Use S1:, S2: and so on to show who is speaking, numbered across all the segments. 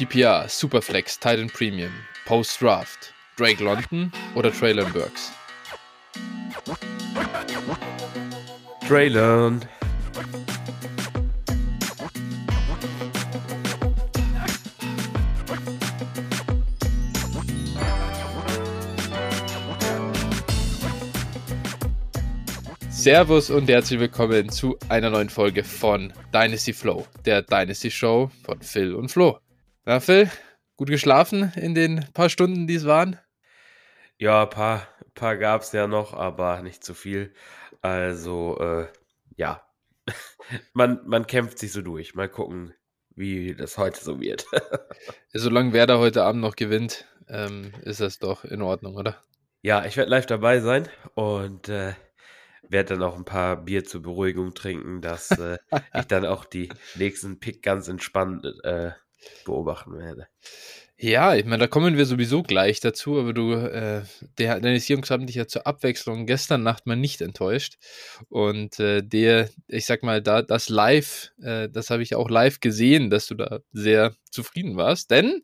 S1: PPR, Superflex, Titan Premium, Post Draft, Drake London oder Traylon Burks?
S2: Traylon.
S1: Servus und herzlich willkommen zu einer neuen Folge von Dynasty Flow, der Dynasty Show von Phil und Flo. Phil, gut geschlafen in den paar Stunden, die es waren?
S2: Ja, ein paar, paar gab es ja noch, aber nicht zu viel. Also, äh, ja, man, man kämpft sich so durch. Mal gucken, wie das heute so wird.
S1: Solange Werder heute Abend noch gewinnt, ähm, ist das doch in Ordnung, oder?
S2: Ja, ich werde live dabei sein und äh, werde dann auch ein paar Bier zur Beruhigung trinken, dass äh, ich dann auch die nächsten Pick ganz entspannt äh, beobachten werde.
S1: Ja, ich meine, da kommen wir sowieso gleich dazu, aber du, äh, der, deine Jungs haben dich ja zur Abwechslung gestern Nacht mal nicht enttäuscht. Und äh, der, ich sag mal, da das live, äh, das habe ich auch live gesehen, dass du da sehr zufrieden warst. Denn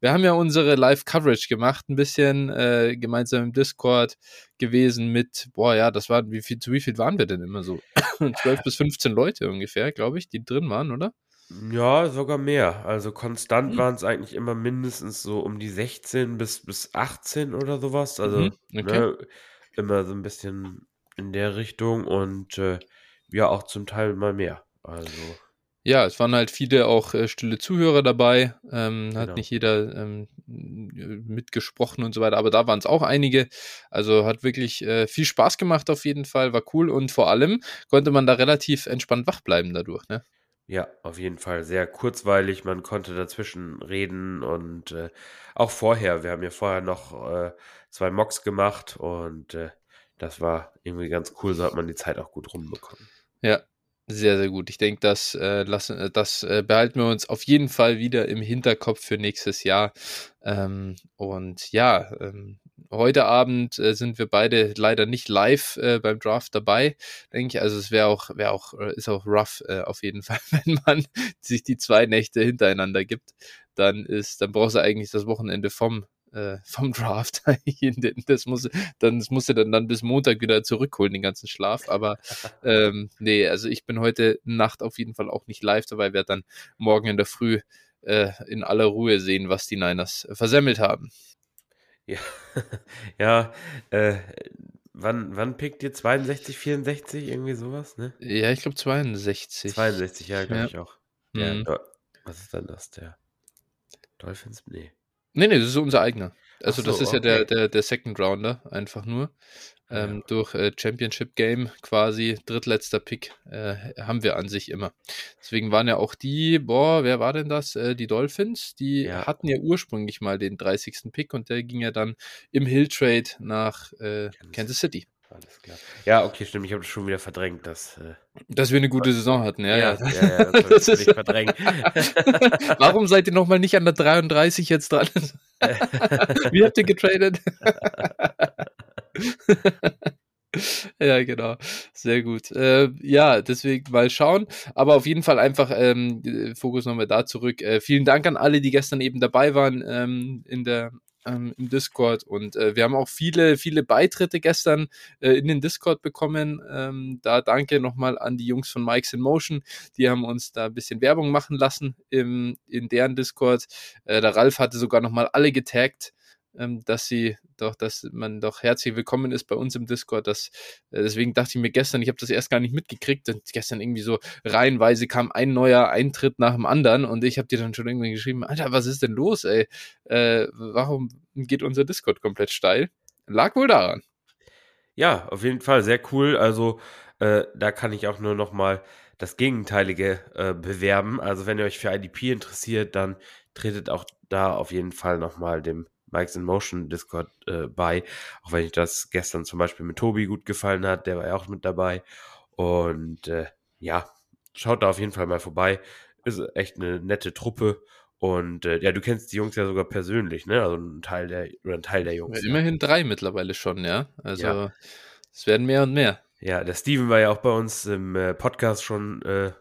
S1: wir haben ja unsere Live-Coverage gemacht, ein bisschen äh, gemeinsam im Discord gewesen mit, boah, ja, das war, wie viel, zu wie viel waren wir denn immer so? 12 bis 15 Leute ungefähr, glaube ich, die drin waren, oder?
S2: Ja, sogar mehr. Also konstant mhm. waren es eigentlich immer mindestens so um die 16 bis, bis 18 oder sowas. Also mhm. okay. ne, immer so ein bisschen in der Richtung und äh, ja, auch zum Teil mal mehr. Also.
S1: Ja, es waren halt viele auch äh, stille Zuhörer dabei. Ähm, hat genau. nicht jeder ähm, mitgesprochen und so weiter, aber da waren es auch einige. Also hat wirklich äh, viel Spaß gemacht auf jeden Fall, war cool und vor allem konnte man da relativ entspannt wach bleiben dadurch. Ne?
S2: Ja, auf jeden Fall sehr kurzweilig. Man konnte dazwischen reden und äh, auch vorher. Wir haben ja vorher noch äh, zwei Mocks gemacht und äh, das war irgendwie ganz cool. So hat man die Zeit auch gut rumbekommen.
S1: Ja, sehr, sehr gut. Ich denke, das, äh, äh, das äh, behalten wir uns auf jeden Fall wieder im Hinterkopf für nächstes Jahr. Ähm, und ja, ähm, heute Abend äh, sind wir beide leider nicht live äh, beim Draft dabei, denke ich. Also es wäre auch, wäre auch, äh, ist auch rough äh, auf jeden Fall, wenn man sich die zwei Nächte hintereinander gibt. Dann ist, dann brauchst du eigentlich das Wochenende vom äh, vom Draft. das muss, dann, das musste dann, dann bis Montag wieder zurückholen, den ganzen Schlaf. Aber ähm, nee, also ich bin heute Nacht auf jeden Fall auch nicht live dabei, werde dann morgen in der Früh äh, in aller Ruhe sehen, was die Niners versemmelt haben.
S2: Ja, ja äh, wann, wann pickt ihr 62, 64, irgendwie sowas, ne?
S1: Ja, ich glaube 62.
S2: 62, ja, glaube ja. ich auch. Mhm. Ja, was ist dann das? Der Dolphins? Nee.
S1: Nee, nee, das ist unser eigener. Also so, das ist okay. ja der, der, der Second Rounder, einfach nur. Ähm, ja. Durch äh, Championship Game quasi drittletzter Pick äh, haben wir an sich immer. Deswegen waren ja auch die, boah, wer war denn das? Äh, die Dolphins, die ja. hatten ja ursprünglich mal den 30. Pick und der ging ja dann im Hill Trade nach äh, Kansas City.
S2: Alles klar. Ja, okay, stimmt. Ich habe das schon wieder verdrängt, dass. Äh,
S1: dass wir eine gute Saison hatten, ja. Ja,
S2: ja, ja, ja das, das ist verdrängt.
S1: Warum seid ihr nochmal nicht an der 33 jetzt dran? Wie habt ihr getradet? ja, genau. Sehr gut. Äh, ja, deswegen mal schauen. Aber auf jeden Fall einfach ähm, Fokus nochmal da zurück. Äh, vielen Dank an alle, die gestern eben dabei waren ähm, in der ähm, im Discord. Und äh, wir haben auch viele, viele Beitritte gestern äh, in den Discord bekommen. Ähm, da danke nochmal an die Jungs von Mike's in Motion. Die haben uns da ein bisschen Werbung machen lassen im, in deren Discord. Äh, der Ralf hatte sogar nochmal alle getaggt ähm, dass sie doch, dass man doch herzlich willkommen ist bei uns im Discord. Das, äh, deswegen dachte ich mir gestern, ich habe das erst gar nicht mitgekriegt. Und gestern irgendwie so reihenweise kam ein neuer Eintritt nach dem anderen und ich habe dir dann schon irgendwie geschrieben, Alter, was ist denn los, ey? Äh, warum geht unser Discord komplett steil? Lag wohl daran.
S2: Ja, auf jeden Fall sehr cool. Also äh, da kann ich auch nur noch mal das Gegenteilige äh, bewerben. Also wenn ihr euch für IDP interessiert, dann tretet auch da auf jeden Fall noch mal dem Mike's in Motion Discord äh, bei. Auch wenn ich das gestern zum Beispiel mit Tobi gut gefallen hat, der war ja auch mit dabei. Und äh, ja, schaut da auf jeden Fall mal vorbei. Ist echt eine nette Truppe. Und äh, ja, du kennst die Jungs ja sogar persönlich, ne? Also ein Teil der oder ein Teil der Jungs.
S1: Ja, immerhin drei mittlerweile schon, ja. Also ja. es werden mehr und mehr.
S2: Ja, der Steven war ja auch bei uns im äh, Podcast schon äh,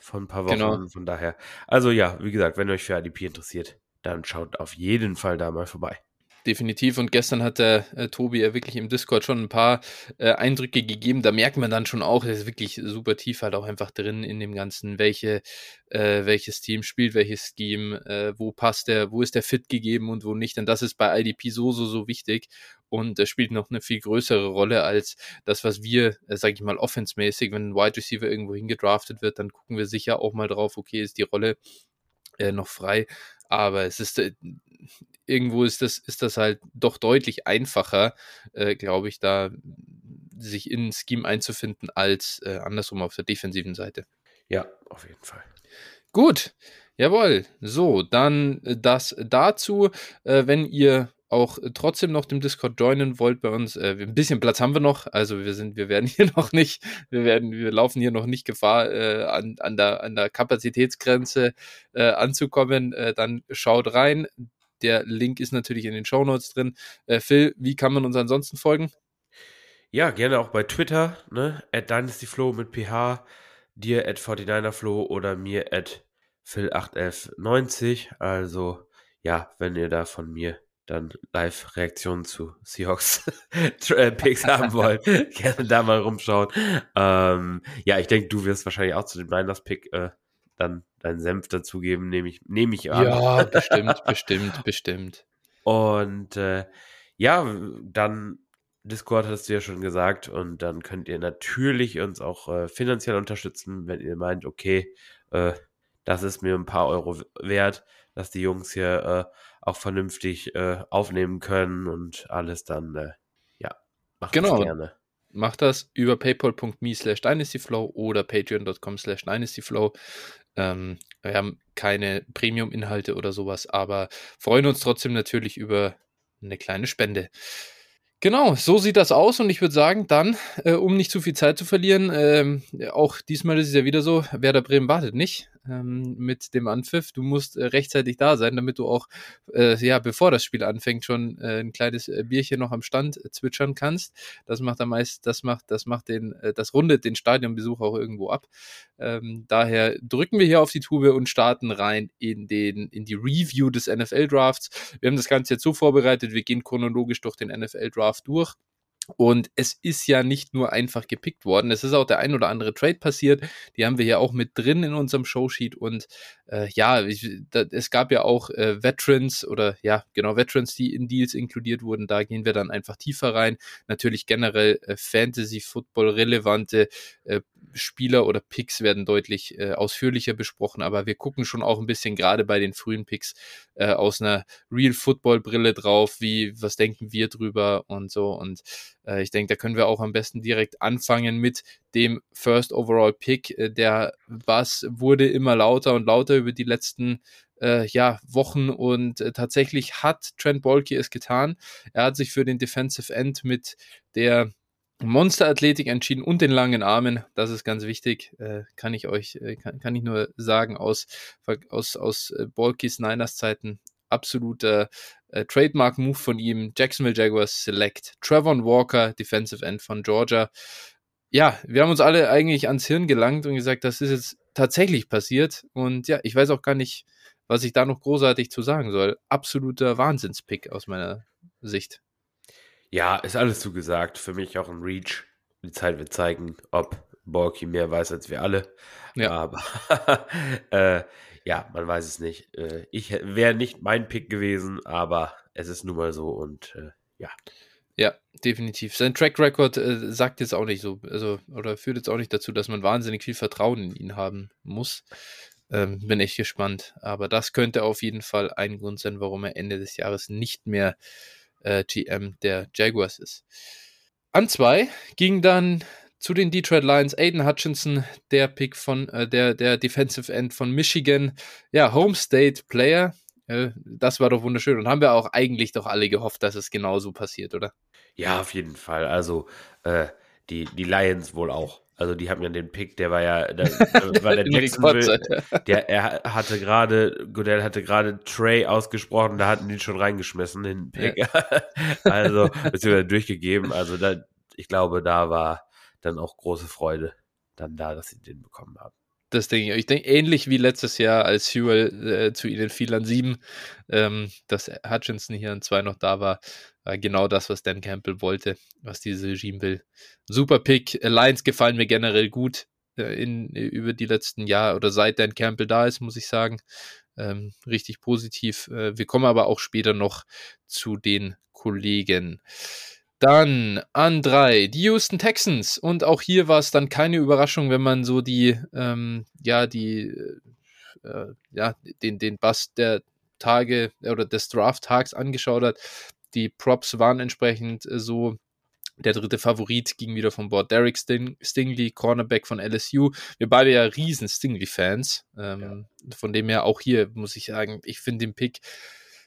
S2: von ein paar Wochen. Genau. Von daher. Also ja, wie gesagt, wenn ihr euch für IDP interessiert, dann schaut auf jeden Fall da mal vorbei
S1: definitiv. Und gestern hat der äh, Tobi ja wirklich im Discord schon ein paar äh, Eindrücke gegeben. Da merkt man dann schon auch, er ist wirklich super tief halt auch einfach drin in dem Ganzen, welche, äh, welches Team spielt, welches Scheme, äh, wo passt der, wo ist der Fit gegeben und wo nicht. Denn das ist bei IDP so, so, so wichtig. Und das spielt noch eine viel größere Rolle als das, was wir, äh, sage ich mal, offensmäßig, wenn ein Wide Receiver irgendwo hingedraftet wird, dann gucken wir sicher auch mal drauf, okay, ist die Rolle äh, noch frei. Aber es ist äh, irgendwo ist das, ist das halt doch deutlich einfacher, äh, glaube ich, da sich in ein Scheme einzufinden, als äh, andersrum auf der defensiven Seite.
S2: Ja, auf jeden Fall.
S1: Gut, jawohl. So, dann äh, das dazu. Äh, wenn ihr auch trotzdem noch dem Discord joinen wollt bei uns, äh, ein bisschen Platz haben wir noch. Also wir sind, wir werden hier noch nicht, wir werden, wir laufen hier noch nicht Gefahr, äh, an, an, der, an der Kapazitätsgrenze äh, anzukommen. Äh, dann schaut rein. Der Link ist natürlich in den Show Notes drin. Äh, Phil, wie kann man uns ansonsten folgen?
S2: Ja, gerne auch bei Twitter, ne? At DynastyFlow mit PH, dir at 49erFlow oder mir at Phil8F90. Also, ja, wenn ihr da von mir dann Live-Reaktionen zu Seahawks äh, Picks haben wollt, gerne da mal rumschauen. Ähm, ja, ich denke, du wirst wahrscheinlich auch zu dem Niners-Pick äh, dann deinen Senf dazugeben, nehme ich, nehme ich
S1: an. Ja, bestimmt, bestimmt, bestimmt.
S2: Und äh, ja, dann Discord hast du ja schon gesagt und dann könnt ihr natürlich uns auch äh, finanziell unterstützen, wenn ihr meint, okay, äh, das ist mir ein paar Euro wert, dass die Jungs hier äh, auch vernünftig äh, aufnehmen können und alles dann, äh, ja,
S1: macht genau. das gerne. Macht das über paypal.me slash dynastyflow oder patreon.com slash dynastyflow. Ähm, wir haben keine Premium-Inhalte oder sowas, aber freuen uns trotzdem natürlich über eine kleine Spende. Genau, so sieht das aus und ich würde sagen, dann, äh, um nicht zu viel Zeit zu verlieren, ähm, auch diesmal ist es ja wieder so, Werder Bremen wartet nicht ähm, mit dem Anpfiff. Du musst äh, rechtzeitig da sein, damit du auch, äh, ja, bevor das Spiel anfängt, schon äh, ein kleines äh, Bierchen noch am Stand äh, zwitschern kannst. Das macht am meisten, das macht, das macht den, äh, das rundet den Stadionbesuch auch irgendwo ab. Ähm, daher drücken wir hier auf die Tube und starten rein in den, in die Review des NFL Drafts. Wir haben das Ganze jetzt so vorbereitet, wir gehen chronologisch durch den NFL Draft durch. Und es ist ja nicht nur einfach gepickt worden, es ist auch der ein oder andere Trade passiert. Die haben wir ja auch mit drin in unserem Showsheet. Und äh, ja, ich, da, es gab ja auch äh, Veterans oder ja, genau, Veterans, die in Deals inkludiert wurden. Da gehen wir dann einfach tiefer rein. Natürlich generell äh, Fantasy-Football relevante äh, Spieler oder Picks werden deutlich äh, ausführlicher besprochen, aber wir gucken schon auch ein bisschen gerade bei den frühen Picks äh, aus einer Real Football Brille drauf, wie was denken wir drüber und so und äh, ich denke, da können wir auch am besten direkt anfangen mit dem First Overall Pick, äh, der was wurde immer lauter und lauter über die letzten äh, ja, Wochen und äh, tatsächlich hat Trent Bolke es getan. Er hat sich für den Defensive End mit der Monsterathletik entschieden und den langen Armen. Das ist ganz wichtig. Äh, kann ich euch, äh, kann, kann ich nur sagen, aus, aus, aus äh, Niners Zeiten. Absoluter äh, Trademark-Move von ihm. Jacksonville Jaguars Select. Trevor Walker, Defensive End von Georgia. Ja, wir haben uns alle eigentlich ans Hirn gelangt und gesagt, das ist jetzt tatsächlich passiert. Und ja, ich weiß auch gar nicht, was ich da noch großartig zu sagen soll. Absoluter Wahnsinnspick aus meiner Sicht.
S2: Ja, ist alles zugesagt. Für mich auch ein Reach. Die Zeit wird zeigen, ob Borky mehr weiß als wir alle. Ja. Aber äh, ja, man weiß es nicht. Äh, ich wäre nicht mein Pick gewesen, aber es ist nun mal so und äh, ja.
S1: Ja, definitiv. Sein Track Record äh, sagt jetzt auch nicht so, also oder führt jetzt auch nicht dazu, dass man wahnsinnig viel Vertrauen in ihn haben muss. Ähm, bin echt gespannt. Aber das könnte auf jeden Fall ein Grund sein, warum er Ende des Jahres nicht mehr äh, GM der Jaguars ist. An zwei ging dann zu den Detroit Lions Aiden Hutchinson, der Pick von äh, der, der Defensive End von Michigan, ja, Home State Player. Äh, das war doch wunderschön und haben wir auch eigentlich doch alle gehofft, dass es genauso passiert, oder?
S2: Ja, auf jeden Fall. Also äh, die, die Lions wohl auch. Also die haben ja den Pick, der war ja, der, war der Jacksonville, der er hatte gerade, Godell hatte gerade Trey ausgesprochen, da hatten die schon reingeschmissen, den Pick. Ja. also, beziehungsweise durchgegeben. Also da, ich glaube, da war dann auch große Freude dann da, dass sie den bekommen haben.
S1: Das denke ich. Ich denke, ähnlich wie letztes Jahr, als Sewell äh, zu ihnen fiel an sieben, ähm, dass Hutchinson hier an zwei noch da war. War genau das, was Dan Campbell wollte, was dieses Regime will. Super Pick. Lions gefallen mir generell gut äh, in, über die letzten Jahre oder seit Dan Campbell da ist, muss ich sagen. Ähm, richtig positiv. Äh, wir kommen aber auch später noch zu den Kollegen. Dann an drei die Houston Texans. Und auch hier war es dann keine Überraschung, wenn man so die, ähm, ja, die, äh, äh ja, den, den Bass der Tage oder des Draft-Tags angeschaut hat. Die Props waren entsprechend äh, so. Der dritte Favorit ging wieder von Bord. Derek Sting Stingley, Cornerback von LSU. Wir beide ja riesen Stingley-Fans. Ähm, ja. Von dem her auch hier muss ich sagen, ich finde den Pick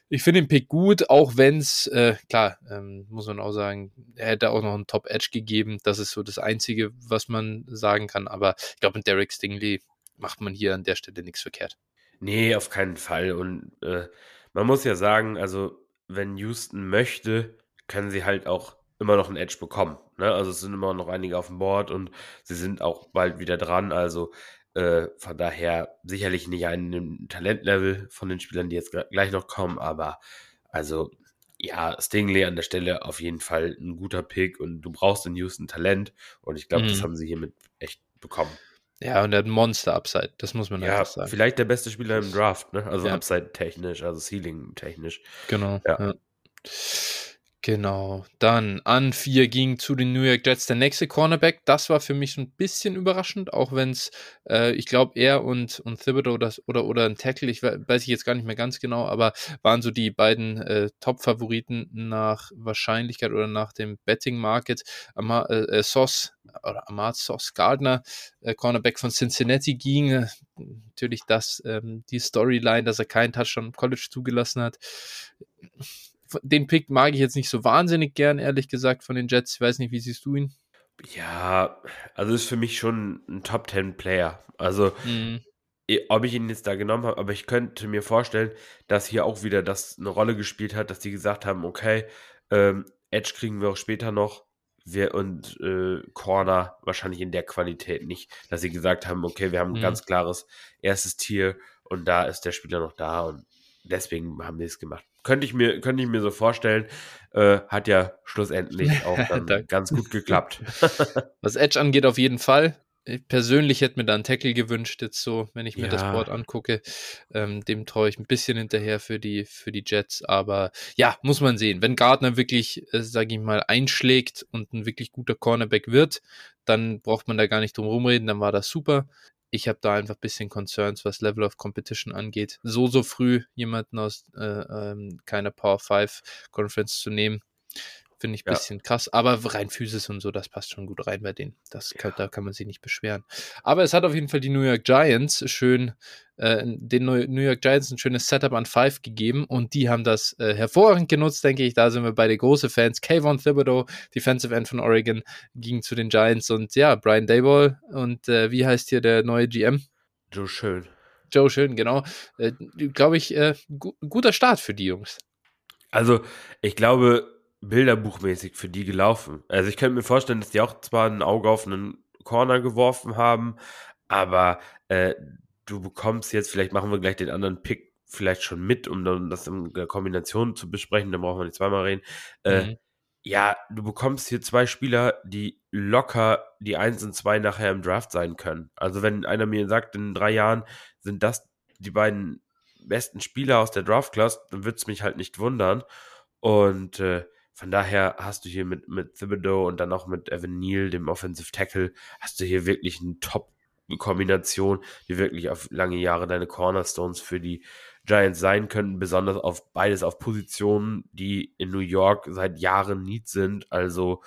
S1: ich finde den Pick gut, auch wenn es, äh, klar, ähm, muss man auch sagen, er hätte auch noch einen Top-Edge gegeben. Das ist so das Einzige, was man sagen kann. Aber ich glaube, mit Derek Stingley macht man hier an der Stelle nichts verkehrt.
S2: Nee, auf keinen Fall. Und äh, man muss ja sagen, also, wenn Houston möchte, können sie halt auch immer noch einen Edge bekommen. Ne? Also es sind immer noch einige auf dem Board und sie sind auch bald wieder dran. Also äh, von daher sicherlich nicht ein Talentlevel von den Spielern, die jetzt gleich noch kommen, aber also ja, Stingley an der Stelle auf jeden Fall ein guter Pick und du brauchst in Houston Talent und ich glaube, mhm. das haben sie hiermit echt bekommen.
S1: Ja, und er hat ein Monster-Upside, das muss man ja, einfach sagen.
S2: Vielleicht der beste Spieler im Draft, ne? Also ja. Upside-technisch, also Ceiling-technisch.
S1: Genau. Ja. ja. Genau. Dann an vier ging zu den New York Jets der nächste Cornerback. Das war für mich so ein bisschen überraschend, auch wenn es, äh, ich glaube, er und, und Thibodeau das, oder, oder ein Tackle, ich weiß ich jetzt gar nicht mehr ganz genau, aber waren so die beiden äh, Top-Favoriten nach Wahrscheinlichkeit oder nach dem Betting-Market. Amar, äh, äh, Sauce oder Amar Sauce Gardner, äh, Cornerback von Cincinnati, ging äh, natürlich das, ähm, die Storyline, dass er keinen Touchdown im College zugelassen hat den Pick mag ich jetzt nicht so wahnsinnig gern, ehrlich gesagt, von den Jets. Ich weiß nicht, wie siehst du ihn?
S2: Ja, also ist für mich schon ein Top 10 Player. Also, mhm. ob ich ihn jetzt da genommen habe, aber ich könnte mir vorstellen, dass hier auch wieder das eine Rolle gespielt hat, dass die gesagt haben, okay, ähm, Edge kriegen wir auch später noch. Wir, und äh, Corner wahrscheinlich in der Qualität nicht, dass sie gesagt haben, okay, wir haben ein mhm. ganz klares erstes Tier und da ist der Spieler noch da und deswegen haben wir es gemacht. Könnte ich mir, könnte ich mir so vorstellen. Äh, hat ja schlussendlich auch dann ganz gut geklappt.
S1: Was Edge angeht, auf jeden Fall. Ich persönlich hätte mir da einen Tackle gewünscht, jetzt so, wenn ich mir ja. das Board angucke. Ähm, dem traue ich ein bisschen hinterher für die, für die Jets. Aber ja, muss man sehen. Wenn Gardner wirklich, äh, sage ich mal, einschlägt und ein wirklich guter Cornerback wird, dann braucht man da gar nicht drum rumreden, dann war das super ich habe da einfach ein bisschen Concerns, was Level of Competition angeht. So, so früh jemanden aus äh, ähm, keiner Power 5 Conference zu nehmen, finde ich ein ja. bisschen krass. Aber rein Physis und so, das passt schon gut rein bei denen. Das kann, ja. Da kann man sich nicht beschweren. Aber es hat auf jeden Fall die New York Giants schön, äh, den New York Giants ein schönes Setup an 5 gegeben und die haben das äh, hervorragend genutzt, denke ich. Da sind wir beide große Fans. Kayvon Thibodeau, Defensive End von Oregon, ging zu den Giants und ja, Brian Dayball und äh, wie heißt hier der neue GM?
S2: Joe Schön.
S1: Joe Schön, genau. Äh, glaube ich, äh, gu guter Start für die Jungs.
S2: Also, ich glaube, bilderbuchmäßig für die gelaufen. Also ich könnte mir vorstellen, dass die auch zwar ein Auge auf einen Corner geworfen haben, aber äh, du bekommst jetzt, vielleicht machen wir gleich den anderen Pick vielleicht schon mit, um dann das in der Kombination zu besprechen, dann brauchen wir nicht zweimal reden. Äh, mhm. Ja, du bekommst hier zwei Spieler, die locker die 1 und 2 nachher im Draft sein können. Also wenn einer mir sagt, in drei Jahren sind das die beiden besten Spieler aus der Draft-Class, dann würde es mich halt nicht wundern. Und äh, von daher hast du hier mit, mit Thibodeau und dann auch mit Evan Neal, dem Offensive Tackle, hast du hier wirklich eine Top-Kombination, die wirklich auf lange Jahre deine Cornerstones für die Giants sein könnten, besonders auf beides auf Positionen, die in New York seit Jahren Need sind. Also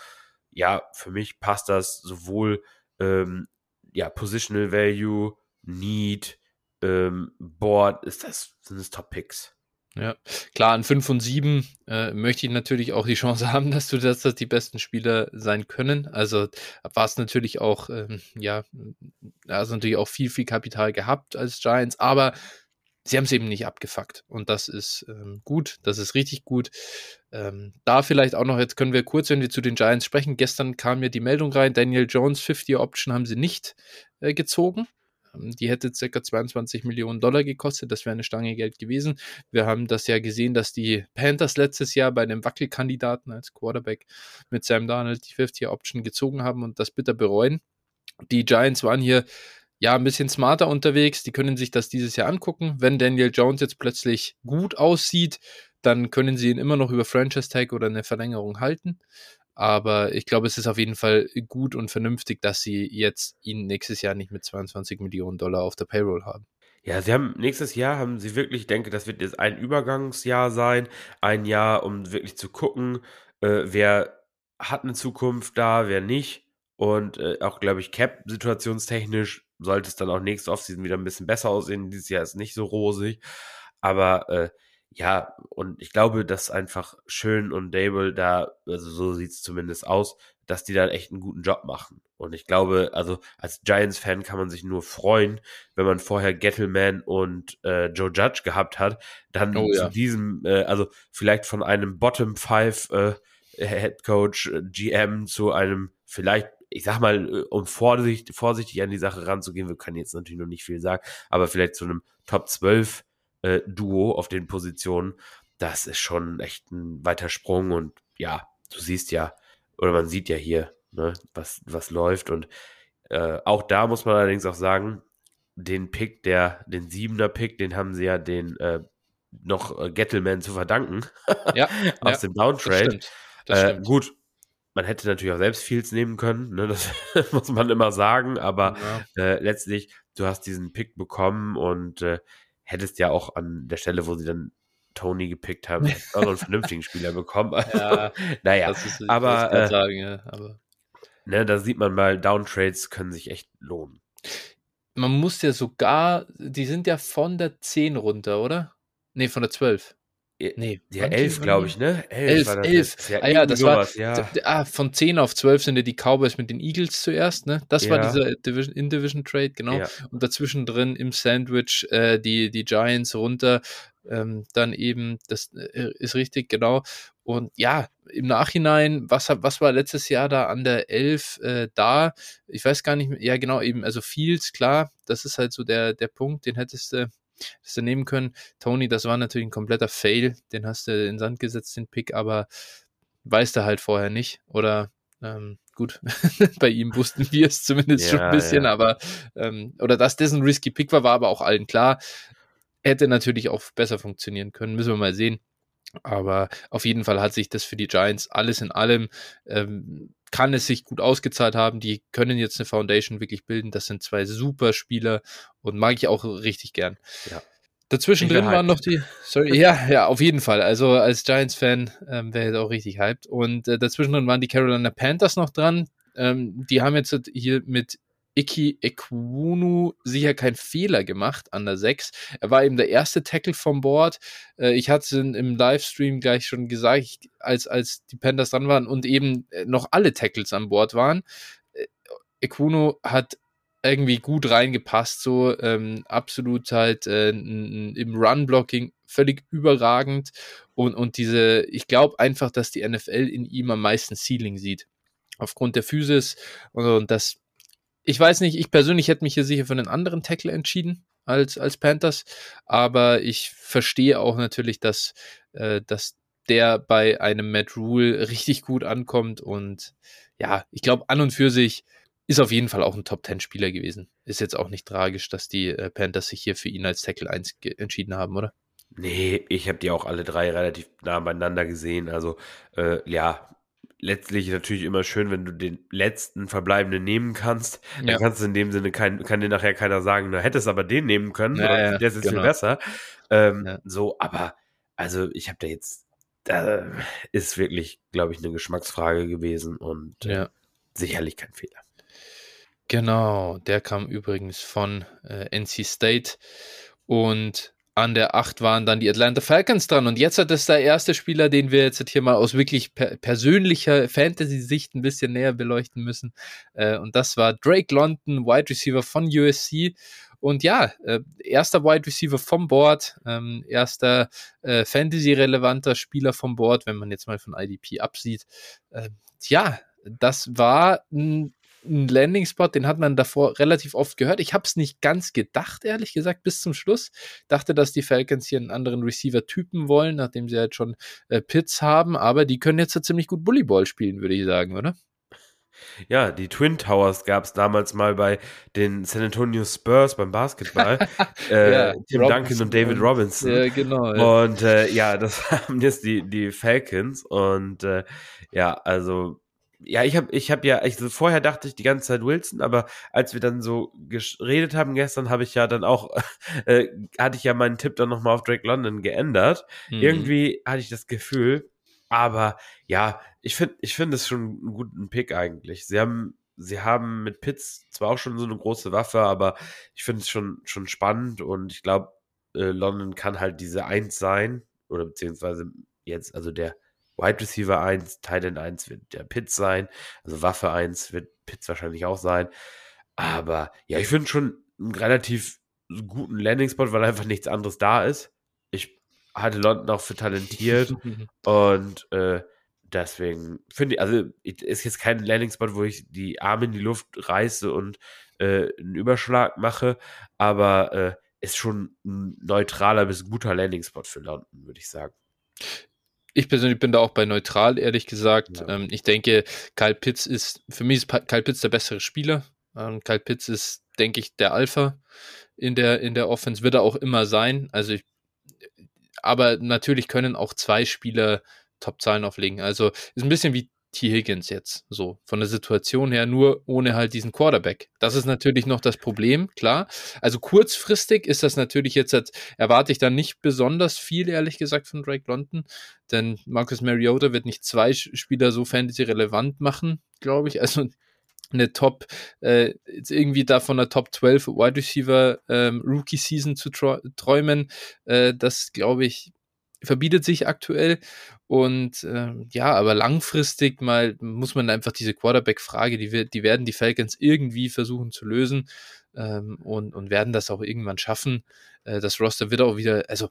S2: ja, für mich passt das sowohl ähm, ja, Positional Value, Need, ähm, Board, ist das, sind es Top Picks.
S1: Ja, klar, an 5 und 7 äh, möchte ich natürlich auch die Chance haben, dass du das, die besten Spieler sein können. Also war es natürlich auch, ähm, ja, also natürlich auch viel, viel Kapital gehabt als Giants, aber sie haben es eben nicht abgefuckt. Und das ist ähm, gut, das ist richtig gut. Ähm, da vielleicht auch noch, jetzt können wir kurz, wenn wir zu den Giants sprechen. Gestern kam mir die Meldung rein, Daniel Jones 50 Option haben sie nicht äh, gezogen Die hätte ca. 22 Millionen Dollar gekostet. Das wäre eine Stange Geld gewesen. Wir haben das ja gesehen, dass die Panthers letztes Jahr bei einem Wackelkandidaten als Quarterback mit Sam Darnold die 50-Option gezogen haben und das bitter bereuen. Die Giants waren hier ja, ein bisschen smarter unterwegs. Die können sich das dieses Jahr angucken. Wenn Daniel Jones jetzt plötzlich gut aussieht, dann können sie ihn immer noch über Franchise Tag oder eine Verlängerung halten. Aber ich glaube, es ist auf jeden Fall gut und vernünftig, dass sie jetzt ihn nächstes Jahr nicht mit 22 Millionen Dollar auf der Payroll haben.
S2: Ja, sie haben nächstes Jahr haben sie wirklich, ich denke, das wird jetzt ein Übergangsjahr sein, ein Jahr, um wirklich zu gucken, äh, wer hat eine Zukunft da, wer nicht. Und äh, auch, glaube ich, Cap-situationstechnisch sollte es dann auch nächste Offseason wieder ein bisschen besser aussehen. Dieses Jahr ist nicht so rosig. Aber äh, ja, und ich glaube, dass einfach Schön und Dable da, also so sieht es zumindest aus, dass die da echt einen guten Job machen. Und ich glaube, also als Giants-Fan kann man sich nur freuen, wenn man vorher Gettleman und äh, Joe Judge gehabt hat, dann oh, ja. zu diesem, äh, also vielleicht von einem Bottom Five äh, Head Coach, äh, GM zu einem vielleicht ich sag mal, äh, um vorsichtig, vorsichtig an die Sache ranzugehen, wir können jetzt natürlich noch nicht viel sagen, aber vielleicht zu einem Top 12 äh, Duo auf den Positionen, das ist schon echt ein weiter Sprung und ja, du siehst ja, oder man sieht ja hier, ne, was, was läuft und äh, auch da muss man allerdings auch sagen, den Pick, der, den siebener Pick, den haben sie ja den äh, noch äh, Gettleman zu verdanken.
S1: Ja,
S2: aus
S1: ja,
S2: dem Downtrade. Das stimmt, das äh, gut, man hätte natürlich auch selbst Fields nehmen können, ne? das muss man immer sagen, aber ja. äh, letztlich, du hast diesen Pick bekommen und äh, hättest ja auch an der Stelle, wo sie dann Tony gepickt haben, auch noch einen vernünftigen Spieler bekommen. Also, ja, naja, ist, aber, äh, sagen, ja, aber ne, da sieht man mal, Downtrades können sich echt lohnen.
S1: Man muss ja sogar, die sind ja von der 10 runter, oder? Nee, von der 12.
S2: Nee, ja, elf, glaube ich, ne?
S1: Elf, elf. elf. Ja, ah, ja, das sowas, war, ja. Ah, von 10 auf 12 sind ja die Cowboys mit den Eagles zuerst, ne? Das ja. war dieser Division, In-Division-Trade, genau. Und dazwischen drin im Sandwich äh, die, die Giants runter. Ähm, dann eben, das äh, ist richtig, genau. Und ja, im Nachhinein, was, was war letztes Jahr da an der 11 äh, da? Ich weiß gar nicht mehr, ja genau, eben, also Fields, klar, das ist halt so der, der Punkt, den hättest du das du nehmen können. Tony, das war natürlich ein kompletter Fail. Den hast du in den Sand gesetzt, den Pick, aber weißt du halt vorher nicht. Oder ähm, gut, bei ihm wussten wir es zumindest ja, schon ein bisschen, ja. aber ähm, oder dass das ein risky Pick war, war aber auch allen klar. Hätte natürlich auch besser funktionieren können, müssen wir mal sehen. Aber auf jeden Fall hat sich das für die Giants alles in allem ähm, kann es sich gut ausgezahlt haben. Die können jetzt eine Foundation wirklich bilden. Das sind zwei super Spieler und mag ich auch richtig gern. Ja. Dazwischen drin waren noch die, sorry, ja, ja, auf jeden Fall. Also als Giants-Fan ähm, wäre jetzt auch richtig hyped. Und äh, dazwischen drin waren die Carolina Panthers noch dran. Ähm, die haben jetzt hier mit Iki Ekwunu sicher keinen Fehler gemacht an der 6. Er war eben der erste Tackle vom Board. Äh, ich hatte es im Livestream gleich schon gesagt, als, als die Panthers dran waren und eben äh, noch alle Tackles an Bord waren. Äh, Ekwunu hat irgendwie gut reingepasst, so ähm, absolut halt äh, im Run-Blocking völlig überragend und, und diese, ich glaube einfach, dass die NFL in ihm am meisten Ceiling sieht. Aufgrund der Physis und, und das ich weiß nicht, ich persönlich hätte mich hier sicher für einen anderen Tackle entschieden als, als Panthers, aber ich verstehe auch natürlich, dass, äh, dass der bei einem Matt Rule richtig gut ankommt und ja, ich glaube, an und für sich ist auf jeden Fall auch ein Top-10-Spieler gewesen. Ist jetzt auch nicht tragisch, dass die äh, Panthers sich hier für ihn als Tackle 1 entschieden haben, oder?
S2: Nee, ich habe die auch alle drei relativ nah beieinander gesehen. Also, äh, ja, letztlich natürlich immer schön, wenn du den letzten Verbleibenden nehmen kannst. Ja. Dann kannst du in dem Sinne kein, kann dir nachher keiner sagen, du hättest aber den nehmen können, ja, ja, der ist jetzt genau. viel besser. Ähm, so, aber also ich habe da jetzt, da ist wirklich, glaube ich, eine Geschmacksfrage gewesen und äh, sicherlich kein Fehler.
S1: Genau, der kam übrigens von äh, NC State und an der 8 waren dann die Atlanta Falcons dran. Und jetzt hat es der erste Spieler, den wir jetzt hier mal aus wirklich per persönlicher Fantasy-Sicht ein bisschen näher beleuchten müssen. Äh, und das war Drake London, Wide Receiver von USC. Und ja, äh, erster Wide Receiver vom Board, ähm, erster äh, Fantasy-relevanter Spieler vom Board, wenn man jetzt mal von IDP absieht. Äh, ja, das war ein ein Landing-Spot, den hat man davor relativ oft gehört. Ich habe es nicht ganz gedacht, ehrlich gesagt, bis zum Schluss. Dachte, dass die Falcons hier einen anderen Receiver-Typen wollen, nachdem sie halt schon äh, Pits haben, aber die können jetzt ja ziemlich gut Bullyball spielen, würde ich sagen, oder?
S2: Ja, die Twin Towers gab es damals mal bei den San Antonio Spurs beim Basketball. äh, ja, Tim Robinson Duncan und David Robinson. Ja, genau. Ja. Und äh, ja, das haben jetzt die, die Falcons. Und äh, ja, also ja, ich habe ich hab ja, ich, also vorher dachte ich die ganze Zeit Wilson, aber als wir dann so geredet haben gestern, habe ich ja dann auch, äh, hatte ich ja meinen Tipp dann nochmal auf Drake London geändert. Mhm. Irgendwie hatte ich das Gefühl, aber ja, ich finde ich finde es schon einen guten Pick eigentlich. Sie haben, sie haben mit Pitts zwar auch schon so eine große Waffe, aber ich finde es schon, schon spannend und ich glaube, äh, London kann halt diese Eins sein oder beziehungsweise jetzt, also der Wide Receiver 1, Titan 1 wird der Pitts sein, also Waffe 1 wird Pitts wahrscheinlich auch sein. Aber ja, ich finde schon einen relativ guten Landing-Spot, weil einfach nichts anderes da ist. Ich hatte London auch für talentiert und äh, deswegen finde ich, also ist jetzt kein Landing-Spot, wo ich die Arme in die Luft reiße und äh, einen Überschlag mache, aber äh, ist schon ein neutraler bis guter Landing-Spot für London, würde ich sagen.
S1: Ich persönlich bin da auch bei neutral, ehrlich gesagt. Ja. Ähm, ich denke, Kyle Pitts ist, für mich ist Kyle Pitts der bessere Spieler. Ähm, Kyle Pitts ist, denke ich, der Alpha in der, in der Offense, wird er auch immer sein. Also ich, aber natürlich können auch zwei Spieler Top-Zahlen auflegen. Also ist ein bisschen wie T. Higgins jetzt, so von der Situation her, nur ohne halt diesen Quarterback. Das ist natürlich noch das Problem, klar. Also kurzfristig ist das natürlich jetzt, erwarte ich dann nicht besonders viel, ehrlich gesagt, von Drake London, denn Marcus Mariota wird nicht zwei Spieler so fantasy-relevant machen, glaube ich. Also eine Top, äh, jetzt irgendwie da von der Top 12 Wide Receiver ähm, Rookie Season zu träumen, äh, das glaube ich, verbietet sich aktuell. Und äh, ja, aber langfristig mal muss man einfach diese Quarterback-Frage, die, die werden die Falcons irgendwie versuchen zu lösen ähm, und, und werden das auch irgendwann schaffen. Äh, das Roster wird auch wieder, also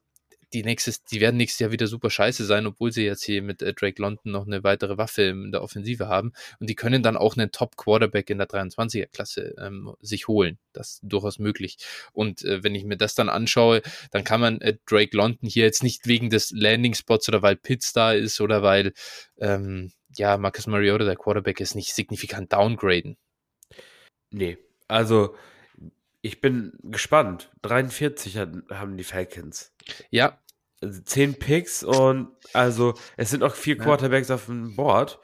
S1: die, nächstes, die werden nächstes Jahr wieder super scheiße sein, obwohl sie jetzt hier mit äh, Drake London noch eine weitere Waffe in der Offensive haben. Und die können dann auch einen Top-Quarterback in der 23er-Klasse ähm, sich holen. Das ist durchaus möglich. Und äh, wenn ich mir das dann anschaue, dann kann man äh, Drake London hier jetzt nicht wegen des Landing-Spots oder weil Pitts da ist oder weil ähm, ja, Marcus Mariota, der Quarterback, ist, nicht signifikant downgraden.
S2: Nee, also ich bin gespannt. 43 haben die Falcons.
S1: Ja.
S2: Also 10 Picks und also es sind noch vier Quarterbacks ja. auf dem Board.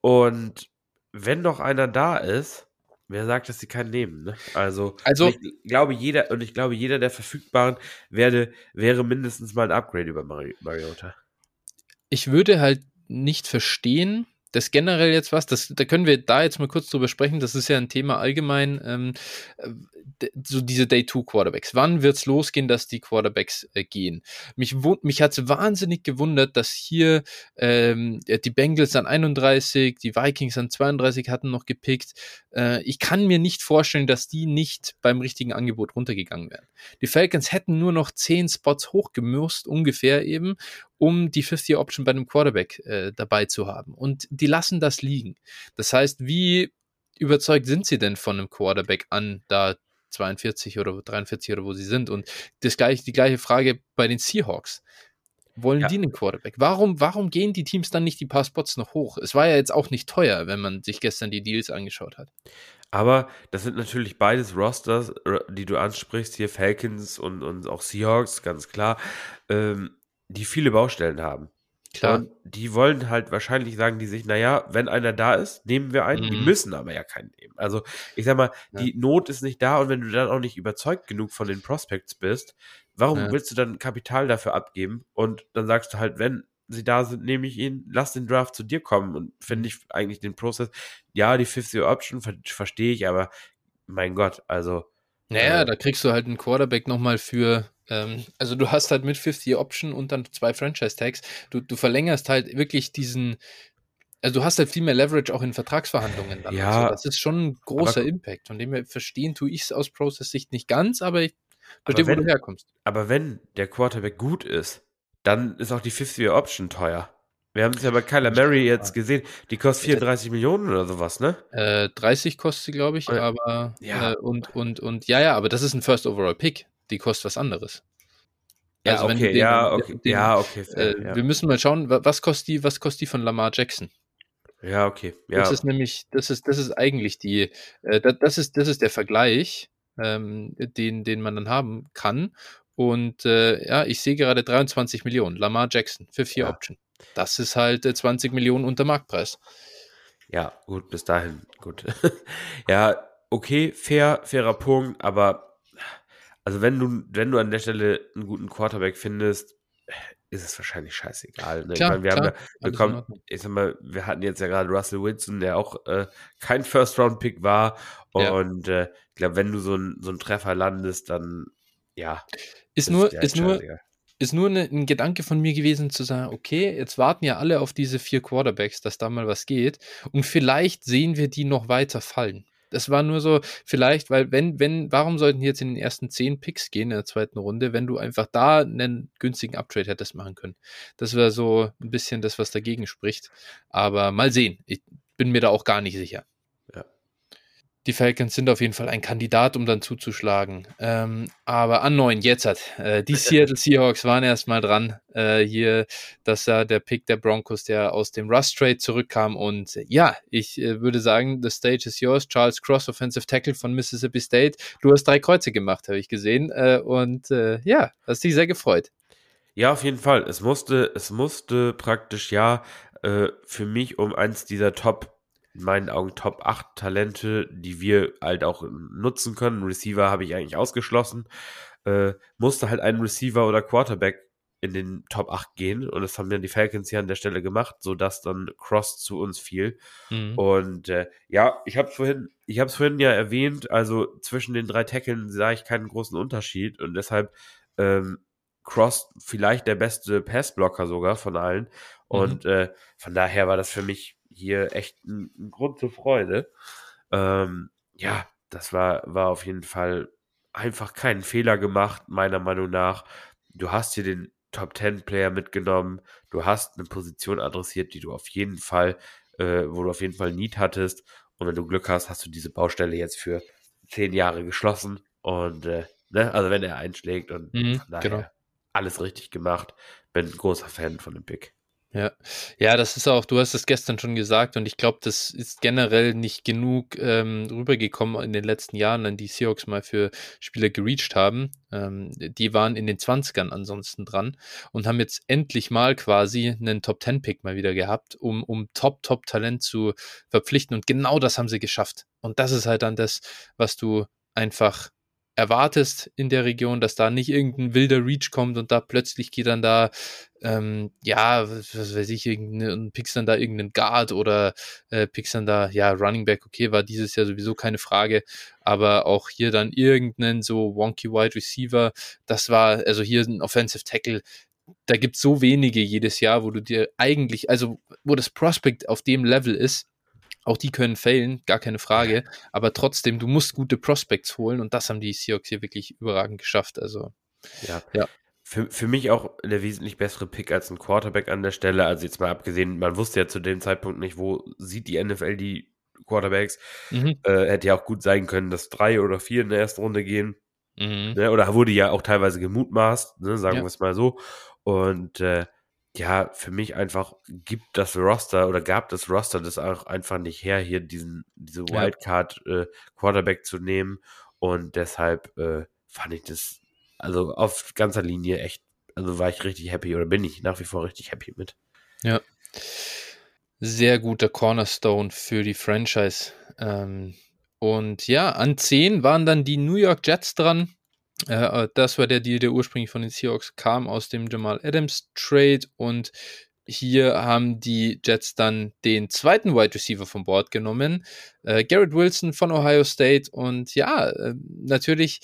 S2: Und wenn noch einer da ist, wer sagt, dass sie keinen nehmen? Ne? Also,
S1: also
S2: ich glaube, jeder, und ich glaube, jeder der verfügbaren werde, wäre mindestens mal ein Upgrade über Mariota.
S1: Ich würde halt nicht verstehen, das generell jetzt was, das, da können wir da jetzt mal kurz drüber sprechen, das ist ja ein Thema allgemein, ähm, so diese Day-2-Quarterbacks. Wann wird es losgehen, dass die Quarterbacks äh, gehen? Mich, mich hat es wahnsinnig gewundert, dass hier ähm, die Bengals an 31, die Vikings an 32 hatten noch gepickt. Äh, ich kann mir nicht vorstellen, dass die nicht beim richtigen Angebot runtergegangen wären. Die Falcons hätten nur noch 10 Spots hochgemürst, ungefähr eben, um die 50-Option bei einem Quarterback äh, dabei zu haben. Und die lassen das liegen. Das heißt, wie überzeugt sind sie denn von einem Quarterback an da 42 oder 43 oder wo sie sind. Und das gleiche, die gleiche Frage bei den Seahawks. Wollen ja. die einen Quarterback? Warum, warum gehen die Teams dann nicht die paar Spots noch hoch? Es war ja jetzt auch nicht teuer, wenn man sich gestern die Deals angeschaut hat.
S2: Aber das sind natürlich beides Rosters, die du ansprichst, hier Falcons und, und auch Seahawks, ganz klar, ähm, die viele Baustellen haben. Klar. Und die wollen halt wahrscheinlich sagen die sich, naja, wenn einer da ist, nehmen wir einen. Mhm. Die müssen aber ja keinen nehmen. Also ich sag mal, ja. die Not ist nicht da und wenn du dann auch nicht überzeugt genug von den Prospects bist, warum ja. willst du dann Kapital dafür abgeben? Und dann sagst du halt, wenn sie da sind, nehme ich ihn, lass den Draft zu dir kommen und finde ich eigentlich den Prozess, ja, die 50 Option ver verstehe ich, aber mein Gott, also.
S1: Naja, äh, da kriegst du halt einen Quarterback nochmal für ähm, also du hast halt mit 50 Option und dann zwei Franchise-Tags. Du, du verlängerst halt wirklich diesen, also du hast halt viel mehr Leverage auch in Vertragsverhandlungen dann.
S2: Ja.
S1: Also das ist schon ein großer aber, Impact. Von dem her verstehen tue ich es aus Process-Sicht nicht ganz, aber ich verstehe, wo du herkommst.
S2: Aber wenn der Quarterback gut ist, dann ist auch die 50 Option teuer. Wir haben es ja bei Kyler Mary jetzt gesehen. Die kostet 34 Millionen oder sowas, ne?
S1: Äh, 30 kostet sie, glaube ich, aber ja. Äh, und, und, und ja, ja, aber das ist ein First Overall Pick. Die kostet was anderes.
S2: Ja, also okay, den, ja, okay, den, ja, okay.
S1: Fair, äh, ja. Wir müssen mal schauen, was kostet die, was kostet die von Lamar Jackson?
S2: Ja, okay. Ja.
S1: Das ist nämlich, das ist, das ist eigentlich die, äh, das ist, das ist der Vergleich, ähm, den, den man dann haben kann. Und äh, ja, ich sehe gerade 23 Millionen. Lamar Jackson für vier ja. Option. Das ist halt äh, 20 Millionen unter Marktpreis.
S2: Ja, gut, bis dahin, gut. ja, okay, fair, fairer Punkt, aber also wenn du, wenn du an der Stelle einen guten Quarterback findest, ist es wahrscheinlich scheißegal. Ne?
S1: Klar,
S2: ich meine, wir
S1: klar,
S2: haben ja, wir kommen, ich sag mal, wir hatten jetzt ja gerade Russell Wilson, der auch äh, kein First-Round-Pick war. Und ja. äh, ich glaube, wenn du so, ein, so einen Treffer landest, dann ja.
S1: Ist nur, ist nur, ist nur ne, ein Gedanke von mir gewesen zu sagen, okay, jetzt warten ja alle auf diese vier Quarterbacks, dass da mal was geht. Und vielleicht sehen wir die noch weiter fallen. Das war nur so, vielleicht, weil wenn, wenn, warum sollten die jetzt in den ersten zehn Picks gehen in der zweiten Runde, wenn du einfach da einen günstigen Uptrade hättest machen können? Das wäre so ein bisschen das, was dagegen spricht. Aber mal sehen. Ich bin mir da auch gar nicht sicher die Falcons sind auf jeden Fall ein Kandidat, um dann zuzuschlagen. Ähm, aber an neun, jetzt hat äh, die Seattle Seahawks waren erstmal dran. Äh, hier, das war der Pick der Broncos, der aus dem Rust Trade zurückkam. Und äh, ja, ich äh, würde sagen, the stage is yours. Charles Cross, Offensive Tackle von Mississippi State. Du hast drei Kreuze gemacht, habe ich gesehen. Äh, und äh, ja, hast dich sehr gefreut.
S2: Ja, auf jeden Fall. Es musste, es musste praktisch ja für mich um eins dieser Top in meinen Augen Top 8 Talente, die wir halt auch nutzen können. Receiver habe ich eigentlich ausgeschlossen. Äh, musste halt ein Receiver oder Quarterback in den Top 8 gehen und das haben dann die Falcons hier an der Stelle gemacht, sodass dann Cross zu uns fiel. Mhm. Und äh, ja, ich habe es vorhin, ich habe es vorhin ja erwähnt, also zwischen den drei Tackeln sah ich keinen großen Unterschied und deshalb ähm, Cross vielleicht der beste Passblocker sogar von allen. Mhm. Und äh, von daher war das für mich hier echt ein, ein Grund zur Freude. Ähm, ja, das war, war auf jeden Fall einfach keinen Fehler gemacht, meiner Meinung nach. Du hast hier den Top 10 Player mitgenommen, du hast eine Position adressiert, die du auf jeden Fall, äh, wo du auf jeden Fall Need hattest. Und wenn du Glück hast, hast du diese Baustelle jetzt für zehn Jahre geschlossen. Und äh, ne, also wenn er einschlägt und
S1: mhm, genau.
S2: alles richtig gemacht. Bin ein großer Fan von dem Pick.
S1: Ja, ja, das ist auch, du hast es gestern schon gesagt und ich glaube, das ist generell nicht genug ähm, rübergekommen in den letzten Jahren, an die Seahawks mal für Spieler gereached haben. Ähm, die waren in den 20ern ansonsten dran und haben jetzt endlich mal quasi einen Top-10-Pick mal wieder gehabt, um, um Top-Top-Talent zu verpflichten und genau das haben sie geschafft. Und das ist halt dann das, was du einfach erwartest in der Region, dass da nicht irgendein wilder Reach kommt und da plötzlich geht dann da, ähm, ja, was weiß ich, irgendein, pickst dann da irgendeinen Guard oder äh, pickst dann da, ja, Running Back, okay, war dieses Jahr sowieso keine Frage, aber auch hier dann irgendeinen so wonky Wide Receiver, das war, also hier ein Offensive Tackle, da gibt es so wenige jedes Jahr, wo du dir eigentlich, also wo das Prospect auf dem Level ist, auch die können failen, gar keine Frage. Aber trotzdem, du musst gute Prospects holen und das haben die Seahawks hier wirklich überragend geschafft. Also,
S2: ja. ja. Für, für mich auch der wesentlich bessere Pick als ein Quarterback an der Stelle. Also jetzt mal abgesehen, man wusste ja zu dem Zeitpunkt nicht, wo sieht die NFL die Quarterbacks. Mhm. Äh, hätte ja auch gut sein können, dass drei oder vier in der ersten Runde gehen. Mhm. Ne? Oder wurde ja auch teilweise gemutmaßt, ne? sagen ja. wir es mal so. Und äh, ja, für mich einfach gibt das Roster oder gab das Roster das auch einfach nicht her, hier diesen, diese Wildcard äh, Quarterback zu nehmen. Und deshalb äh, fand ich das, also auf ganzer Linie echt, also war ich richtig happy oder bin ich nach wie vor richtig happy mit.
S1: Ja. Sehr guter Cornerstone für die Franchise. Ähm, und ja, an 10 waren dann die New York Jets dran. Äh, äh, das war der Deal, der ursprünglich von den Seahawks kam, aus dem Jamal Adams Trade. Und hier haben die Jets dann den zweiten Wide Receiver vom Board genommen, äh, Garrett Wilson von Ohio State. Und ja, äh, natürlich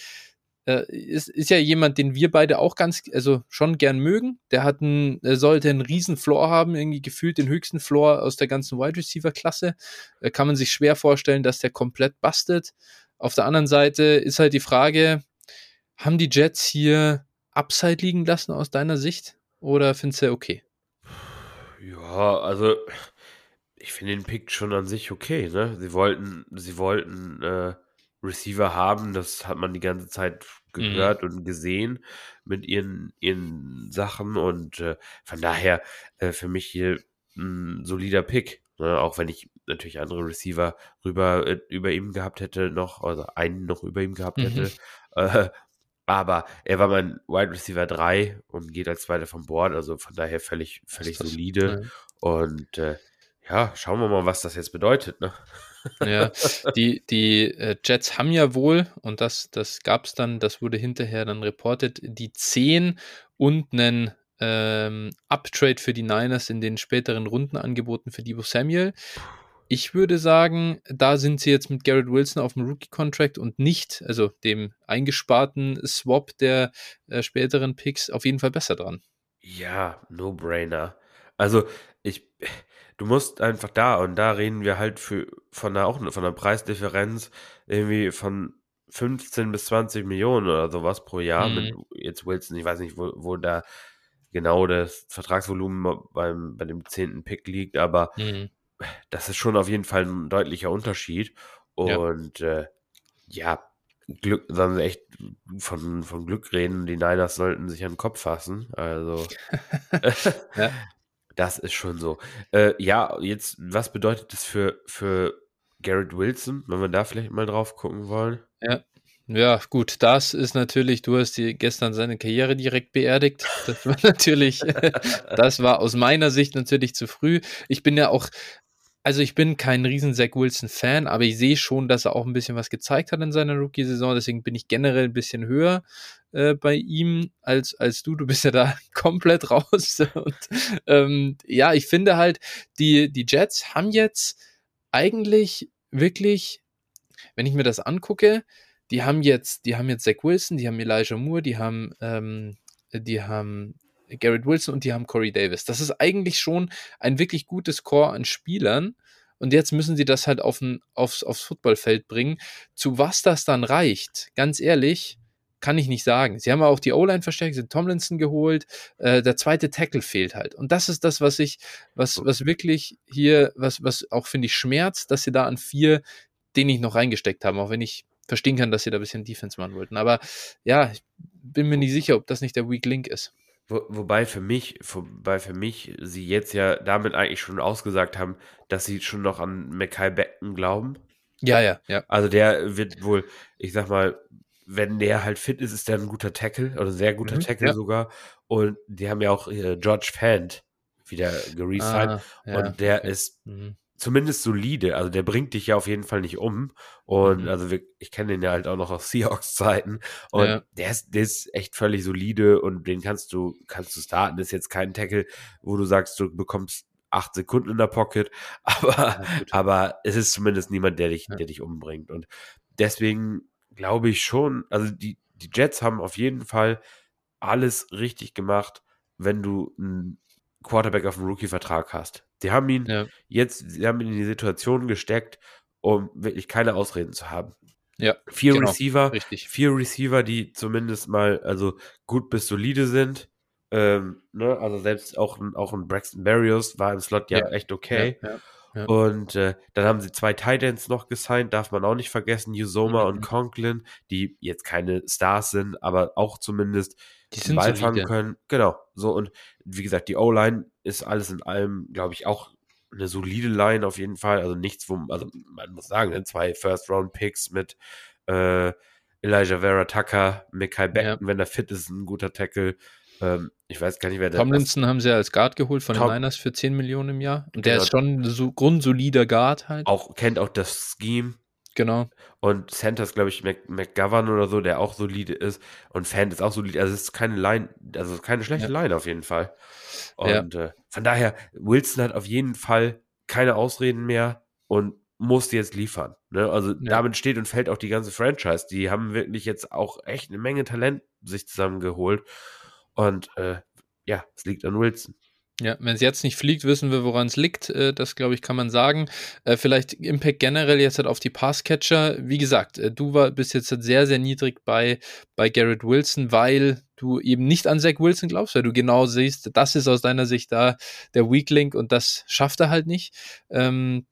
S1: äh, ist, ist ja jemand, den wir beide auch ganz, also schon gern mögen. Der hat einen, sollte einen riesen Floor haben, irgendwie gefühlt den höchsten Floor aus der ganzen Wide Receiver Klasse. Kann man sich schwer vorstellen, dass der komplett bastet. Auf der anderen Seite ist halt die Frage, haben die Jets hier Upside liegen lassen aus deiner Sicht? Oder findest du okay?
S2: Ja, also ich finde den Pick schon an sich okay, ne? Sie wollten, sie wollten äh, Receiver haben, das hat man die ganze Zeit
S1: Mhm.
S2: gehört und gesehen mit ihren, ihren Sachen und äh, von daher äh, für mich hier ein solider Pick. Ne? Auch wenn ich natürlich andere Receiver rüber äh, über ihm gehabt hätte noch, also einen noch über ihm gehabt
S1: Mhm.
S2: hätte. Aber er war mein Wide Receiver 3 und geht als zweiter vom Board, also von daher völlig, völlig solide. Und äh, ja, schauen wir mal, was das jetzt bedeutet. Ne?
S1: Ja, die, die äh, Jets haben ja wohl, und das, das gab es dann, das wurde hinterher dann reportet, die 10 und einen ähm, Uptrade für die Niners in den späteren Runden angeboten für Debo Samuel. Ich würde sagen, da sind sie jetzt mit Garrett Wilson auf dem Rookie-Contract und nicht, also dem eingesparten Swap der äh, späteren Picks, auf jeden Fall besser dran.
S2: Ja, no-brainer. Also, ich, du musst einfach da und da reden wir halt für, von einer, auch von einer Preisdifferenz irgendwie von 15 bis 20 Millionen oder sowas pro Jahr
S1: Mhm.
S2: mit jetzt Wilson. Ich weiß nicht, wo, wo da genau das Vertragsvolumen beim, bei dem zehnten Pick liegt, aber
S1: Mhm.
S2: Das ist schon auf jeden Fall ein deutlicher Unterschied.
S1: Ja.
S2: Und äh, ja, Glück, sollen sie echt von, von Glück reden. Die Niners sollten sich an den Kopf fassen. Also,
S1: Ja.
S2: das ist schon so. Äh, ja, jetzt, was bedeutet das für, für Garrett Wilson, wenn wir da vielleicht mal drauf gucken wollen?
S1: Ja, gut, das ist natürlich, du hast die gestern seine Karriere direkt beerdigt. Das war natürlich, das war aus meiner Sicht natürlich zu früh. Ich bin ja auch, also ich bin kein riesen Zach Wilson-Fan, aber ich sehe schon, dass er auch ein bisschen was gezeigt hat in seiner Rookie-Saison. Deswegen bin ich generell ein bisschen höher äh, bei ihm als, als du. Du bist ja da komplett raus. Und ähm, ja, ich finde halt, die, die Jets haben jetzt eigentlich wirklich, wenn ich mir das angucke, die haben jetzt, die haben jetzt Zach Wilson, die haben Elijah Moore, die haben, ähm, die haben Garrett Wilson und die haben Corey Davis. Das ist eigentlich schon ein wirklich gutes Core an Spielern. Und jetzt müssen sie das halt auf ein, aufs, aufs Footballfeld bringen. Zu was das dann reicht, ganz ehrlich, kann ich nicht sagen. Sie haben auch die O-Line verstärkt, sie haben Tomlinson geholt. Äh, der zweite Tackle fehlt halt. Und das ist das, was ich, was, was wirklich hier, was, was auch finde ich schmerzt, dass sie da an vier, den ich noch reingesteckt haben, auch wenn ich verstehen kann, dass sie da ein bisschen Defense machen wollten. Aber ja, ich bin mir nicht sicher, ob das nicht der Weak Link ist.
S2: Wo, wobei für mich, wobei für mich sie jetzt ja damit eigentlich schon ausgesagt haben, dass sie schon noch an Mackay Becken glauben.
S1: Ja, ja, ja.
S2: Also der wird wohl, ich sag mal, wenn der halt fit ist, ist der ein guter Tackle oder ein sehr guter
S1: Mhm,
S2: Tackle
S1: ja.
S2: sogar. Und die haben ja auch äh, George Fant wieder geresigned.
S1: Ah, ja,
S2: und der
S1: okay.
S2: ist
S1: Mhm.
S2: Zumindest solide. Also der bringt dich ja auf jeden Fall nicht um. Und
S1: Mhm.
S2: also wir, ich kenne den ja halt auch noch aus Seahawks-Zeiten. Und
S1: Ja.
S2: der, ist, der ist echt völlig solide und den kannst du, kannst du starten. Das ist jetzt kein Tackle, wo du sagst, du bekommst acht Sekunden in der Pocket. Aber,
S1: Ja,
S2: aber es ist zumindest niemand, der dich,
S1: Ja.
S2: der dich umbringt. Und deswegen glaube ich schon, also die, die Jets haben auf jeden Fall alles richtig gemacht, wenn du einen Quarterback auf dem Rookie-Vertrag hast. Die haben ihn
S1: Ja,
S2: jetzt, sie haben ihn in die Situation gesteckt, um wirklich keine Ausreden zu haben.
S1: ja,
S2: Vier
S1: Genau,
S2: Receiver,
S1: richtig.
S2: vier Receiver, die zumindest mal also gut bis solide sind. Ähm, ne? Also selbst auch ein, auch ein Braxton Berrios war im Slot ja,
S1: Ja,
S2: echt okay.
S1: Ja, ja.
S2: Und äh, dann haben sie zwei Titans noch gesigned, darf man auch nicht vergessen, Usoma
S1: Mhm.
S2: und Conklin, die jetzt keine Stars sind, aber auch zumindest
S1: Die
S2: Ball fangen können. Genau. So, und wie gesagt, die O-Line ist alles in allem, glaube ich, auch eine solide Line auf jeden Fall. Also nichts, wo, also man muss sagen, ne, zwei First-Round-Picks mit äh, Elijah Vera Tucker, Mikai Beckton, wenn er fit ist, ein guter Tackle. Ähm, ich weiß gar nicht, wer der
S1: Tomlinson haben sie ja als Guard geholt von
S2: Tom-
S1: den Niners für 10 Millionen im Jahr. Und der
S2: Genau.
S1: ist schon so grundsolider Guard halt.
S2: auch kennt auch das Scheme.
S1: Genau.
S2: Und Center ist, glaube ich, Mc, McGovern oder so, der auch solide ist. Und Fan ist auch solide. Also es ist keine Line, also keine schlechte Line auf jeden Fall.
S1: Ja.
S2: Und äh, von daher, Wilson hat auf jeden Fall keine Ausreden mehr und muss jetzt liefern. Ne? Also damit steht und fällt auch die ganze Franchise. Die haben wirklich jetzt auch echt eine Menge Talent sich zusammengeholt. Und äh, ja, es liegt an Wilson.
S1: Ja, wenn es jetzt nicht fliegt, wissen wir, woran es liegt. Äh, das, glaube ich, kann man sagen. Äh, vielleicht Impact generell jetzt halt auf die Passcatcher. Wie gesagt, äh, du war, bist jetzt halt sehr, sehr niedrig bei, bei Garrett Wilson, weil du eben nicht an Zach Wilson glaubst, weil du genau siehst, das ist aus deiner Sicht da der Weak Link und das schafft er halt nicht. Ähm,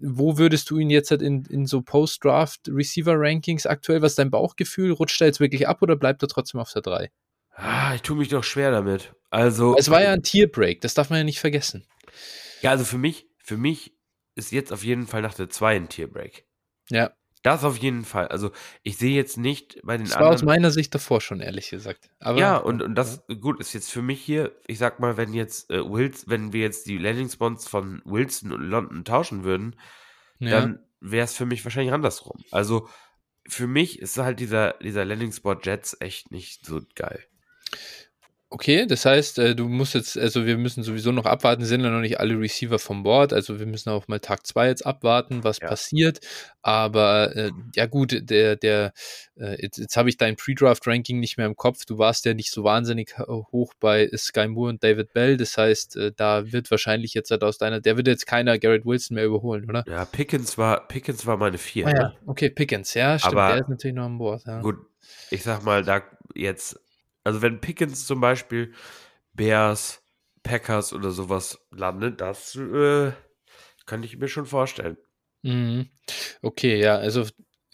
S1: wo würdest du ihn jetzt halt in, in so Post-Draft-Receiver-Rankings aktuell? Was ist dein Bauchgefühl? Rutscht er jetzt wirklich ab oder bleibt er trotzdem auf der 3?
S2: Ah, ich tue mich doch schwer damit. Also.
S1: Es war ja ein Tierbreak, das darf man ja nicht vergessen.
S2: Ja, also für mich, für mich ist jetzt auf jeden Fall nach der 2 ein Tierbreak.
S1: Ja.
S2: Das auf jeden Fall. Also ich sehe jetzt nicht bei den
S1: das anderen. Das war aus meiner Sicht davor schon, ehrlich gesagt.
S2: Aber, ja, und, und das, gut, ist jetzt für mich hier, ich sag mal, wenn jetzt äh, Wills, wenn wir jetzt die Landing Spots von Wilson und London tauschen würden, ja. dann wäre es für mich wahrscheinlich andersrum. Also für mich ist halt dieser, dieser Landing Spot Jets echt nicht so geil.
S1: Okay, das heißt, äh, du musst jetzt, also wir müssen sowieso noch abwarten, sind ja noch nicht alle Receiver vom Board, also wir müssen auch mal Tag 2 jetzt abwarten, was ja. passiert. Aber äh, ja gut, der, der, äh, jetzt, jetzt habe ich dein Pre-Draft-Ranking nicht mehr im Kopf. Du warst ja nicht so wahnsinnig hoch bei Sky Moore und David Bell. Das heißt, äh, da wird wahrscheinlich jetzt halt aus deiner, der wird jetzt keiner Garrett Wilson mehr überholen, oder?
S2: Ja, Pickens war, Pickens war meine vier. Ah,
S1: ja. Ne? Okay, Pickens, ja, stimmt, Aber der ist natürlich noch an Bord. Ja.
S2: Gut, ich sag mal, da jetzt also wenn Pickens zum Beispiel Bears, Packers oder sowas landet, das äh, kann ich mir schon vorstellen.
S1: Mhm. Okay, ja, also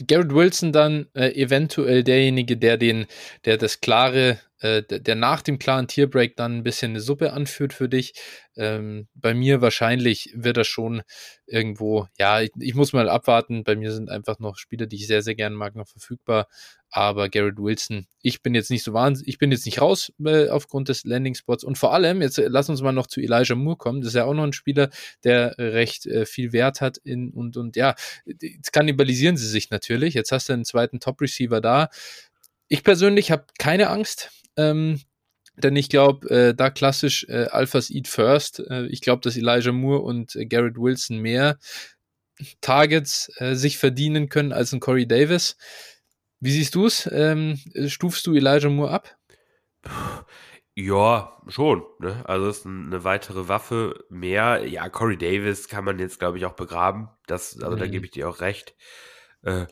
S1: Garrett Wilson dann äh, eventuell derjenige, der den, der das klare äh, der nach dem klaren Tierbreak dann ein bisschen eine Suppe anführt für dich. Ähm, bei mir wahrscheinlich wird das schon irgendwo, ja, ich, ich, muss mal abwarten. Bei mir sind einfach noch Spieler, die ich sehr, sehr gerne mag, noch verfügbar. Aber Garrett Wilson, ich bin jetzt nicht so wahnsinnig, ich bin jetzt nicht raus äh, aufgrund des Landing Spots. Und vor allem, jetzt äh, lass uns mal noch zu Elijah Moore kommen. Das ist ja auch noch ein Spieler, der recht äh, viel Wert hat in, und, und ja, jetzt kannibalisieren sie sich natürlich. Jetzt hast du einen zweiten Top Receiver da. Ich persönlich habe keine Angst ähm, denn ich glaube, äh, da klassisch äh, Alphas Eat First. Äh, ich glaube, dass Elijah Moore und äh, Garrett Wilson mehr Targets äh, sich verdienen können als ein Corey Davis. Wie siehst du es? Ähm, stufst du Elijah Moore ab?
S2: Ja, schon. Ne? Also es ist eine weitere Waffe mehr. Ja, Corey Davis kann man jetzt, glaube ich, auch begraben. Das, also mhm. da gebe ich dir auch recht. Äh,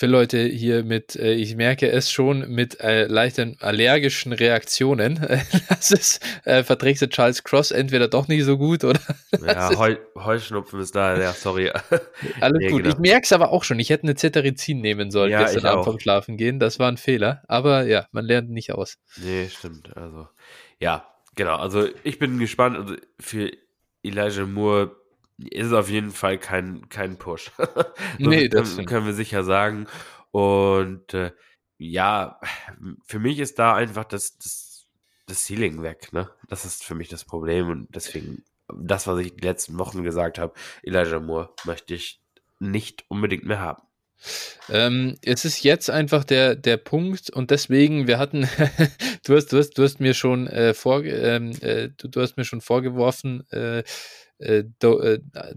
S1: für Leute hier mit, äh, ich merke es schon, mit äh, leichten allergischen Reaktionen. das ist, äh, verträgst du Charles Cross entweder doch nicht so gut oder.
S2: ja, Heu, Heuschnupfen ist da, ja, sorry.
S1: Alles nee, gut. Genau. Ich merke es aber auch schon. Ich hätte eine Cetirizin nehmen sollen ja, gestern Abend vom Schlafen gehen. Das war ein Fehler. Aber ja, man lernt nicht aus.
S2: Nee, stimmt. Also, ja, genau. Also, ich bin gespannt. Also, für Elijah Moore ist auf jeden Fall kein, kein Push. so nee, das können, können wir sicher sagen. Und äh, ja, für mich ist da einfach das, das, das Ceiling weg. Ne? Das ist für mich das Problem. Und deswegen, das, was ich die letzten Wochen gesagt habe, Elijah Moore möchte ich nicht unbedingt mehr haben.
S1: Ähm, es ist jetzt einfach der, der Punkt und deswegen, wir hatten, du hast, du hast, du hast mir schon äh, vor, ähm, äh, du, du, hast mir schon vorgeworfen, äh,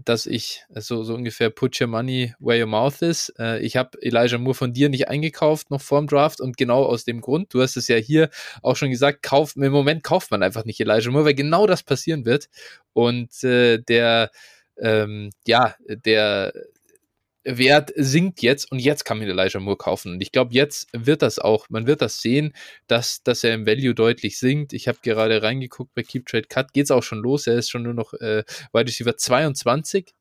S1: dass ich so, so ungefähr put your money where your mouth is. Äh, ich habe Elijah Moore von dir nicht eingekauft, noch vorm Draft und genau aus dem Grund, du hast es ja hier auch schon gesagt, kauf, im Moment kauft man einfach nicht Elijah Moore, weil genau das passieren wird. Und äh, der, ähm, ja, der, Wert sinkt jetzt und jetzt kann man Elijah Moore kaufen. Und ich glaube, jetzt wird das auch, man wird das sehen, dass, dass er im Value deutlich sinkt. Ich habe gerade reingeguckt bei Keep Trade Cut, geht es auch schon los. Er ist schon nur noch äh, Wide Receiver 22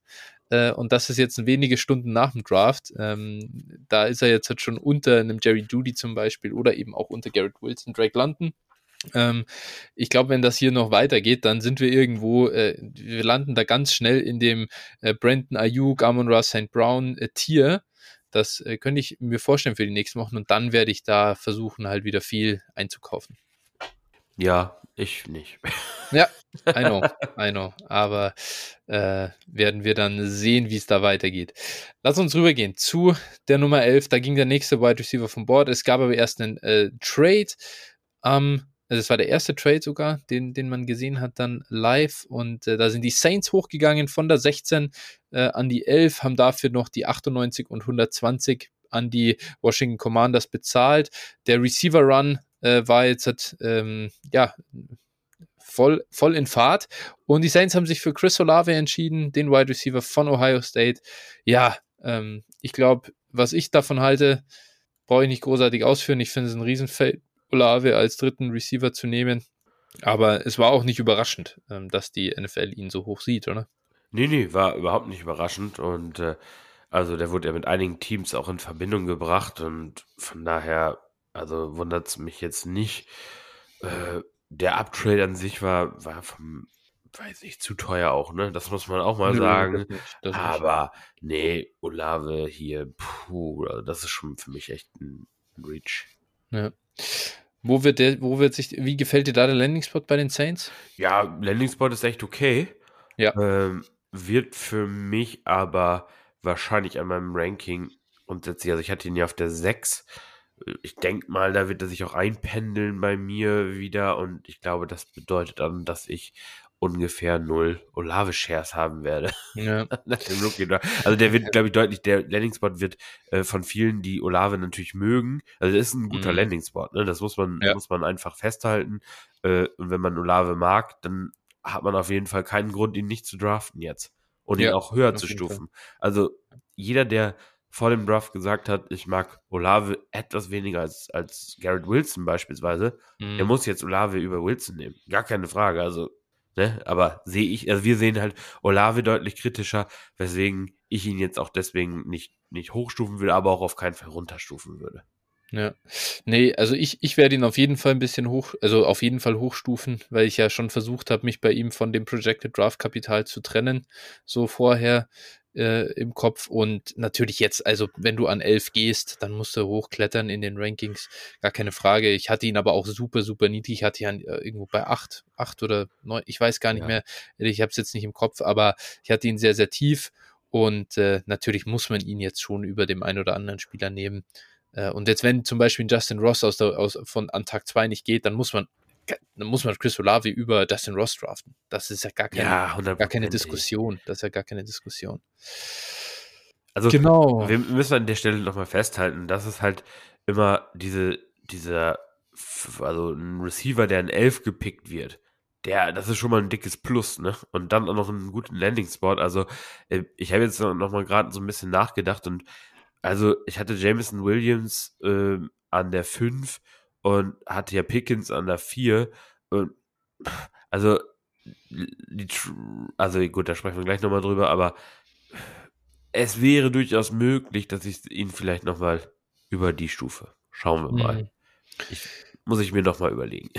S1: äh, und das ist jetzt wenige Stunden nach dem Draft. Ähm, da ist er jetzt halt schon unter einem Jerry Judy zum Beispiel oder eben auch unter Garrett Wilson, Drake London. Ähm, ich glaube, wenn das hier noch weitergeht, dann sind wir irgendwo, äh, wir landen da ganz schnell in dem äh, Brandon Ayuk, Amon Ross St. Brown äh, Tier. Das äh, könnte ich mir vorstellen für die nächsten Wochen und dann werde ich da versuchen, halt wieder viel einzukaufen.
S2: Ja, ich nicht.
S1: Ja, I know, I know. Aber äh, werden wir dann sehen, wie es da weitergeht. Lass uns rübergehen zu der Nummer 11. Da ging der nächste Wide Receiver vom Board. Es gab aber erst einen äh, Trade am also es war der erste Trade sogar, den, den man gesehen hat dann live. Und äh, da sind die Saints hochgegangen von der 16 äh, an die 11, haben dafür noch die 98 und 120 an die Washington Commanders bezahlt. Der Receiver Run äh, war jetzt, ähm, ja, voll, voll in Fahrt. Und die Saints haben sich für Chris Olave entschieden, den Wide Receiver von Ohio State. Ja, ähm, ich glaube, was ich davon halte, brauche ich nicht großartig ausführen. Ich finde es ein Riesenfeld, Olave als dritten Receiver zu nehmen. Aber es war auch nicht überraschend, ähm, dass die NFL ihn so hoch sieht, oder?
S2: Nee, nee, war überhaupt nicht überraschend. Und äh, also der wurde ja mit einigen Teams auch in Verbindung gebracht. Und von daher, also wundert es mich jetzt nicht. Äh, der Uptrade an sich war, war vom, weiß ich, zu teuer auch, ne? Das muss man auch mal Nö, sagen. Das nicht, das Aber nicht. nee, Olave hier, puh, also das ist schon für mich echt ein Reach.
S1: Ja. Wo wird der, wo wird sich, wie gefällt dir da der Landing Spot bei den Saints?
S2: Ja, Landing Spot ist echt okay.
S1: Ja.
S2: Ähm, wird für mich aber wahrscheinlich an meinem Ranking grundsätzlich, also ich hatte ihn ja auf der 6. Ich denke mal, da wird er sich auch einpendeln bei mir wieder und ich glaube, das bedeutet dann, dass ich ungefähr null Olave-Shares haben werde.
S1: Ja.
S2: also der wird, glaube ich, deutlich, der Landing-Spot wird äh, von vielen, die Olave natürlich mögen, also das ist ein guter mhm. Landing-Spot, ne? das muss man, ja. muss man einfach festhalten. Äh, und wenn man Olave mag, dann hat man auf jeden Fall keinen Grund, ihn nicht zu draften jetzt und ja, ihn auch höher zu stufen. Also jeder, der vor dem Draft gesagt hat, ich mag Olave etwas weniger als, als Garrett Wilson beispielsweise, mhm. der muss jetzt Olave über Wilson nehmen. Gar keine Frage. Also Ne? Aber sehe ich, also wir sehen halt Olave deutlich kritischer, weswegen ich ihn jetzt auch deswegen nicht, nicht hochstufen will, aber auch auf keinen Fall runterstufen würde.
S1: Ja, nee, also ich, ich werde ihn auf jeden Fall ein bisschen hoch, also auf jeden Fall hochstufen, weil ich ja schon versucht habe, mich bei ihm von dem Projected Draft Kapital zu trennen, so vorher äh, im Kopf. Und natürlich jetzt, also wenn du an 11 gehst, dann musst du hochklettern in den Rankings, gar keine Frage. Ich hatte ihn aber auch super, super niedrig. Ich hatte ihn äh, irgendwo bei 8, 8 oder 9, ich weiß gar nicht ja. mehr. Ich habe es jetzt nicht im Kopf, aber ich hatte ihn sehr, sehr tief. Und äh, natürlich muss man ihn jetzt schon über dem einen oder anderen Spieler nehmen. Äh, und jetzt, wenn zum Beispiel Justin Ross aus der, aus, von an Tag 2 nicht geht, dann muss man dann muss man Chris Olavi über Dustin Ross draften. Das ist ja gar keine, ja, gar keine Diskussion. Das ist ja gar keine Diskussion.
S2: Also genau. wir müssen an der Stelle nochmal festhalten, dass es halt immer diese, dieser, also ein Receiver, der in 11 gepickt wird, der, das ist schon mal ein dickes Plus, ne? Und dann auch noch einen guten Landing-Spot. Also, äh, ich habe jetzt noch mal gerade so ein bisschen nachgedacht und also ich hatte Jameson Williams äh, an der 5 und hatte ja Pickens an der 4. Und also, die, also gut, da sprechen wir gleich nochmal drüber, aber es wäre durchaus möglich, dass ich ihn vielleicht nochmal über die Stufe. Schauen wir mal. Mhm. Ich, muss ich mir nochmal überlegen.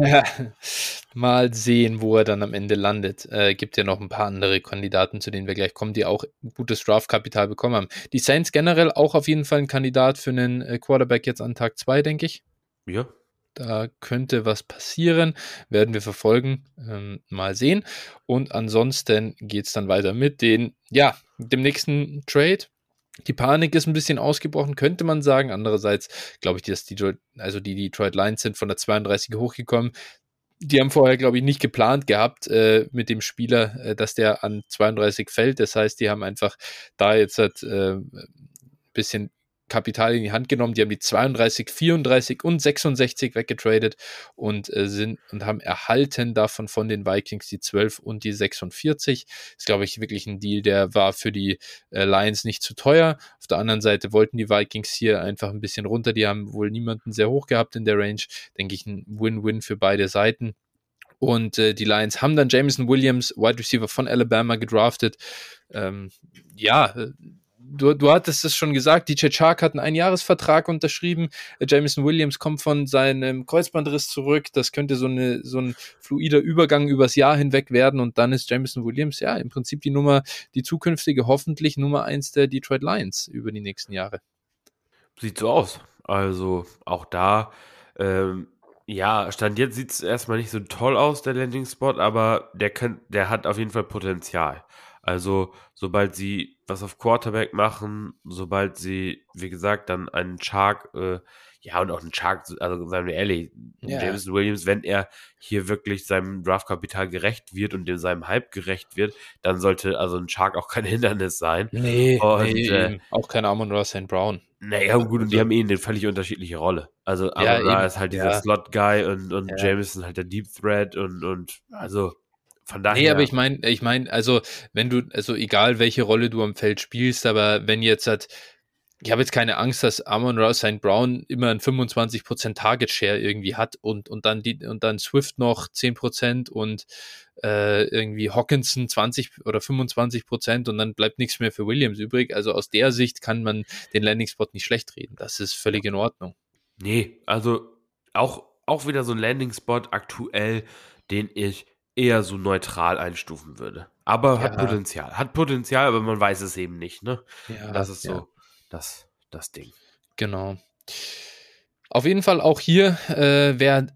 S1: ja, mal sehen, wo er dann am Ende landet. Äh, gibt ja noch ein paar andere Kandidaten, zu denen wir gleich kommen, die auch gutes Draftkapital bekommen haben. Die Saints generell auch auf jeden Fall ein Kandidat für einen äh, Quarterback jetzt an Tag 2, denke ich.
S2: Ja.
S1: Da könnte was passieren, werden wir verfolgen, ähm, mal sehen. Und ansonsten geht es dann weiter mit den, ja, dem nächsten Trade. Die Panik ist ein bisschen ausgebrochen, könnte man sagen. Andererseits glaube ich, dass die, also die Detroit Lions sind von der 32 hochgekommen. Die haben vorher, glaube ich, nicht geplant gehabt äh, mit dem Spieler, äh, dass der an 32 fällt. Das heißt, die haben einfach da jetzt halt, äh, bisschen Kapital in die Hand genommen. Die haben die 32, 34 und 66 weggetradet und äh, sind und haben erhalten davon von den Vikings die 12 und die 46. Das ist, glaube ich, wirklich ein Deal, der war für die äh, Lions nicht zu teuer. Auf der anderen Seite wollten die Vikings hier einfach ein bisschen runter. Die haben wohl niemanden sehr hoch gehabt in der Range. Denke ich, ein Win-Win für beide Seiten. Und äh, die Lions haben dann Jameson Williams, Wide Receiver von Alabama, gedraftet. Ähm, ja, äh, du, du hattest es schon gesagt, DJ Chark hat einen Einjahresvertrag unterschrieben. Jameson Williams kommt von seinem Kreuzbandriss zurück. Das könnte so, eine, so ein fluider Übergang übers Jahr hinweg werden. Und dann ist Jameson Williams ja im Prinzip die Nummer, die zukünftige, hoffentlich Nummer eins der Detroit Lions über die nächsten Jahre.
S2: Sieht so aus. Also auch da, ähm, ja, Stand jetzt sieht es erstmal nicht so toll aus, der Landing-Spot, aber der, kann, der hat auf jeden Fall Potenzial. Also, sobald sie was auf Quarterback machen, sobald sie, wie gesagt, dann einen Chark, äh, ja, und auch einen Chark, also sagen wir ehrlich, ja. Jameson Williams, wenn er hier wirklich seinem Draftkapital gerecht wird und dem seinem Hype gerecht wird, dann sollte also ein Chark auch kein Hindernis sein.
S1: Nee, und, nee äh, auch kein Amon Ross Brown.
S2: Naja, gut, und die
S1: Also
S2: haben eh eine völlig unterschiedliche Rolle. Also,
S1: Ja,
S2: Amon
S1: eben,
S2: ist halt dieser
S1: ja.
S2: Slot-Guy und, und
S1: Ja.
S2: Jameson halt der Deep Threat und, und also von daher.
S1: Nee, aber ich meine, ich meine, also wenn du, also egal welche Rolle du am Feld spielst, aber wenn jetzt halt, ich habe jetzt keine Angst, dass Amon Ross St. Brown immer ein 25% Target Share irgendwie hat und, und dann die, und dann Swift noch 10% und äh, irgendwie Hawkinson 20 oder 25% und dann bleibt nichts mehr für Williams übrig. Also aus der Sicht kann man den Landing Spot nicht schlecht reden. Das ist völlig in Ordnung.
S2: Nee, also auch, auch wieder so ein Landing-Spot aktuell, den ich eher so neutral einstufen würde. Aber hat
S1: Ja.
S2: Potenzial. Hat Potenzial, aber man weiß es eben nicht, ne?
S1: Ja,
S2: Das ist so
S1: ja.
S2: das, das Ding.
S1: Genau. Auf jeden Fall auch hier, äh, wer,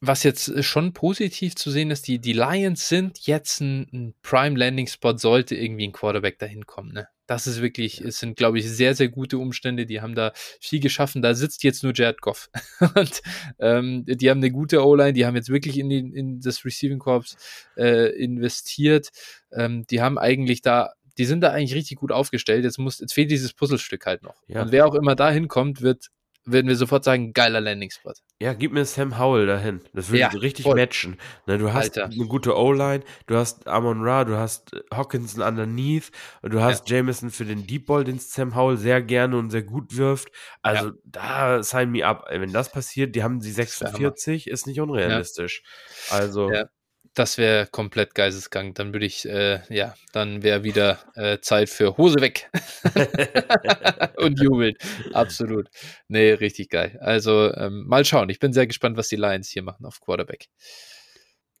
S1: was jetzt schon positiv zu sehen ist, die, die Lions sind jetzt ein, ein Prime Landing Spot, sollte irgendwie ein Quarterback dahin kommen. Ne? Das ist wirklich, es sind, glaube ich, sehr, sehr gute Umstände. Die haben da viel geschaffen. Da sitzt jetzt nur Jared Goff. Und ähm, die haben eine gute O-Line, die haben jetzt wirklich in, die, in das Receiving Corps äh, investiert. Ähm, die haben eigentlich da die sind da eigentlich richtig gut aufgestellt. Jetzt muss, jetzt fehlt dieses Puzzlestück halt noch.
S2: Ja.
S1: Und wer auch immer da hinkommt, wird, werden wir sofort sagen, geiler Landing-Spot.
S2: Ja, gib mir Sam Howell dahin. Das würde
S1: Ja,
S2: richtig
S1: voll.
S2: matchen. Ne, du hast
S1: Alter.
S2: eine gute O-Line, du hast Amon Ra, du hast äh, Hawkinson underneath und du hast Jameson für den Deep Ball, den Sam Howell sehr gerne und sehr gut wirft. Also da sign me up. Wenn das passiert, die haben
S1: Hammer.
S2: 46, ist nicht unrealistisch. Also
S1: Ja. Das wäre komplett geisteskrank. Dann würde ich, äh, ja, dann wäre wieder äh, Zeit für Hose weg. Und jubeln. Absolut. Nee, richtig geil. Also ähm, mal schauen. Ich bin sehr gespannt, was die Lions hier machen auf Quarterback.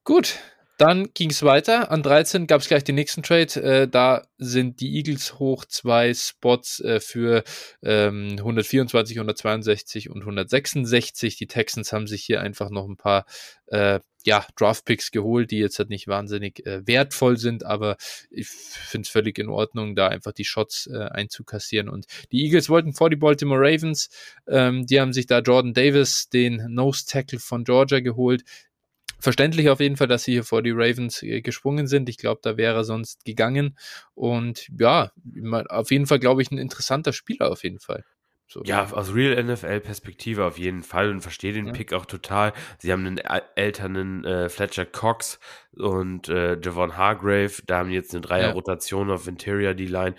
S1: Gut. Dann ging es weiter. An 13 gab es gleich den nächsten Trade. Äh, da sind die Eagles hoch zwei Spots äh, für ähm, 124, 162 und 166. Die Texans haben sich hier einfach noch ein paar äh, ja, Draft-Picks geholt, die jetzt halt nicht wahnsinnig äh, wertvoll sind, aber ich finde es völlig in Ordnung, da einfach die Shots äh, einzukassieren. Und die Eagles wollten vor die Baltimore Ravens. Ähm, die haben sich da Jordan Davis, den Nose-Tackle von Georgia, geholt. Verständlich auf jeden Fall, dass sie hier vor die Ravens äh, gesprungen sind. Ich glaube, da wäre er sonst gegangen. Und ja, auf jeden Fall, glaube ich, ein interessanter Spieler auf jeden Fall. So.
S2: Ja, aus Real NFL-Perspektive auf jeden Fall und verstehe den
S1: Ja.
S2: Pick auch total. Sie haben einen älteren äh, Fletcher Cox und äh, Javon Hargrave. Da haben jetzt eine Dreier-Rotation auf Interior D-Line.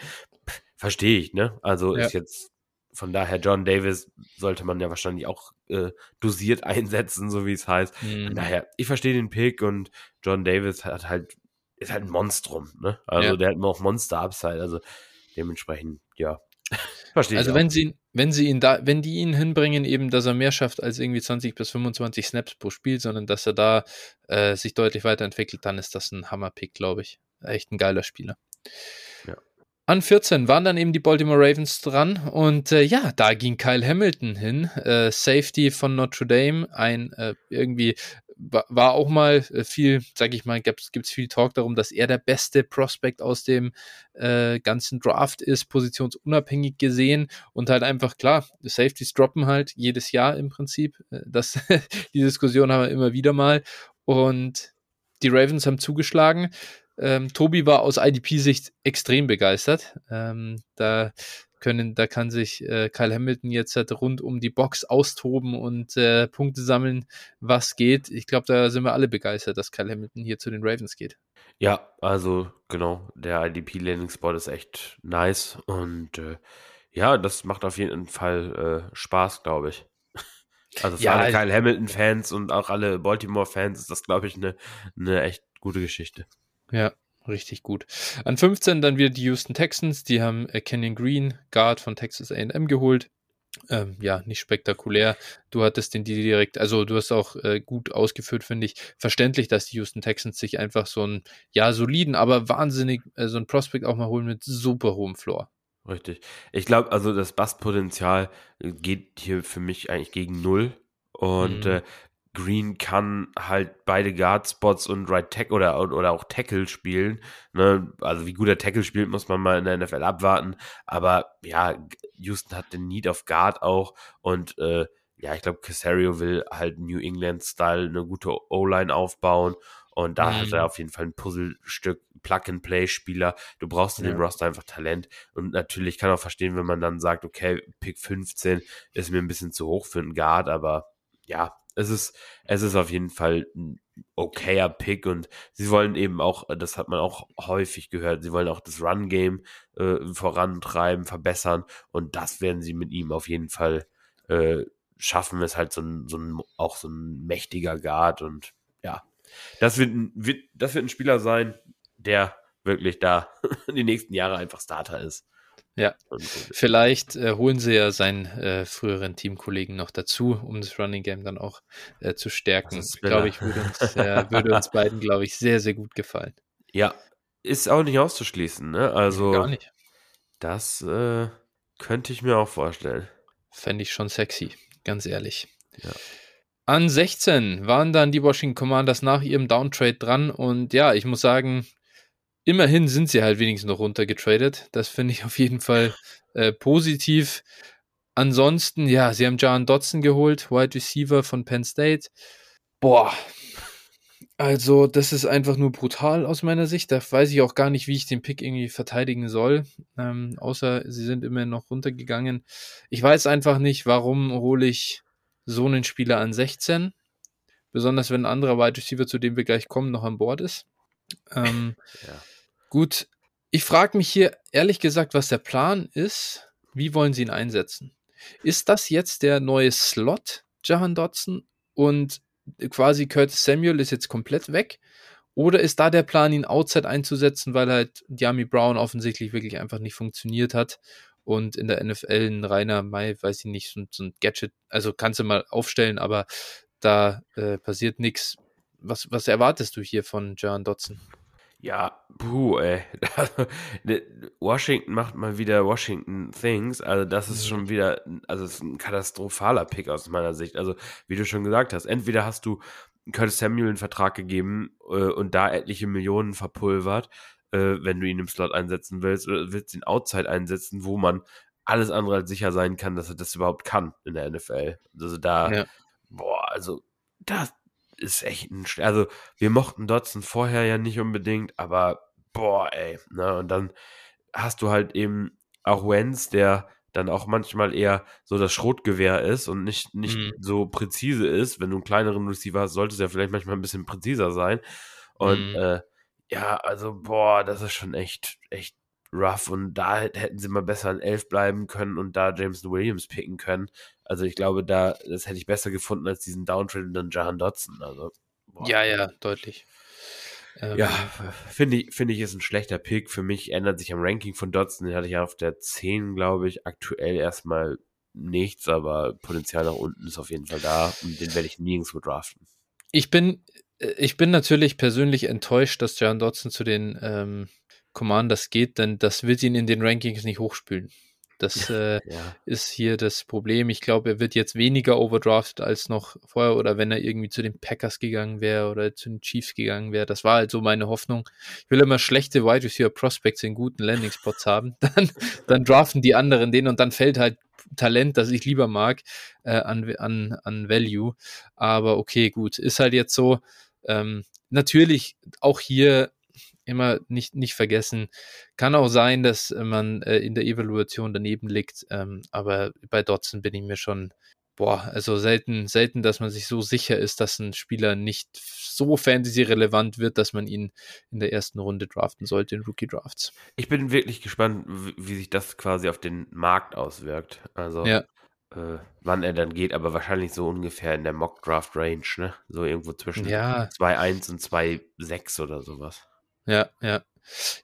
S2: Verstehe ich, ne? Also
S1: Ja.
S2: ist jetzt von daher John Davis sollte man ja wahrscheinlich auch äh, dosiert einsetzen, so wie es heißt. Von
S1: Mhm.
S2: daher, ich verstehe den Pick und John Davis hat halt, ist halt ein Monstrum, ne? Also
S1: Ja.
S2: der hat auch Monster-Upside, also dementsprechend, ja. Verstehe
S1: Also
S2: ich. auch.
S1: wenn sie, wenn sie ihn da, wenn die ihn hinbringen, eben, dass er mehr schafft als irgendwie 20 bis 25 Snaps pro Spiel, sondern dass er da äh, sich deutlich weiterentwickelt, dann ist das ein Hammer-Pick, glaube ich. Echt ein geiler Spieler. An 14 waren dann eben die Baltimore Ravens dran und äh, ja, da ging Kyle Hamilton hin, äh, Safety von Notre Dame, ein äh, irgendwie wa- war auch mal äh, viel, sag ich mal, gibt es viel Talk darum, dass er der beste Prospect aus dem äh, ganzen Draft ist, positionsunabhängig gesehen und halt einfach klar, Safeties droppen halt jedes Jahr im Prinzip. Äh, Das, die Diskussion haben wir immer wieder mal und die Ravens haben zugeschlagen. Ähm, Tobi war aus IDP-Sicht extrem begeistert. Ähm, da können, da kann sich äh, Kyle Hamilton jetzt halt rund um die Box austoben und äh, Punkte sammeln, was geht. Ich glaube, da sind wir alle begeistert, dass Kyle Hamilton hier zu den Ravens geht.
S2: Ja, also genau, der IDP-Landing-Spot ist echt nice und äh, ja, das macht auf jeden Fall äh, Spaß, glaube ich. Also für
S1: Ja,
S2: alle
S1: ich-
S2: Kyle Hamilton-Fans und auch alle Baltimore-Fans ist das, glaube ich, eine ne echt gute Geschichte.
S1: Ja, richtig gut. An 15 dann wieder die Houston Texans. Die haben äh, Kenyon Green, Guard von Texas AM geholt. Ähm, ja, nicht spektakulär. Du hattest den direkt, also du hast auch äh, gut ausgeführt, finde ich. Verständlich, dass die Houston Texans sich einfach so einen, ja, soliden, aber wahnsinnig, äh, so einen Prospect auch mal holen mit super hohem Floor.
S2: Richtig. Ich glaube, also das Bastpotenzial geht hier für mich eigentlich gegen null. Und
S1: Mhm.
S2: äh, Green kann halt beide Guard-Spots und Right Tackle oder, oder auch Tackle spielen. Ne? Also wie gut er Tackle spielt, muss man mal in der NFL abwarten. Aber ja, Houston hat den Need auf Guard auch. Und äh, ja, ich glaube, Casario will halt New England-Style eine gute O-Line aufbauen. Und da hat
S1: Mhm.
S2: er auf jeden Fall ein Puzzlestück Plug-and-Play-Spieler. Du brauchst in
S1: Ja.
S2: dem Roster einfach Talent. Und natürlich kann auch verstehen, wenn man dann sagt, okay, Pick 15 ist mir ein bisschen zu hoch für einen Guard, aber ja, es ist, es ist auf jeden Fall ein okayer Pick und sie wollen eben auch, das hat man auch häufig gehört, sie wollen auch das Run-Game äh, vorantreiben, verbessern und das werden sie mit ihm auf jeden Fall äh, schaffen. Ist halt so ein, so ein, auch so ein mächtiger Guard und ja, das wird, ein, wird, das wird ein Spieler sein, der wirklich da die nächsten Jahre einfach Starter ist.
S1: Ja. Vielleicht äh, holen sie ja seinen äh, früheren Teamkollegen noch dazu, um das Running Game dann auch äh, zu stärken.
S2: Das.
S1: Glaube ich, würde uns, äh, würde uns beiden, glaube ich, sehr, sehr gut gefallen.
S2: ja, ist auch nicht auszuschließen, ne? Also
S1: Gar nicht.
S2: das äh, könnte ich mir auch vorstellen.
S1: Fände ich schon sexy, ganz ehrlich.
S2: Ja.
S1: An 16 waren dann die Washington Commanders nach ihrem Downtrade dran und ja, ich muss sagen, immerhin sind sie halt wenigstens noch runtergetradet. Das finde ich auf jeden Fall äh, positiv. Ansonsten, ja, sie haben John Dodson geholt, Wide Receiver von Penn State. Boah, also das ist einfach nur brutal aus meiner Sicht. Da weiß ich auch gar nicht, wie ich den Pick irgendwie verteidigen soll. Ähm, außer sie sind immer noch runtergegangen. Ich weiß einfach nicht, warum hole ich so einen Spieler an 16. Besonders wenn ein anderer Wide Receiver, zu dem wir gleich kommen, noch an Bord ist. Ähm,
S2: Ja.
S1: Gut, ich frage mich hier ehrlich gesagt, was der Plan ist. Wie wollen sie ihn einsetzen? Ist das jetzt der neue Slot, Jahan Dodson? Und quasi Curtis Samuel ist jetzt komplett weg? Oder ist da der Plan, ihn outside einzusetzen, weil halt Diami Brown offensichtlich wirklich einfach nicht funktioniert hat und in der NFL ein reiner Mai, weiß ich nicht, so, ein- Gadget, also kannst du mal aufstellen, aber da äh, passiert nichts. Was, was erwartest du hier von Jahan Dodson?
S2: Ja, puh, ey. Ne, Washington macht mal wieder Washington Things. Also, das ist schon wieder, also, es ist ein katastrophaler Pick aus meiner Sicht. Also, wie du schon gesagt hast, entweder hast du Curtis Samuel einen Vertrag gegeben äh, und da etliche Millionen verpulvert, äh, wenn du ihn im Slot einsetzen willst, oder willst ihn Outside einsetzen, wo man alles andere als sicher sein kann, dass er das überhaupt kann in der NFL. Also, da,
S1: Ja.
S2: boah, also, das ist echt ein, also, wir mochten Dodson vorher ja nicht unbedingt, aber boah, ey, ne, und dann hast du halt eben auch Wenz, der dann auch manchmal eher so das Schrotgewehr ist und nicht, nicht
S1: Mhm.
S2: so präzise ist. Wenn du einen kleineren Receiver hast, sollte es ja vielleicht manchmal ein bisschen präziser sein. Und
S1: Mhm.
S2: äh, ja, also boah, das ist schon echt, echt rough. Und da hätt- hätten sie mal besser an 11 bleiben können und da Jameson Williams picken können. Also ich glaube, da, das hätte ich besser gefunden als diesen Downtrade und dann Jahan Dodson. Also, boah.
S1: Ja, ja, deutlich. Ähm,
S2: Ja, finde ich, finde ich, ist ein schlechter Pick. Für mich ändert sich am Ranking von Dodson. Den hatte ich ja auf der 10, glaube ich. Aktuell erstmal nichts, aber Potenzial nach unten ist auf jeden Fall da und den werde ich nirgendwo draften.
S1: Ich bin, äh, ich bin natürlich persönlich enttäuscht, dass Jahan Dodson zu den ähm, Commanders geht, denn das wird ihn in den Rankings nicht hochspülen. Das äh,
S2: Ja.
S1: ist hier das Problem. Ich glaube, er wird jetzt weniger overdrafted als noch vorher oder wenn er irgendwie zu den Packers gegangen wäre oder zu den Chiefs gegangen wäre. Das war halt so meine Hoffnung. Ich will immer schlechte Wide Receiver Prospects in guten Landing Spots haben. Dann, dann draften die anderen den und dann fällt halt Talent, das ich lieber mag, äh, an, an, an Value. Aber okay, gut, ist halt jetzt so. Ähm, natürlich auch hier immer nicht, nicht vergessen. Kann auch sein, dass äh, man äh, in der Evaluation daneben liegt, ähm, aber bei Dotson bin ich mir schon, boah, also selten, selten, dass man sich so sicher ist, dass ein Spieler nicht so fantasy-relevant wird, dass man ihn in der ersten Runde draften sollte in Rookie-Drafts.
S2: Ich bin wirklich gespannt, wie, sich das quasi auf den Markt auswirkt. Also
S1: Ja.
S2: äh, wann er dann geht, aber wahrscheinlich so ungefähr in der Mock-Draft-Range, ne? So irgendwo zwischen
S1: Ja,
S2: 2,1 und 2,6 oder sowas.
S1: Ja, ja.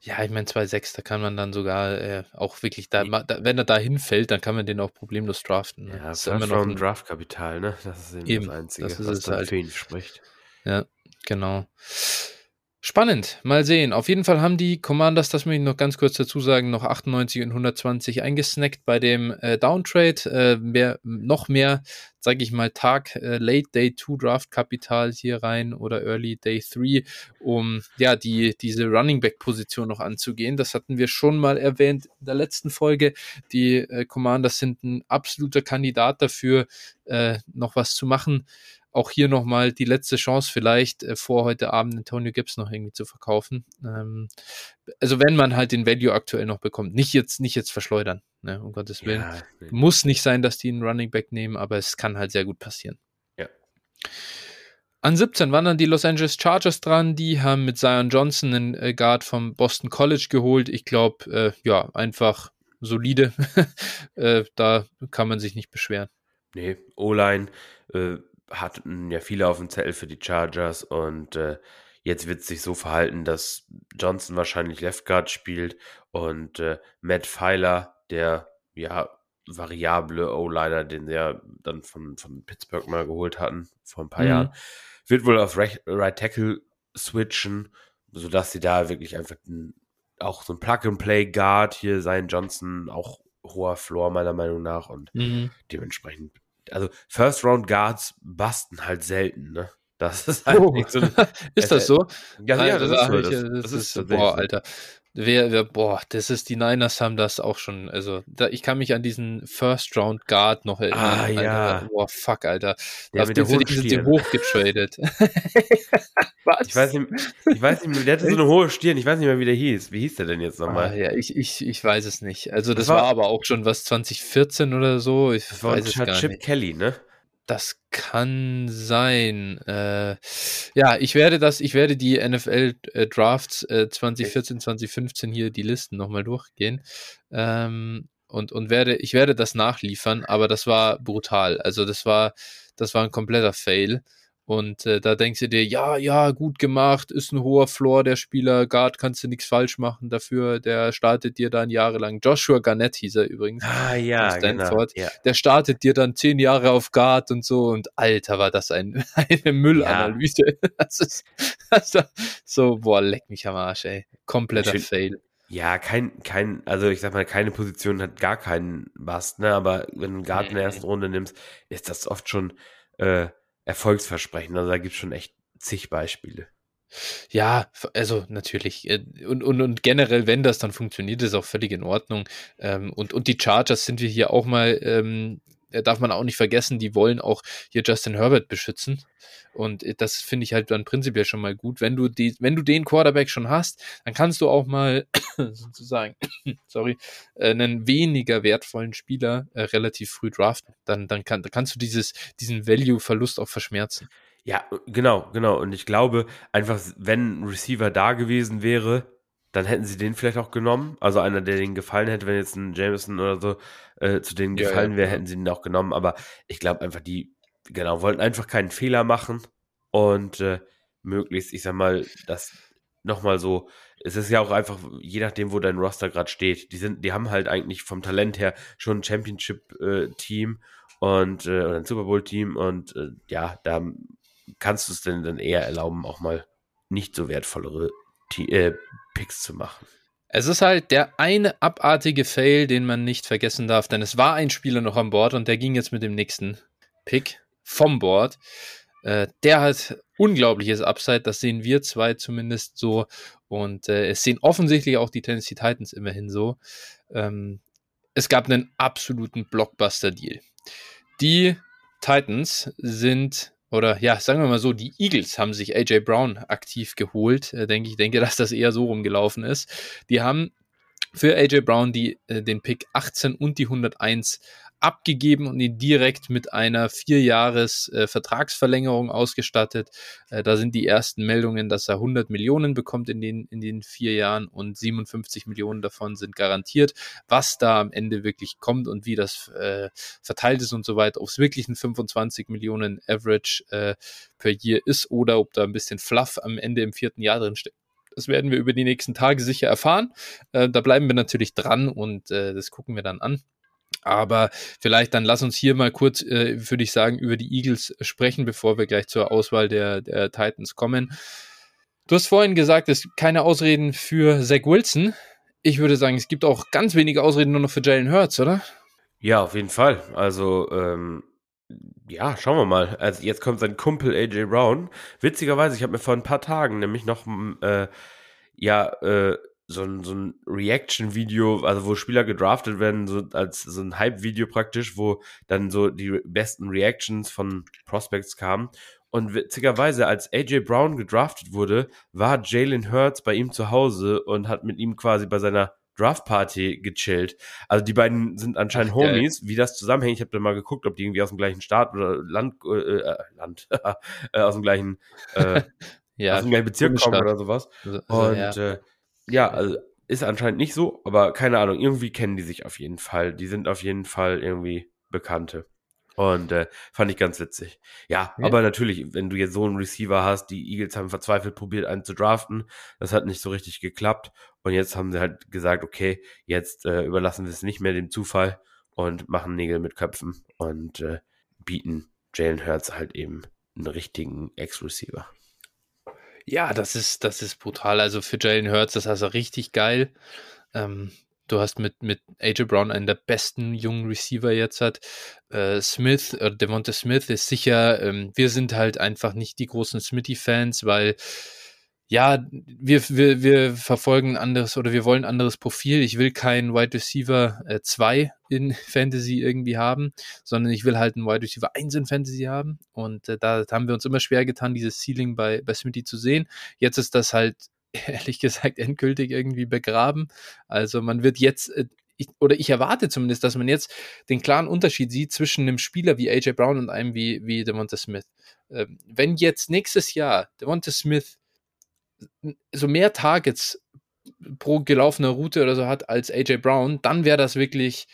S1: Ja, ich meine 2,6, da kann man dann sogar äh, auch wirklich, da, da, wenn er da hinfällt, dann kann man den auch problemlos draften. Ne?
S2: Ja,
S1: ist
S2: First
S1: immer noch ein,
S2: Draft-Kapital, ne? Das ist eben,
S1: Eben,
S2: das Einzige,
S1: das ist
S2: was
S1: es
S2: dann
S1: halt.
S2: für ihn spricht.
S1: Ja, genau. Spannend, mal sehen. Auf jeden Fall haben die Commanders, das möchte ich noch ganz kurz dazu sagen, noch 98 und 120 eingesnackt bei dem äh, Downtrade. Äh, mehr, noch mehr, sage ich mal, Tag, äh, Late Day 2 Draft Kapital hier rein oder Early Day 3, um ja die, diese Running Back Position noch anzugehen. Das hatten wir schon mal erwähnt in der letzten Folge. Die äh, Commanders sind ein absoluter Kandidat dafür, äh, noch was zu machen auch hier nochmal die letzte Chance vielleicht äh, vor heute Abend Antonio Gibbs noch irgendwie zu verkaufen. Ähm, also wenn man halt den Value aktuell noch bekommt, nicht jetzt, nicht jetzt verschleudern, ne, um Gottes Willen. Ja. Muss nicht sein, dass die einen Running Back nehmen, aber es kann halt sehr gut passieren.
S2: Ja.
S1: An 17 waren dann die Los Angeles Chargers dran. Die haben mit Zion Johnson einen äh, Guard vom Boston College geholt. Ich glaube, äh, ja, einfach solide. äh, da kann man sich nicht beschweren.
S2: Nee, O-Line äh, hatten ja viele auf dem Zettel für die Chargers und äh, jetzt wird es sich so verhalten, dass Johnson wahrscheinlich Left Guard spielt und äh, Matt Pfeiler, der ja variable O-Liner, den sie ja dann von, von Pittsburgh mal geholt hatten vor ein paar mhm. Jahren, wird wohl auf Right, right Tackle switchen, sodass sie da wirklich einfach ein, auch so ein Plug-and-Play-Guard hier sein, Johnson, auch hoher Floor meiner Meinung nach und mhm. dementsprechend, also First-Round-Guards basten halt selten, ne?
S1: Das ist halt oh. nicht so. ist das so? Ja, ja, das, ist so. Das, ist boah, Alter. Wer, wer, boah, das ist, die Niners haben das auch schon, also, da, ich kann mich an diesen First Round Guard noch erinnern. Ah,
S2: Alter, ja.
S1: Boah, fuck, Alter. Der Auf den sind die hochgetradet.
S2: Was? Ich weiß nicht, ich weiß nicht, der hatte so eine hohe Stirn, ich weiß nicht mehr, wie der hieß. Wie hieß der denn jetzt nochmal?
S1: Ah, ja, ich, ich, ich weiß es nicht. Also, das, das war, war, aber auch schon was 2014 oder so. Ich das weiß es gar
S2: Chip. Kelly, ne?
S1: Das kann sein. Äh, ja, ich werde das, ich werde die NFL äh, Drafts äh, 2014, 2015 hier die Listen nochmal durchgehen. Ähm, und, und werde, ich werde das nachliefern, aber das war brutal. Also das war, das war ein kompletter Fail. Und äh, da denkst du dir, ja, ja, gut gemacht, ist ein hoher Floor der Spieler, Guard kannst du nichts falsch machen dafür, der startet dir dann jahrelang. Joshua Garnett hieß er übrigens.
S2: Ah ja,
S1: Stanford. Genau, ja. Der startet dir dann zehn Jahre auf Guard und so und alter, war das ein, eine Müllanalyse. Ja. Das ist also, so, boah, leck mich am Arsch, ey. Kompletter find, Fail.
S2: Ja, kein, kein, also ich sag mal, keine Position hat gar keinen Bast, ne? Aber wenn du einen Guard in der ersten Runde nimmst, ist das oft schon äh, Erfolgsversprechen. Also da gibt es schon echt zig Beispiele.
S1: Ja, also natürlich. Äh, und, und, und generell, wenn das dann funktioniert, ist auch völlig in Ordnung. Ähm, und, und die Chargers sind wir hier auch mal ähm, darf man auch nicht vergessen, die wollen auch hier Justin Herbert beschützen. Und äh, das finde ich halt dann prinzipiell schon mal gut. Wenn du die, wenn du den Quarterback schon hast, dann kannst du auch mal sozusagen, sorry, äh, einen weniger wertvollen Spieler äh, relativ früh draften. Dann, dann, kann, dann kannst du dieses, diesen Value-Verlust auch verschmerzen.
S2: Ja, genau, genau. Und ich glaube, einfach, wenn ein Receiver da gewesen wäre, dann hätten sie den vielleicht auch genommen. Also einer, der denen gefallen hätte, wenn jetzt ein Jameson oder so äh, zu denen ja, gefallen wäre, ja. hätten sie ihn auch genommen. Aber ich glaube einfach, die, genau, wollten einfach keinen Fehler machen und äh, möglichst, ich sag mal, das nochmal so, es ist ja auch einfach, je nachdem, wo dein Roster gerade steht, die sind, die haben halt eigentlich vom Talent her schon ein Championship-Team äh, und oder ein Super Bowl-Team und äh, ja, da kannst du es denn dann eher erlauben, auch mal nicht so wertvollere äh, Picks zu machen.
S1: Es ist halt der eine abartige Fail, den man nicht vergessen darf, denn es war ein Spieler noch an Bord und der ging jetzt mit dem nächsten Pick vom Board. Äh, der hat unglaubliches Upside, das sehen wir zwei zumindest so und äh, es sehen offensichtlich auch die Tennessee Titans immerhin so. Ähm, es gab einen absoluten Blockbuster-Deal. Die Titans sind oder ja, sagen wir mal so, die Eagles haben sich AJ Brown aktiv geholt. Äh, denke ich, denke, dass das eher so rumgelaufen ist. Die haben für AJ Brown die, äh, den Pick 18 und die 101 abgegeben und ihn direkt mit einer vierjahres äh, ausgestattet. Äh, da sind die ersten Meldungen, dass er 100 Millionen bekommt in den, in den vier Jahren und 57 Millionen davon sind garantiert. Was da am Ende wirklich kommt und wie das äh, verteilt ist und so weiter, ob es wirklich ein 25 Millionen Average äh, per Year ist oder ob da ein bisschen Fluff am Ende im vierten Jahr drin steckt. Das werden wir über die nächsten Tage sicher erfahren. Äh, da bleiben wir natürlich dran und äh, das gucken wir dann an. Aber vielleicht dann lass uns hier mal kurz, äh, würde ich sagen, über die Eagles sprechen, bevor wir gleich zur Auswahl der, der Titans kommen. Du hast vorhin gesagt, es gibt keine Ausreden für Zach Wilson. Ich würde sagen, es gibt auch ganz wenige Ausreden nur noch für Jalen Hurts, oder?
S2: Ja, auf jeden Fall. Also, ähm, ja, schauen wir mal. Also jetzt kommt sein Kumpel AJ Brown. Witzigerweise, ich habe mir vor ein paar Tagen nämlich noch, äh, ja, äh, so ein, so ein Reaction-Video, also wo Spieler gedraftet werden, so als so ein Hype-Video praktisch, wo dann so die besten Reactions von Prospects kamen. Und witzigerweise, als AJ Brown gedraftet wurde, war Jalen Hurts bei ihm zu Hause und hat mit ihm quasi bei seiner Draft-Party gechillt. Also die beiden sind anscheinend Ach, Homies. Wie das zusammenhängt, ich habe da mal geguckt, ob die irgendwie aus dem gleichen Staat oder Land, äh, äh Land, äh, aus dem gleichen, äh, ja, aus dem gleichen Bezirk kommen oder sowas. Also, und ja. Äh, ja, also ist anscheinend nicht so, aber keine Ahnung, irgendwie kennen die sich auf jeden Fall. Die sind auf jeden Fall irgendwie Bekannte. Und äh, fand ich ganz witzig. Ja, ja, aber natürlich, wenn du jetzt so einen Receiver hast, die Eagles haben verzweifelt probiert, einen zu draften. Das hat nicht so richtig geklappt. Und jetzt haben sie halt gesagt, okay, jetzt äh, überlassen wir es nicht mehr dem Zufall und machen Nägel mit Köpfen und äh, bieten Jalen Hurts halt eben einen richtigen Ex-Receiver.
S1: Ja, das ist, das ist brutal. Also für Jalen Hurts, das ist also richtig geil. Ähm, du hast mit, mit AJ Brown einen der besten jungen Receiver jetzt hat. Äh, Smith, äh, Devonta Smith ist sicher, ähm, wir sind halt einfach nicht die großen Smithy-Fans, weil ja, wir, wir, wir verfolgen anderes oder wir wollen anderes Profil. Ich will keinen Wide Receiver 2 äh, in Fantasy irgendwie haben, sondern ich will halt einen Wide Receiver 1 in Fantasy haben. Und äh, da haben wir uns immer schwer getan, dieses Ceiling bei, bei Smitty zu sehen. Jetzt ist das halt ehrlich gesagt endgültig irgendwie begraben. Also man wird jetzt äh, ich, oder ich erwarte zumindest, dass man jetzt den klaren Unterschied sieht zwischen einem Spieler wie AJ Brown und einem wie, wie Devonta Smith. Ähm, wenn jetzt nächstes Jahr Devonta Smith so mehr Targets pro gelaufener Route oder so hat als AJ Brown, dann wäre das wirklich,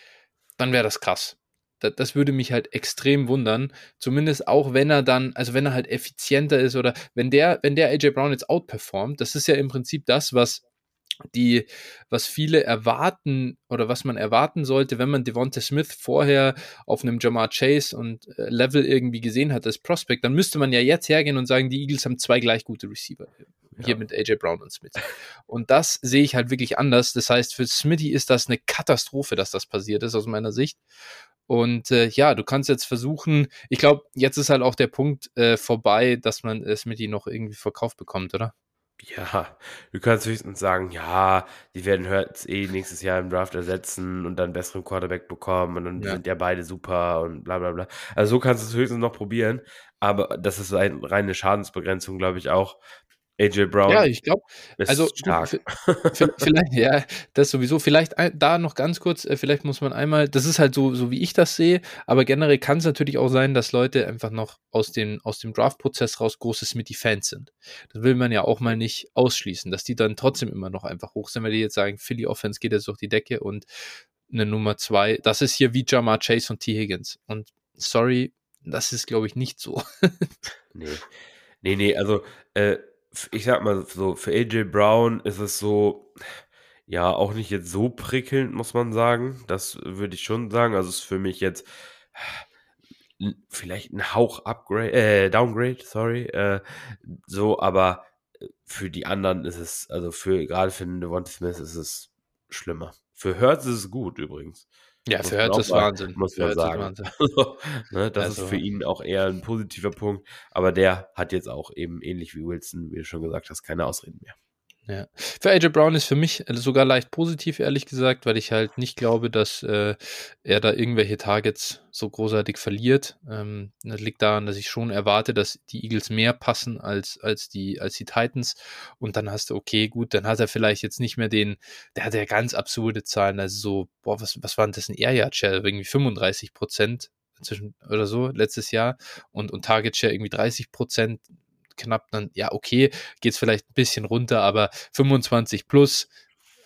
S1: dann wäre das krass. Das, das, würde mich halt extrem wundern. Zumindest auch wenn er dann, also wenn er halt effizienter ist oder wenn der, wenn der AJ Brown jetzt outperformt, das ist ja im Prinzip das, was die, was viele erwarten oder was man erwarten sollte, wenn man Devonta Smith vorher auf einem Jamar Chase und äh, Level irgendwie gesehen hat als Prospect, dann müsste man ja jetzt hergehen und sagen, die Eagles haben zwei gleich gute Receiver. Hier ja. mit AJ Brown und Smith. Und das sehe ich halt wirklich anders. Das heißt, für Smithy ist das eine Katastrophe, dass das passiert ist, aus meiner Sicht. Und äh, ja, du kannst jetzt versuchen, ich glaube, jetzt ist halt auch der Punkt äh, vorbei, dass man äh, Smithy noch irgendwie verkauft bekommt, oder?
S2: Ja, du kannst höchstens sagen, ja, die werden Hurts eh nächstes Jahr im Draft ersetzen und dann besseren Quarterback bekommen und dann ja. sind ja beide super und bla bla bla. Also so kannst du es höchstens noch probieren, aber das ist eine reine Schadensbegrenzung, glaube ich auch. AJ Brown.
S1: Ja, ich glaube, also stark. vielleicht, ja, das sowieso. Vielleicht da noch ganz kurz, äh, vielleicht muss man einmal, das ist halt so, so wie ich das sehe, aber generell kann es natürlich auch sein, dass Leute einfach noch aus dem, aus dem Draft-Prozess raus große Smitty-Fans sind. Das will man ja auch mal nicht ausschließen, dass die dann trotzdem immer noch einfach hoch sind, weil die jetzt sagen, Philly Offense geht jetzt durch die Decke und eine Nummer zwei, das ist hier wie Jamar Chase und T. Higgins. Und sorry, das ist, glaube ich, nicht so.
S2: nee. Nee, nee, also äh, ich sag mal so, für AJ Brown ist es so, ja, auch nicht jetzt so prickelnd, muss man sagen. Das würde ich schon sagen. Also es ist für mich jetzt vielleicht ein Hauch Upgrade, äh, Downgrade, sorry. Äh, so, aber für die anderen ist es, also für gerade für Devonta Smith ist es schlimmer. Für Hertz ist es gut übrigens.
S1: Ja, für Hertz ist Wahnsinn.
S2: Muss man sagen. Also, ne, das also. ist für ihn auch eher ein positiver Punkt. Aber der hat jetzt auch eben ähnlich wie Wilson, wie du schon gesagt hast, keine Ausreden mehr.
S1: Ja. Für AJ Brown ist für mich sogar leicht positiv, ehrlich gesagt, weil ich halt nicht glaube, dass äh, er da irgendwelche Targets so großartig verliert. Ähm, das liegt daran, dass ich schon erwarte, dass die Eagles mehr passen als, als, die, als die Titans. Und dann hast du, okay, gut, dann hat er vielleicht jetzt nicht mehr den, der hat ja ganz absurde Zahlen, also so, boah, was, was war denn das ein Air Yard Share? Irgendwie 35 Prozent zwischen oder so letztes Jahr und, und Target Share irgendwie 30 Prozent knapp, dann ja, okay, geht es vielleicht ein bisschen runter, aber 25 plus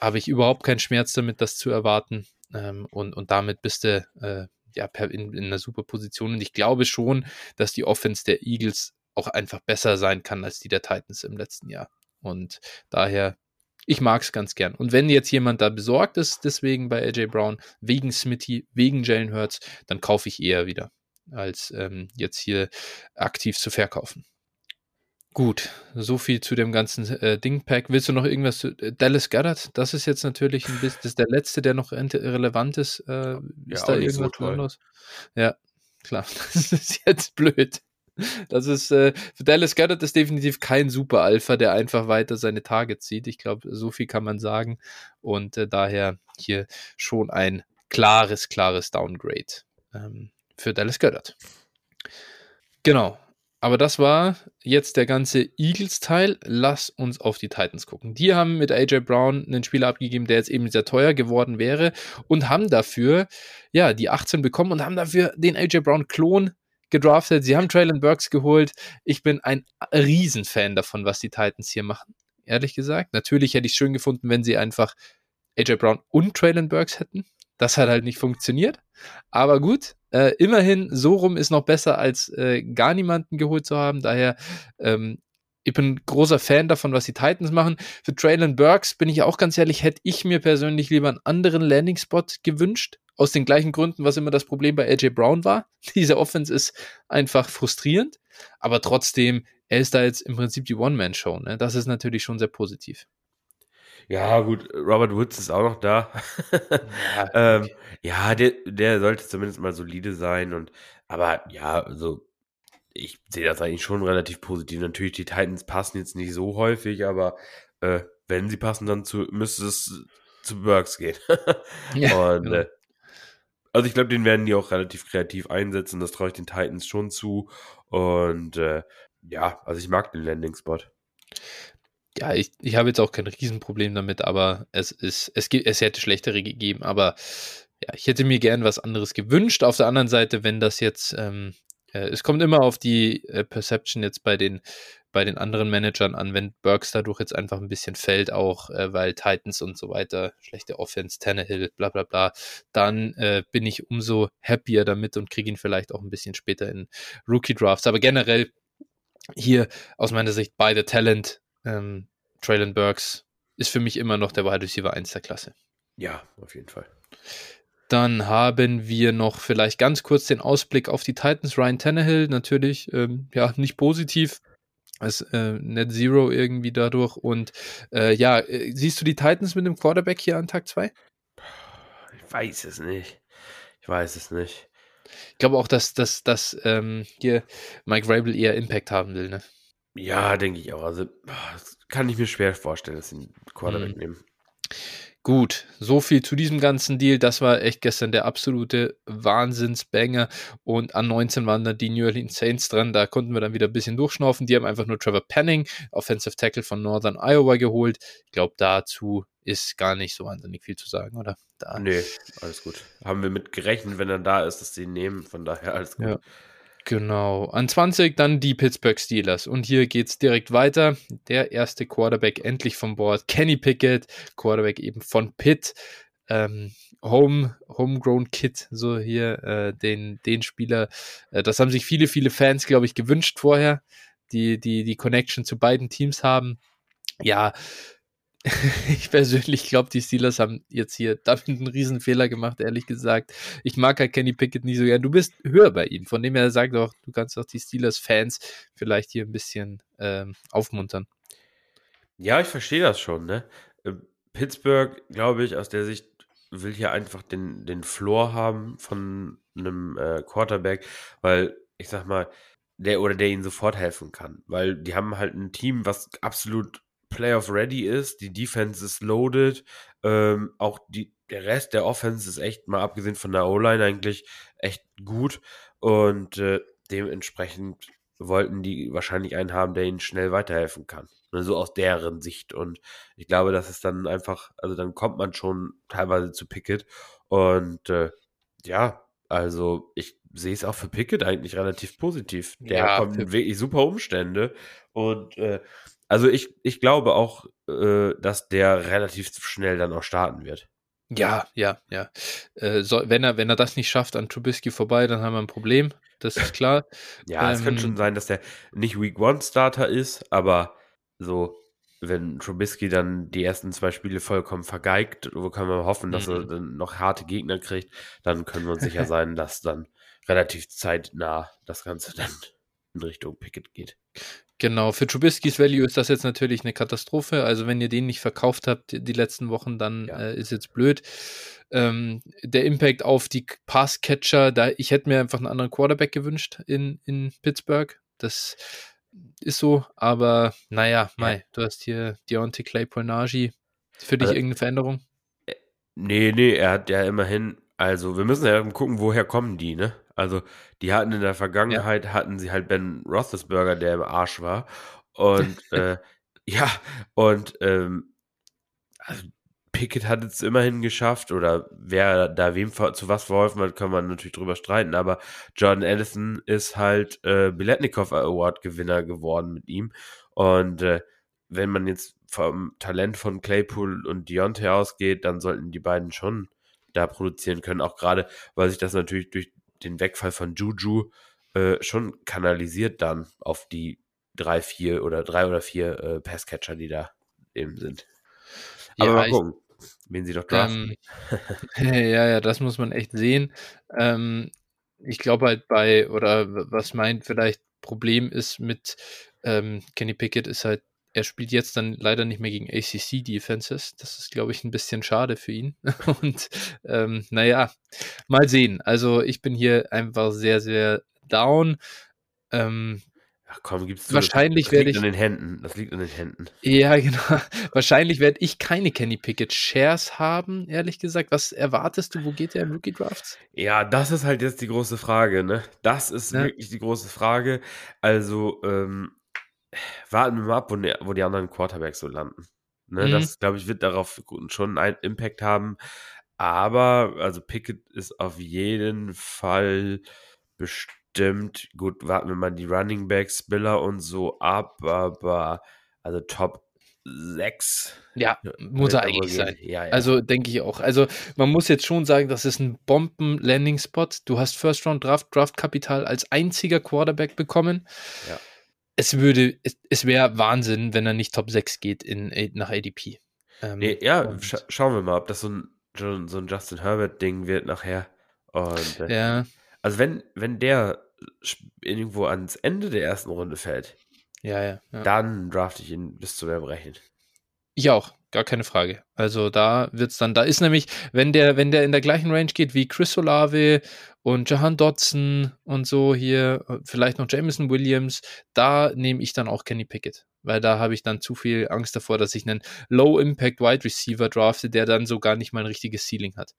S1: habe ich überhaupt keinen Schmerz damit, das zu erwarten. Ähm, und, und damit bist du äh, ja in, in einer super Position. Und ich glaube schon, dass die Offense der Eagles auch einfach besser sein kann als die der Titans im letzten Jahr. Und daher, ich mag es ganz gern. Und wenn jetzt jemand da besorgt ist, deswegen bei AJ Brown, wegen Smitty, wegen Jalen Hurts, dann kaufe ich eher wieder, als ähm, jetzt hier aktiv zu verkaufen. Gut, so viel zu dem ganzen äh, Dingpack. Willst du noch irgendwas zu äh, Dallas Goddard? Das ist jetzt natürlich ein bisschen, das ist der letzte, der noch relevant ist. Äh, ist ja, da irgendwas so anderes? Ja, klar. Das ist jetzt blöd. Das ist, äh, für Dallas Goddard ist definitiv kein Super Alpha, der einfach weiter seine Tage zieht. Ich glaube, so viel kann man sagen. Und äh, daher hier schon ein klares, klares Downgrade ähm, für Dallas Goddard. Genau. Aber das war jetzt der ganze Eagles-Teil. Lass uns auf die Titans gucken. Die haben mit AJ Brown einen Spieler abgegeben, der jetzt eben sehr teuer geworden wäre und haben dafür, ja, die 18 bekommen und haben dafür den AJ Brown-Klon gedraftet. Sie haben Traylon Burks geholt. Ich bin ein Riesenfan davon, was die Titans hier machen. Ehrlich gesagt. Natürlich hätte ich es schön gefunden, wenn sie einfach AJ Brown und Traylon Burks hätten. Das hat halt nicht funktioniert. Aber gut, äh, immerhin, so rum ist noch besser, als äh, gar niemanden geholt zu haben. Daher, ähm, ich bin großer Fan davon, was die Titans machen. Für Traylon Burks bin ich auch ganz ehrlich, hätte ich mir persönlich lieber einen anderen Landing-Spot gewünscht. Aus den gleichen Gründen, was immer das Problem bei AJ Brown war. Diese Offense ist einfach frustrierend. Aber trotzdem, er ist da jetzt im Prinzip die One-Man-Show. Ne? Das ist natürlich schon sehr positiv.
S2: Ja, gut, Robert Woods ist auch noch da. ja, ähm, ja der, der sollte zumindest mal solide sein. Und aber ja, also ich sehe das eigentlich schon relativ positiv. Natürlich, die Titans passen jetzt nicht so häufig, aber äh, wenn sie passen, dann zu, müsste es zu Burks gehen. ja, und genau. äh, also ich glaube, den werden die auch relativ kreativ einsetzen. Das traue ich den Titans schon zu. Und äh, ja, also ich mag den Landing-Spot
S1: ja, ich, ich habe jetzt auch kein Riesenproblem damit, aber es ist, es es hätte schlechtere gegeben, aber ja, ich hätte mir gern was anderes gewünscht. Auf der anderen Seite, wenn das jetzt, ähm, äh, es kommt immer auf die äh, Perception jetzt bei den, bei den anderen Managern an, wenn Burks dadurch jetzt einfach ein bisschen fällt, auch äh, weil Titans und so weiter, schlechte Offense, Tannehill, bla bla bla, dann äh, bin ich umso happier damit und kriege ihn vielleicht auch ein bisschen später in Rookie Drafts. Aber generell hier aus meiner Sicht beide Talent ähm, Traylon Burks ist für mich immer noch der Wide Receiver 1 der Klasse.
S2: Ja, auf jeden Fall.
S1: Dann haben wir noch vielleicht ganz kurz den Ausblick auf die Titans. Ryan Tannehill natürlich, ähm, ja, nicht positiv. Als äh, Net Zero irgendwie dadurch. Und äh, ja, äh, siehst du die Titans mit dem Quarterback hier an Tag 2?
S2: Ich weiß es nicht. Ich weiß es nicht.
S1: Ich glaube auch, dass, dass, dass ähm, hier Mike Rabel eher Impact haben will, ne?
S2: Ja, denke ich auch. Also kann ich mir schwer vorstellen, dass sie einen Quarterback mhm. nehmen.
S1: Gut, so viel zu diesem ganzen Deal. Das war echt gestern der absolute Wahnsinnsbanger. Und an 19 waren dann die New Orleans Saints dran. Da konnten wir dann wieder ein bisschen durchschnaufen. Die haben einfach nur Trevor Penning, Offensive Tackle von Northern Iowa, geholt. Ich glaube, dazu ist gar nicht so wahnsinnig viel zu sagen, oder?
S2: Da. Nee, alles gut. Haben wir mit gerechnet, wenn er da ist, dass sie ihn nehmen. Von daher alles gut.
S1: Ja. Genau. An 20 dann die Pittsburgh Steelers. Und hier geht es direkt weiter. Der erste Quarterback endlich vom Board. Kenny Pickett, Quarterback eben von Pitt. Ähm, Home, Homegrown Kid, so hier, äh, den, den Spieler. Äh, das haben sich viele, viele Fans, glaube ich, gewünscht vorher, die, die die Connection zu beiden Teams haben. Ja, ich persönlich glaube, die Steelers haben jetzt hier damit einen riesen Fehler gemacht, ehrlich gesagt. Ich mag halt Kenny Pickett nicht so gern. Du bist höher bei ihm, von dem er sagt auch, du kannst auch die Steelers-Fans vielleicht hier ein bisschen ähm, aufmuntern.
S2: Ja, ich verstehe das schon. Ne? Äh, Pittsburgh, glaube ich, aus der Sicht will hier einfach den, den Floor haben von einem äh, Quarterback, weil ich sag mal, der oder der ihnen sofort helfen kann, weil die haben halt ein Team, was absolut Playoff ready ist, die Defense ist loaded, ähm, auch die, der Rest der Offense ist echt, mal abgesehen von der O-Line eigentlich, echt gut und äh, dementsprechend wollten die wahrscheinlich einen haben, der ihnen schnell weiterhelfen kann. So also aus deren Sicht. Und ich glaube, das ist dann einfach, also dann kommt man schon teilweise zu Pickett. Und äh, ja, also ich sehe es auch für Pickett eigentlich relativ positiv. Der ja, kommt in wirklich super Umstände. Und äh, also ich, ich glaube auch, äh, dass der relativ schnell dann auch starten wird.
S1: Ja, ja, ja. Äh, so, wenn, er, wenn er das nicht schafft an Trubisky vorbei, dann haben wir ein Problem. Das ist klar.
S2: ja, ähm, es könnte schon ähm, sein, dass der nicht Week One Starter ist, aber so, wenn Trubisky dann die ersten zwei Spiele vollkommen vergeigt, wo kann man hoffen, dass er mhm. dann noch harte Gegner kriegt, dann können wir uns sicher sein, dass dann relativ zeitnah das Ganze dann in Richtung Pickett geht.
S1: Genau, für Trubiskys Value ist das jetzt natürlich eine Katastrophe. Also wenn ihr den nicht verkauft habt die letzten Wochen, dann ja. äh, ist jetzt blöd. Ähm, der Impact auf die Passcatcher, da ich hätte mir einfach einen anderen Quarterback gewünscht in, in Pittsburgh. Das ist so, aber naja, Mai, du hast hier Deontay Claypool Najee. Für dich also, irgendeine Veränderung?
S2: Äh, nee, nee, er hat ja immerhin, also wir müssen ja gucken, woher kommen die, ne? Also, die hatten in der Vergangenheit, ja. hatten sie halt Ben Roethlisberger, der im Arsch war. Und äh, ja, und ähm, also Pickett hat es immerhin geschafft oder wer da wem zu was verholfen hat, kann man natürlich drüber streiten, aber Jordan Ellison ist halt äh, Biletnikov Award Gewinner geworden mit ihm und äh, wenn man jetzt vom Talent von Claypool und Deontay ausgeht, dann sollten die beiden schon da produzieren können, auch gerade, weil sich das natürlich durch den Wegfall von Juju äh, schon kanalisiert dann auf die drei, vier oder drei oder vier äh, Passcatcher, die da eben sind. Aber ja, mal gucken, ich, wen sie doch draften.
S1: Ähm, ja, ja, das muss man echt sehen. Ähm, ich glaube halt bei, oder was mein vielleicht Problem ist mit ähm, Kenny Pickett, ist halt, er spielt jetzt dann leider nicht mehr gegen ACC-Defenses. Das ist, glaube ich, ein bisschen schade für ihn. Und ähm, naja, mal sehen. Also ich bin hier einfach sehr, sehr down. Ähm,
S2: Ach komm, gibt's
S1: Wahrscheinlich werde ich.
S2: an den Händen. Das liegt an den Händen.
S1: Ja, genau. Wahrscheinlich werde ich keine Kenny Pickett Shares haben, ehrlich gesagt. Was erwartest du? Wo geht der im Rookie Drafts?
S2: Ja, das ist halt jetzt die große Frage, ne? Das ist ja. wirklich die große Frage. Also, ähm, warten wir mal ab, wo die, wo die anderen Quarterbacks so landen. Ne? Mhm. Das, glaube ich, wird darauf schon einen Impact haben. Aber, also Pickett ist auf jeden Fall bestimmt stimmt. Gut, warten wir mal die Running Backs, Spiller und so ab, aber also Top 6.
S1: Ja, muss er eigentlich sein. Ja, ja. Also denke ich auch. Also man muss jetzt schon sagen, das ist ein Bomben-Landing-Spot. Du hast First-Round-Draft, Draft-Kapital als einziger Quarterback bekommen. Ja. Es würde, es, es wäre Wahnsinn, wenn er nicht Top 6 geht in, nach ADP.
S2: Ähm, nee, ja, scha schauen wir mal, ob das so ein, so ein Justin Herbert-Ding wird nachher. Und, äh, ja. Also wenn, wenn der irgendwo ans Ende der ersten Runde fällt,
S1: ja, ja,
S2: ja. dann drafte ich ihn bis zu Erbrechen.
S1: Ich auch, gar keine Frage. Also da wird es dann, da ist nämlich, wenn der, wenn der in der gleichen Range geht wie Chris Olave und Jahan Dodson und so hier, vielleicht noch Jameson Williams, da nehme ich dann auch Kenny Pickett. Weil da habe ich dann zu viel Angst davor, dass ich einen Low-Impact Wide Receiver drafte, der dann so gar nicht mal ein richtiges Ceiling hat.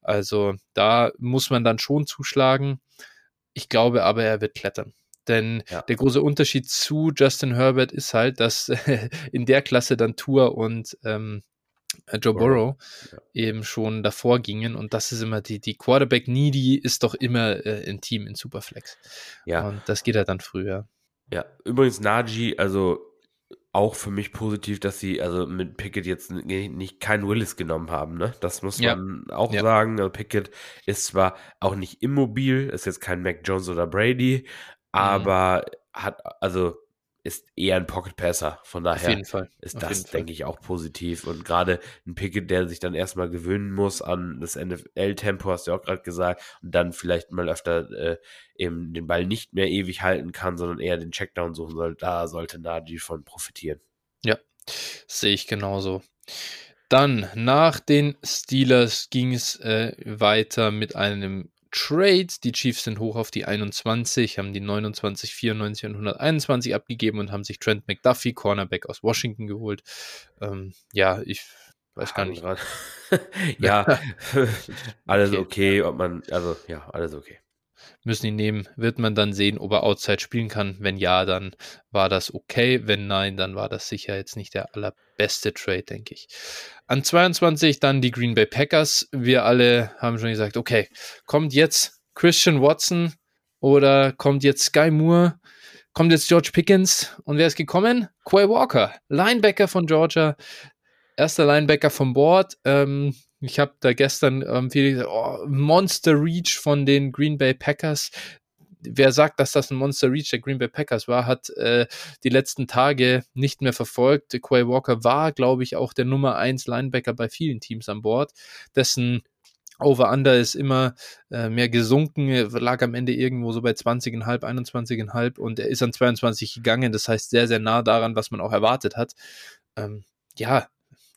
S1: Also da muss man dann schon zuschlagen. Ich glaube aber, er wird klettern. Denn ja. der große Unterschied zu Justin Herbert ist halt, dass in der Klasse dann Tour und ähm, äh, Joe Burrow ja. eben schon davor gingen und das ist immer die, die Quarterback Needy ist doch immer äh, ein Team in Superflex. Ja. Und das geht halt dann früher.
S2: Ja, übrigens Najee, also auch für mich positiv, dass sie also mit Pickett jetzt nicht keinen Willis genommen haben. Ne? Das muss man ja. auch ja. sagen. Also Pickett ist zwar auch nicht immobil, ist jetzt kein Mac Jones oder Brady, mhm. aber mhm. hat also ist eher ein Pocket Passer. Von daher ist Auf das, denke ich, auch positiv. Und gerade ein Pickett, der sich dann erstmal gewöhnen muss an das NFL-Tempo, hast du auch gerade gesagt, und dann vielleicht mal öfter äh, eben den Ball nicht mehr ewig halten kann, sondern eher den Checkdown suchen soll. Da sollte Najee von profitieren.
S1: Ja, sehe ich genauso. Dann nach den Steelers ging es äh, weiter mit einem Trades. Die Chiefs sind hoch auf die 21, haben die 29, 94 und 121 abgegeben und haben sich Trent McDuffie, Cornerback aus Washington, geholt. Ähm, ja, ich weiß gar nicht.
S2: ja, alles okay, ob man, also ja, alles okay
S1: müssen ihn nehmen. Wird man dann sehen, ob er Outside spielen kann. Wenn ja, dann war das okay. Wenn nein, dann war das sicher jetzt nicht der allerbeste Trade, denke ich. An 22 dann die Green Bay Packers. Wir alle haben schon gesagt, okay, kommt jetzt Christian Watson oder kommt jetzt Sky Moore? Kommt jetzt George Pickens und wer ist gekommen? Quay Walker, Linebacker von Georgia, erster Linebacker vom Board. Ähm, ich habe da gestern ähm, viel gesagt, oh, Monster Reach von den Green Bay Packers. Wer sagt, dass das ein Monster Reach der Green Bay Packers war, hat äh, die letzten Tage nicht mehr verfolgt. Quay Walker war, glaube ich, auch der Nummer 1 Linebacker bei vielen Teams an Bord, dessen Over-Under ist immer äh, mehr gesunken, er lag am Ende irgendwo so bei 20,5, 21,5 und er ist an 22 gegangen, das heißt sehr, sehr nah daran, was man auch erwartet hat. Ähm, ja,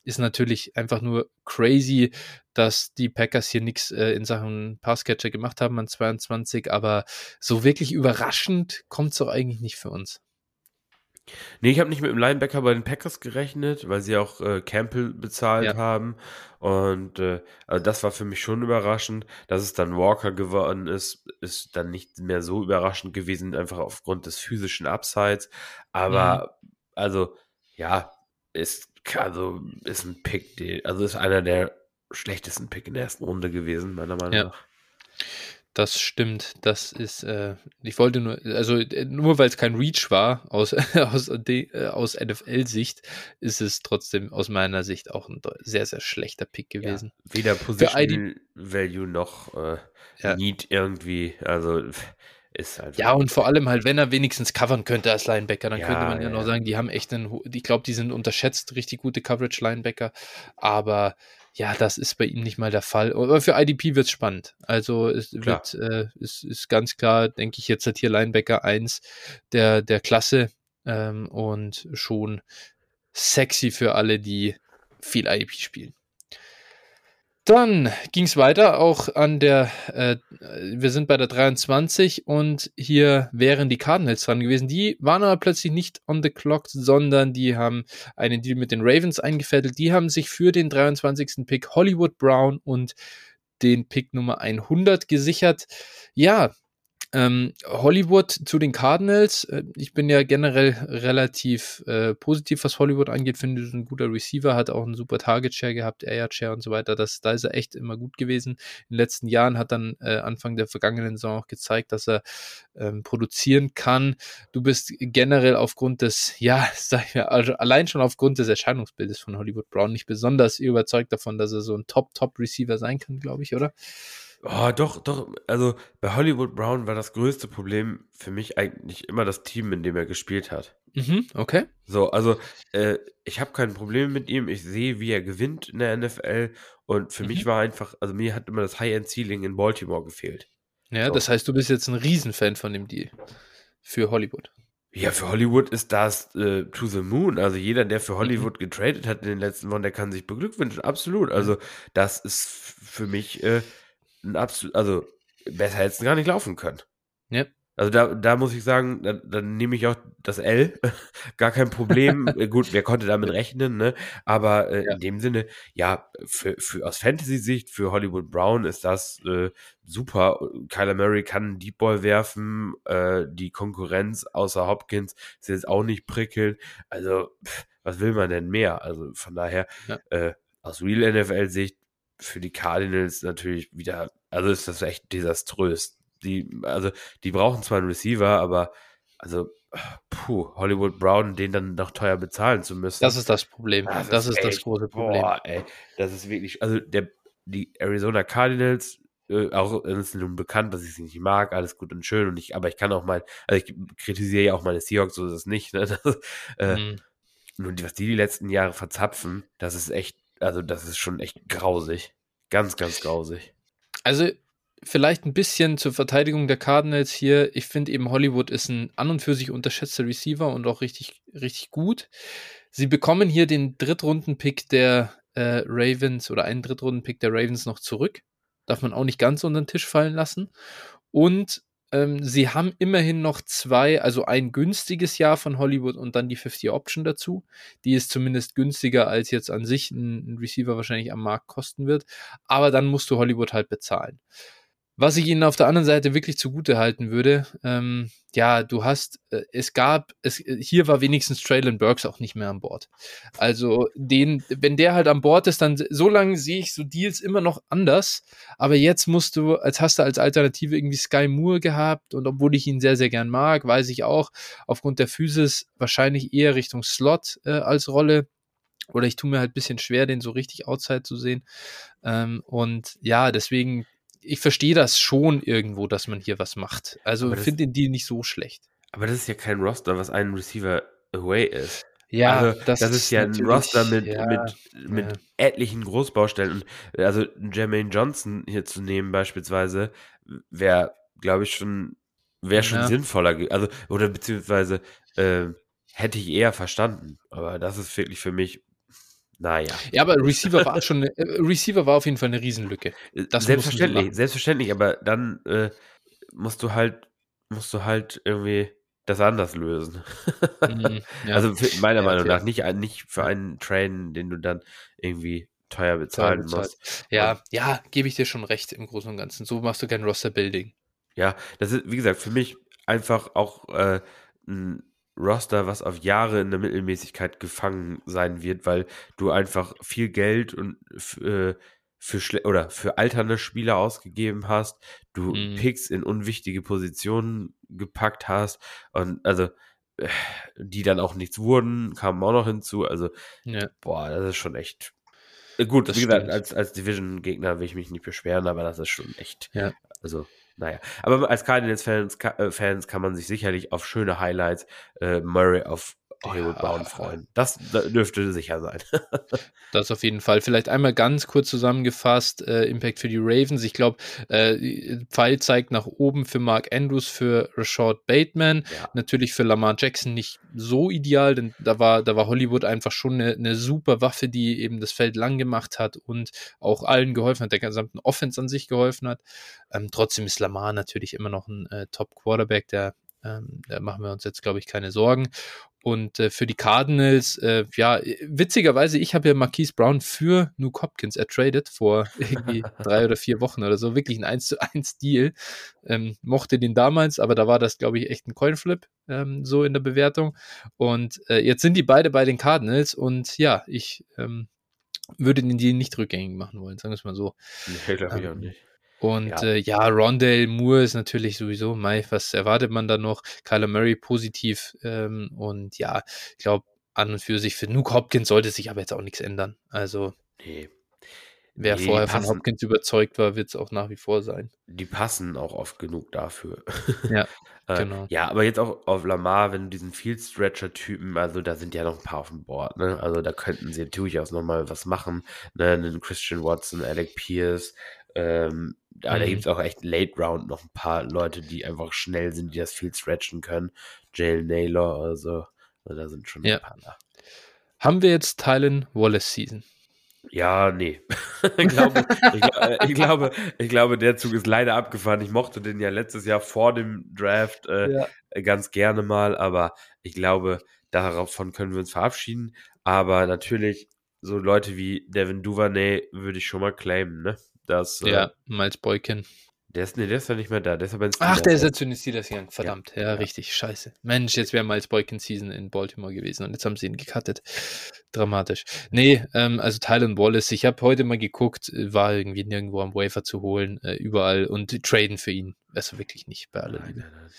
S1: ist natürlich einfach nur crazy, dass die Packers hier nichts äh, in Sachen Passcatcher gemacht haben an 22, aber so wirklich überraschend kommt es doch eigentlich nicht für uns.
S2: Nee, ich habe nicht mit dem Linebacker bei den Packers gerechnet, weil sie auch äh, Campbell bezahlt ja. haben. Und äh, also das war für mich schon überraschend. Dass es dann Walker geworden ist, ist dann nicht mehr so überraschend gewesen, einfach aufgrund des physischen Upsides. Aber mhm. also, ja, ist, also, ist ein Pick, also ist einer der schlechtesten Pick in der ersten Runde gewesen, meiner Meinung ja. nach.
S1: Das stimmt. Das ist, äh, ich wollte nur, also äh, nur weil es kein Reach war aus, aus, äh, aus NFL-Sicht, ist es trotzdem aus meiner Sicht auch ein sehr, sehr schlechter Pick gewesen.
S2: Ja, weder Position Value noch äh, ja. Need irgendwie, also ist
S1: halt. Ja, und vor allem halt, wenn er wenigstens covern könnte als Linebacker, dann ja, könnte man ja, noch sagen, die haben echt einen, ich glaube, die sind unterschätzt, richtig gute Coverage-Linebacker, aber ja, das ist bei ihm nicht mal der Fall. Aber für IDP wird es spannend. Also es klar. wird, äh, es ist ganz klar, denke ich, jetzt hat hier Linebacker 1 der, der Klasse ähm, und schon sexy für alle, die viel IDP spielen. Dann ging es weiter, auch an der, äh, wir sind bei der 23 und hier wären die Cardinals dran gewesen. Die waren aber plötzlich nicht on the clock, sondern die haben einen Deal mit den Ravens eingefädelt. Die haben sich für den 23. Pick Hollywood Brown und den Pick Nummer 100 gesichert. Ja, ähm, Hollywood zu den Cardinals. Äh, ich bin ja generell relativ äh, positiv, was Hollywood angeht. Finde, ist ein guter Receiver, hat auch einen super Target Share gehabt, Air Share und so weiter. Das, da ist er echt immer gut gewesen. In den letzten Jahren hat dann äh, Anfang der vergangenen Saison auch gezeigt, dass er ähm, produzieren kann. Du bist generell aufgrund des, ja, sag ich mal, also allein schon aufgrund des Erscheinungsbildes von Hollywood Brown nicht besonders überzeugt davon, dass er so ein Top-Top-Receiver sein kann, glaube ich, oder?
S2: Oh, doch, doch. Also bei Hollywood Brown war das größte Problem für mich eigentlich immer das Team, in dem er gespielt hat.
S1: Mhm, okay.
S2: So, also äh, ich habe kein Problem mit ihm. Ich sehe, wie er gewinnt in der NFL. Und für mhm. mich war einfach, also mir hat immer das High-End-Ceiling in Baltimore gefehlt.
S1: Ja, so. das heißt, du bist jetzt ein Riesenfan von dem Deal für Hollywood.
S2: Ja, für Hollywood ist das äh, to the moon. Also jeder, der für mhm. Hollywood getradet hat in den letzten Wochen, der kann sich beglückwünschen. Absolut. Also das ist für mich äh, absolut, also besser hätte es gar nicht laufen können.
S1: Ja.
S2: Also da, da muss ich sagen, dann, dann nehme ich auch das L, gar kein Problem. Äh, gut, wer konnte damit rechnen, ne? Aber äh, ja. in dem Sinne, ja, für, für aus Fantasy-Sicht, für Hollywood Brown ist das äh, super. Kyler Murray kann einen Deep Ball werfen, äh, die Konkurrenz außer Hopkins ist jetzt auch nicht prickelnd. Also, pff, was will man denn mehr? Also von daher, ja. äh, aus Real NFL-Sicht für die Cardinals natürlich wieder, also ist das echt desaströs. Die, also, die brauchen zwar einen Receiver, aber also, puh, Hollywood Brown, den dann noch teuer bezahlen zu müssen.
S1: Das ist das Problem. Das, das ist, ist echt, das große Problem. Boah,
S2: ey, das ist wirklich, also der, die Arizona Cardinals, äh, auch ist nun bekannt, dass ich sie nicht mag, alles gut und schön und ich, aber ich kann auch mal, also ich kritisiere ja auch meine Seahawks, so ist es nicht, ne? Das, äh, mhm. Nun, was die die letzten Jahre verzapfen, das ist echt also das ist schon echt grausig. Ganz, ganz grausig.
S1: Also vielleicht ein bisschen zur Verteidigung der Cardinals hier. Ich finde eben Hollywood ist ein an und für sich unterschätzter Receiver und auch richtig, richtig gut. Sie bekommen hier den Drittrunden-Pick der äh, Ravens oder einen Drittrunden-Pick der Ravens noch zurück. Darf man auch nicht ganz unter den Tisch fallen lassen. Und ähm, sie haben immerhin noch zwei, also ein günstiges Jahr von Hollywood und dann die 50 Option dazu. Die ist zumindest günstiger, als jetzt an sich ein, ein Receiver wahrscheinlich am Markt kosten wird. Aber dann musst du Hollywood halt bezahlen. Was ich ihnen auf der anderen Seite wirklich zugute halten würde, ähm, ja, du hast, äh, es gab, es, hier war wenigstens Traylon Burks auch nicht mehr an Bord. Also den, wenn der halt an Bord ist, dann so lange sehe ich so Deals immer noch anders. Aber jetzt musst du, als hast du als Alternative irgendwie Sky Moore gehabt und obwohl ich ihn sehr, sehr gern mag, weiß ich auch, aufgrund der Physis wahrscheinlich eher Richtung Slot äh, als Rolle. Oder ich tue mir halt bisschen schwer, den so richtig outside zu sehen. Ähm, und ja, deswegen ich verstehe das schon irgendwo, dass man hier was macht. Also ich finde den Deal nicht so schlecht.
S2: Aber das ist ja kein Roster, was ein Receiver away ist.
S1: Ja,
S2: also, das, das, ist ja ein Roster mit, ja, mit, mit ja. etlichen Großbaustellen. Und also Jermaine Johnson hier zu nehmen beispielsweise, wäre, glaube ich, schon, wäre schon ja. sinnvoller. Also, oder beziehungsweise äh, hätte ich eher verstanden. Aber das ist wirklich für mich naja.
S1: Ja, aber Receiver war schon, äh, Receiver war auf jeden Fall eine Riesenlücke.
S2: Das selbstverständlich, selbstverständlich, aber dann äh, musst du halt, musst du halt irgendwie das anders lösen. Mhm, ja. Also für, meiner ja, Meinung nach nicht, nicht für einen Train, den du dann irgendwie teuer bezahlen teuer musst.
S1: Ja, und, ja, gebe ich dir schon recht im Großen und Ganzen. So machst du kein Roster-Building.
S2: Ja, das ist, wie gesagt, für mich einfach auch äh, ein Roster, was auf Jahre in der Mittelmäßigkeit gefangen sein wird, weil du einfach viel Geld und äh, für schle oder für alternde Spieler ausgegeben hast, du mhm. Picks in unwichtige Positionen gepackt hast und also äh, die dann auch nichts wurden, kamen auch noch hinzu. Also, ja. boah, das ist schon echt. Äh, gut, das wie gesagt, als, als Division-Gegner will ich mich nicht beschweren, aber das ist schon echt. Ja. Also, naja, aber als Cardinals-Fans äh, Fans kann man sich sicherlich auf schöne Highlights, äh, Murray auf Hollywood Brown freuen. Das, das, dürfte sicher sein.
S1: das auf jeden Fall. Vielleicht einmal ganz kurz zusammengefasst, äh, Impact für die Ravens. Ich glaube, äh, Pfeil zeigt nach oben für Mark Andrews, für Rashad Bateman. Ja. Natürlich für Lamar Jackson nicht so ideal, denn da war, da war Hollywood einfach schon eine, eine super Waffe, die eben das Feld lang gemacht hat und auch allen geholfen hat, der gesamten Offense an sich geholfen hat. Ähm, trotzdem ist Lamar natürlich immer noch ein äh, Top-Quarterback, der ähm, da machen wir uns jetzt, glaube ich, keine Sorgen. Und äh, für die Cardinals, äh, ja, witzigerweise, ich habe ja Marquise Brown für Nuke Hopkins ertradet vor irgendwie drei oder vier Wochen oder so. Wirklich ein 1 zu 1 Deal. Ähm, mochte den damals, aber da war das, glaube ich, echt ein Coinflip, ähm, so in der Bewertung. Und äh, jetzt sind die beide bei den Cardinals und ja, ich ähm, würde den Deal nicht rückgängig machen wollen, sagen wir es mal so.
S2: Nee, glaube ich auch ähm, nicht.
S1: Und ja, äh, ja Rondale Moore ist natürlich sowieso, Mai, was erwartet man da noch? Kyler Murray positiv. Ähm, und ja, ich glaube, an und für sich, für Nuke Hopkins sollte sich aber jetzt auch nichts ändern. Also, nee. wer nee, vorher von Hopkins überzeugt war, wird es auch nach wie vor sein.
S2: Die passen auch oft genug dafür.
S1: Ja.
S2: äh, genau. Ja, aber jetzt auch auf Lamar, wenn du diesen Field Stretcher-Typen, also da sind ja noch ein paar auf dem Board, ne? Also da könnten sie durchaus nochmal was machen. Ne? Einen Christian Watson, Alec Pierce, ähm, ja, mhm. da gibt es auch echt Late Round noch ein paar Leute, die einfach schnell sind, die das viel stretchen können. Jalen Naylor oder so. Also da sind schon ja. ein paar da.
S1: Haben wir jetzt Tylen Wallace Season?
S2: Ja, nee. ich, glaube, ich, äh, ich, glaube, ich glaube, der Zug ist leider abgefahren. Ich mochte den ja letztes Jahr vor dem Draft äh, ja. ganz gerne mal, aber ich glaube, davon können wir uns verabschieden. Aber natürlich, so Leute wie Devin Duvernay würde ich schon mal claimen, ne? Dass.
S1: Ja, äh, Miles Boykin.
S2: Der ist, nee, der ist ja nicht mehr da. Der ist aber
S1: Ach, der ist jetzt in den Steelers gegangen. Verdammt. Ja, ja, richtig. Scheiße. Mensch, jetzt wäre Miles Boykin Season in Baltimore gewesen und jetzt haben sie ihn gecuttet. Dramatisch. Nee, ähm, also Tylen Wallace, ich habe heute mal geguckt, war irgendwie nirgendwo am Wafer zu holen, äh, überall und traden für ihn. Also wirklich nicht bei aller Liebe. Nein, nein, nein.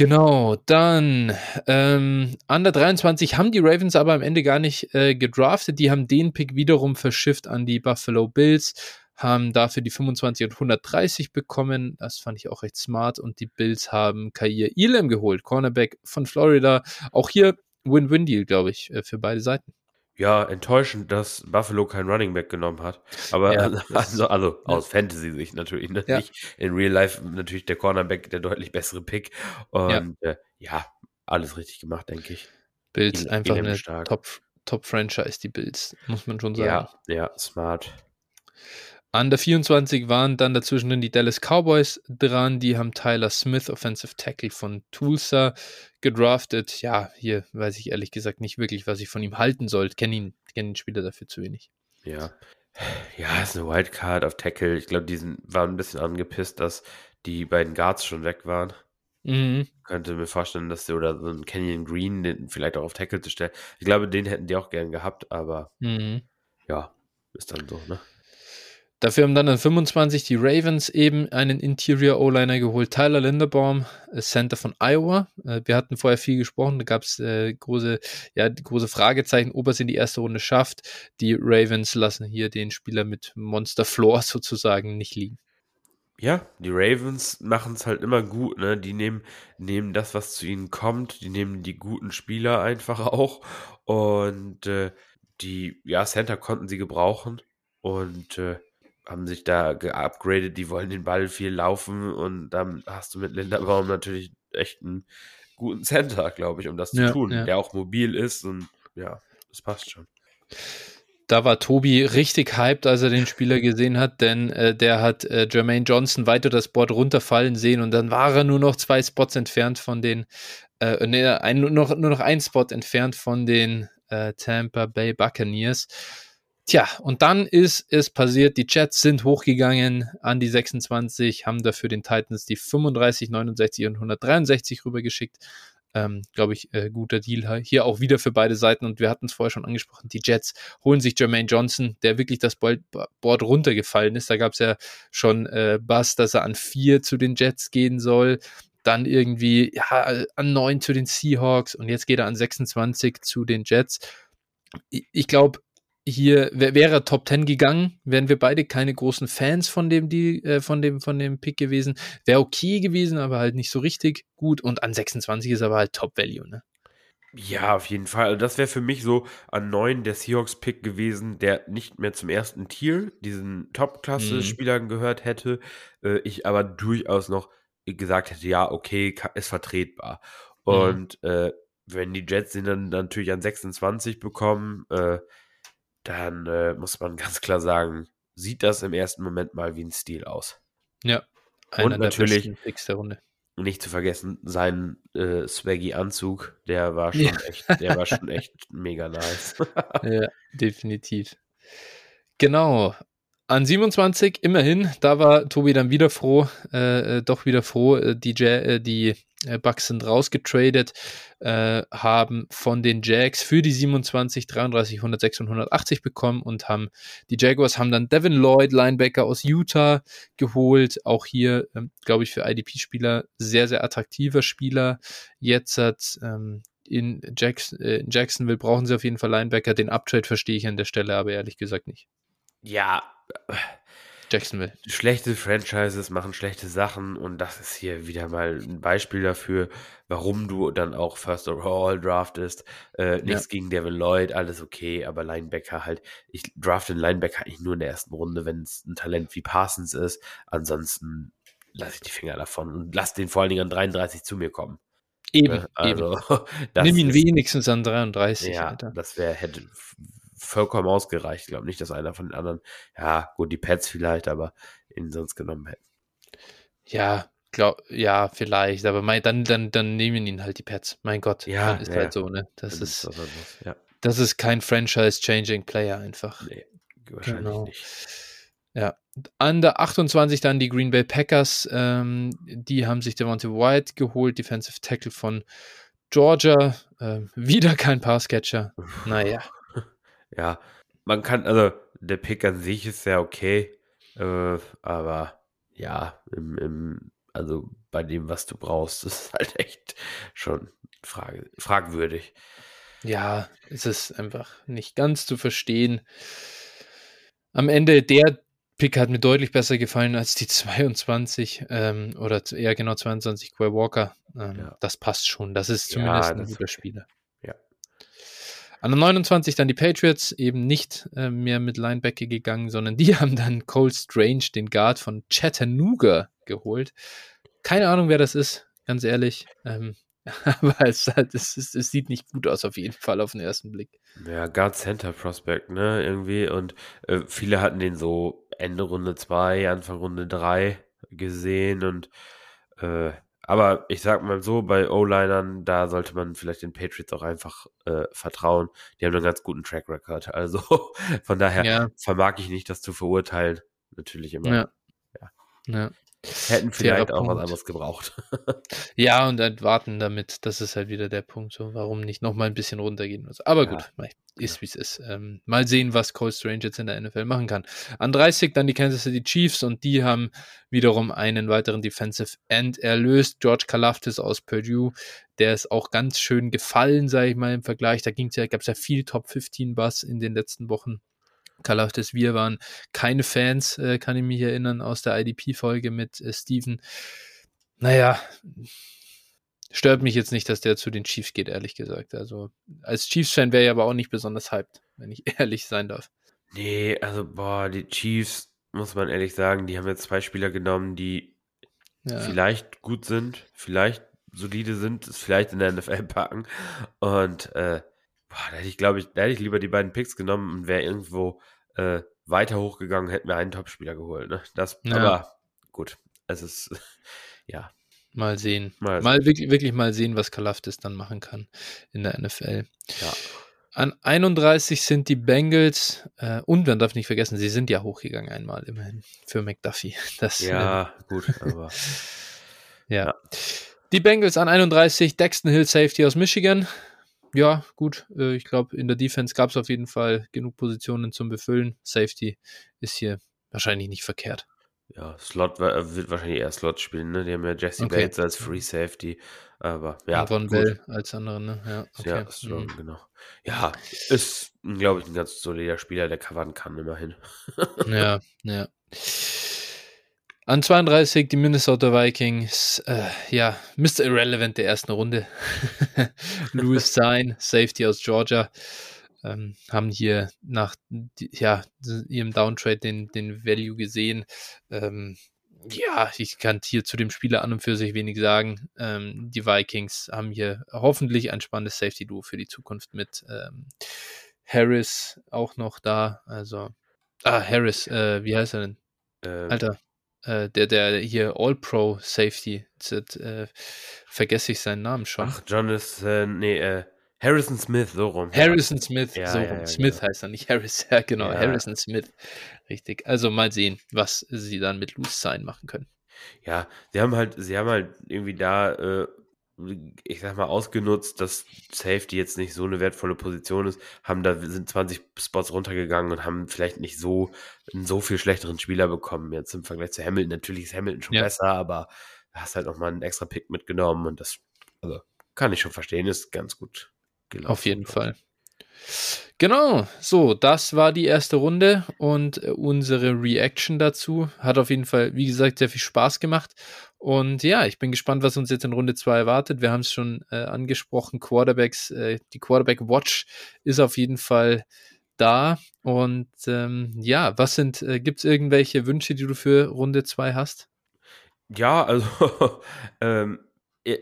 S1: Genau, dann ähm, Under 23 haben die Ravens aber am Ende gar nicht äh, gedraftet. Die haben den Pick wiederum verschifft an die Buffalo Bills, haben dafür die 25 und 130 bekommen. Das fand ich auch recht smart. Und die Bills haben Kair Elam geholt, Cornerback von Florida. Auch hier Win-Win-Deal, glaube ich, äh, für beide Seiten
S2: ja, enttäuschend, dass Buffalo kein Running Back genommen hat. Aber ja, also, also ja. aus Fantasy-Sicht natürlich, ne? ja. in Real Life natürlich der Cornerback der deutlich bessere Pick. Und ja, äh, ja alles richtig gemacht, denke ich.
S1: Bills In, einfach eine Top-Franchise, Top die Bills, muss man schon sagen.
S2: Ja, ja, smart.
S1: An der 24 waren dann dazwischen die Dallas Cowboys dran. Die haben Tyler Smith, Offensive Tackle von Tulsa, gedraftet. Ja, hier weiß ich ehrlich gesagt nicht wirklich, was ich von ihm halten soll. Kenne ihn, kenn den Spieler dafür zu wenig.
S2: Ja. Ja, ist eine Wildcard auf Tackle. Ich glaube, die sind, waren ein bisschen angepisst, dass die beiden Guards schon weg waren. Mhm. Könnte mir vorstellen, dass sie oder so einen Canyon Green den vielleicht auch auf Tackle zu stellen. Ich glaube, den hätten die auch gern gehabt, aber mhm. ja, ist dann so, ne?
S1: Dafür haben dann an 25 die Ravens eben einen Interior O-Liner geholt, Tyler Linderbaum, äh, Center von Iowa. Äh, wir hatten vorher viel gesprochen, da gab es äh, große, ja, große Fragezeichen, ob er es in die erste Runde schafft. Die Ravens lassen hier den Spieler mit Monster Floor sozusagen nicht liegen.
S2: Ja, die Ravens machen es halt immer gut, ne? Die nehmen, nehmen das, was zu ihnen kommt, die nehmen die guten Spieler einfach auch. Und äh, die, ja, Center konnten sie gebrauchen. Und äh, haben sich da geupgradet, die wollen den Ball viel laufen und dann hast du mit Linderbaum natürlich echt einen guten Center, glaube ich, um das ja, zu tun, ja. der auch mobil ist und ja, das passt schon.
S1: Da war Tobi richtig hyped, als er den Spieler gesehen hat, denn äh, der hat äh, Jermaine Johnson weiter das Board runterfallen sehen und dann war er nur noch zwei Spots entfernt von den, äh, nee, ein, nur, noch, nur noch ein Spot entfernt von den äh, Tampa Bay Buccaneers. Tja, und dann ist es passiert, die Jets sind hochgegangen an die 26, haben dafür den Titans die 35, 69 und 163 rübergeschickt. Ähm, Glaube ich, äh, guter Deal hier auch wieder für beide Seiten. Und wir hatten es vorher schon angesprochen, die Jets holen sich Jermaine Johnson, der wirklich das Board runtergefallen ist. Da gab es ja schon äh, Bass, dass er an vier zu den Jets gehen soll. Dann irgendwie ja, an neun zu den Seahawks und jetzt geht er an 26 zu den Jets. Ich glaube, hier wäre Top 10 gegangen, wären wir beide keine großen Fans von dem, die, äh, von dem, von dem Pick gewesen. Wäre okay gewesen, aber halt nicht so richtig gut. Und an 26 ist aber halt Top Value, ne?
S2: Ja, auf jeden Fall. Also das wäre für mich so an 9 der Seahawks-Pick gewesen, der nicht mehr zum ersten Tier, diesen Top-Klasse-Spielern mhm. gehört hätte. Äh, ich aber durchaus noch gesagt hätte, ja, okay, ist vertretbar. Mhm. Und mhm. äh, wenn die Jets dann, dann natürlich an 26 bekommen, äh, dann äh, muss man ganz klar sagen, sieht das im ersten Moment mal wie ein Stil aus.
S1: Ja,
S2: und natürlich. Nicht zu vergessen, sein äh, Swaggy-Anzug, der war schon ja. echt, der war schon echt mega nice.
S1: ja, definitiv. Genau. An 27 immerhin, da war Tobi dann wieder froh, äh, äh doch wieder froh. Die, äh, die äh, Bucks sind rausgetradet, äh, haben von den Jags für die 27, 33, 106 und 180 bekommen und haben die Jaguars haben dann Devin Lloyd, Linebacker aus Utah, geholt. Auch hier, ähm, glaube ich, für IDP-Spieler sehr, sehr attraktiver Spieler. Jetzt hat ähm, in, Jackson, äh, in Jacksonville brauchen sie auf jeden Fall Linebacker. Den Uptrade verstehe ich an der Stelle aber ehrlich gesagt nicht.
S2: Ja,
S1: Jacksonville.
S2: Schlechte Franchises machen schlechte Sachen und das ist hier wieder mal ein Beispiel dafür, warum du dann auch First Overall draftest. Äh, nichts ja. gegen Devin Lloyd, alles okay, aber Linebacker halt. Ich drafte einen Linebacker eigentlich nur in der ersten Runde, wenn es ein Talent wie Parsons ist. Ansonsten lasse ich die Finger davon und lass den vor allen Dingen an 33 zu mir kommen.
S1: Eben, ne? also, eben. Nimm ihn wenigstens an 33.
S2: Ja, Alter. das wäre hätte vollkommen ausgereicht. Ich glaube nicht, dass einer von den anderen, ja, gut, die Pets vielleicht, aber ihn sonst genommen hätten.
S1: Ja, glaub, ja, vielleicht, aber mein, dann, dann, dann nehmen ihn halt die Pets. Mein Gott,
S2: ja,
S1: ist
S2: ja,
S1: halt so, ne? Das ist, ist ja. das ist kein Franchise-Changing Player einfach. Nee,
S2: wahrscheinlich genau. nicht.
S1: Ja, an der 28 dann die Green Bay Packers. Ähm, die haben sich Devontae White geholt, Defensive Tackle von Georgia. Ähm, wieder kein Passcatcher. Naja
S2: ja, man kann, also der Pick an sich ist ja okay, äh, aber ja, im, im, also bei dem, was du brauchst, ist halt echt schon frage, fragwürdig.
S1: Ja, es ist einfach nicht ganz zu verstehen. Am Ende, der Pick hat mir deutlich besser gefallen als die 22 ähm, oder eher genau 22 Quay Walker. Ähm, ja. Das passt schon. Das ist zumindest ja, ein guter Spieler. An der 29 dann die Patriots, eben nicht äh, mehr mit Linebacker gegangen, sondern die haben dann Cole Strange, den Guard von Chattanooga, geholt. Keine Ahnung, wer das ist, ganz ehrlich. Ähm, aber es, es, es, es, sieht nicht gut aus, auf jeden Fall, auf den ersten Blick.
S2: Ja, Guard Center Prospect, ne, irgendwie. Und äh, viele hatten den so Ende Runde 2, Anfang Runde 3 gesehen und äh, aber ich sag mal so, bei O-Linern, da sollte man vielleicht den Patriots auch einfach äh, vertrauen. Die haben einen ganz guten Track Record. Also von daher ja. vermag ich nicht, das zu verurteilen. Natürlich immer.
S1: Ja. ja. ja.
S2: Hätten vielleicht auch Punkt. was anderes gebraucht.
S1: ja, und dann warten damit, das ist halt wieder der Punkt, so warum nicht nochmal ein bisschen runtergehen muss. Aber ja, gut, ist wie es ist. Ähm, mal sehen, was Cole Strange jetzt in der NFL machen kann. An 30 dann die Kansas City Chiefs und die haben wiederum einen weiteren Defensive End erlöst. George Kalaftis aus Purdue, der ist auch ganz schön gefallen, sage ich mal, im Vergleich. Da ging's ja, gab es ja viel Top 15 Bass in den letzten Wochen. Kalaftis, wir waren keine Fans, äh, kann ich mich erinnern, aus der IDP-Folge mit äh, Steven. Naja, stört mich jetzt nicht, dass der zu den Chiefs geht, ehrlich gesagt. Also als Chiefs-Fan wäre ich aber auch nicht besonders hyped, wenn ich ehrlich sein darf.
S2: Nee, also boah, die Chiefs, muss man ehrlich sagen, die haben jetzt zwei Spieler genommen, die ja. vielleicht gut sind, vielleicht solide sind, es vielleicht in der NFL packen. Und äh, Boah, da hätte ich, glaube ich, da hätte ich lieber die beiden Picks genommen und wäre irgendwo äh, weiter hochgegangen, hätten wir einen Topspieler geholt. Ne? Das, ja. Aber gut, es ist, ja.
S1: Mal sehen. Mal, mal wirklich, wirklich, mal sehen, was Kalaftis dann machen kann in der NFL.
S2: Ja.
S1: An 31 sind die Bengals äh, und man darf nicht vergessen, sie sind ja hochgegangen einmal immerhin für McDuffie. Das,
S2: ja, äh, gut, aber.
S1: ja. ja. Die Bengals an 31, Dexton Hill Safety aus Michigan. Ja, gut. Äh, ich glaube, in der Defense gab es auf jeden Fall genug Positionen zum Befüllen. Safety ist hier wahrscheinlich nicht verkehrt.
S2: Ja, Slot äh, wird wahrscheinlich eher Slot spielen, ne? Die haben ja Jesse okay. Bates als Free Safety. Aber ja.
S1: Von Bell als andere, ne? Ja,
S2: okay. ja Strong, mhm. genau. Ja, ist, glaube ich, ein ganz solider Spieler, der covern kann, immerhin.
S1: ja, ja. An 32 die Minnesota Vikings. Äh, ja, Mr. Irrelevant der ersten Runde. Louis Sein, Safety aus Georgia ähm, haben hier nach ja, ihrem Downtrade den, den Value gesehen. Ähm, ja, ich kann hier zu dem Spieler an und für sich wenig sagen. Ähm, die Vikings haben hier hoffentlich ein spannendes Safety-Duo für die Zukunft mit ähm, Harris auch noch da. Also, ah, Harris, äh, wie heißt er denn? Ähm, Alter, äh, der, der hier All-Pro Safety, jetzt, äh, vergesse ich seinen Namen schon. Ach,
S2: Jonathan, nee, äh, Harrison Smith, so rum.
S1: Harrison Smith, ja, so rum. Ja, Smith genau. heißt er, nicht Harris. Ja, genau, Harrison Smith. Richtig. Also mal sehen, was sie dann mit Loose Sign machen können.
S2: Ja, sie haben halt, sie haben halt irgendwie da, äh, ich sag mal, ausgenutzt, dass Safety jetzt nicht so eine wertvolle Position ist, haben da sind 20 Spots runtergegangen und haben vielleicht nicht so einen so viel schlechteren Spieler bekommen jetzt im Vergleich zu Hamilton. Natürlich ist Hamilton schon besser, aber hast halt noch mal einen extra Pick mitgenommen und das, also kann ich schon verstehen, ist ganz gut
S1: gelaufen. Auf jeden Fall. Genau, so, das war die erste Runde und äh, unsere Reaction dazu hat auf jeden Fall, wie gesagt, sehr viel Spaß gemacht. Und ja, ich bin gespannt, was uns jetzt in Runde 2 erwartet. Wir haben es schon äh, angesprochen, Quarterbacks, äh, die Quarterback Watch ist auf jeden Fall da. Und ähm, ja, was sind, äh, gibt es irgendwelche Wünsche, die du für Runde 2 hast?
S2: Ja, also, ähm,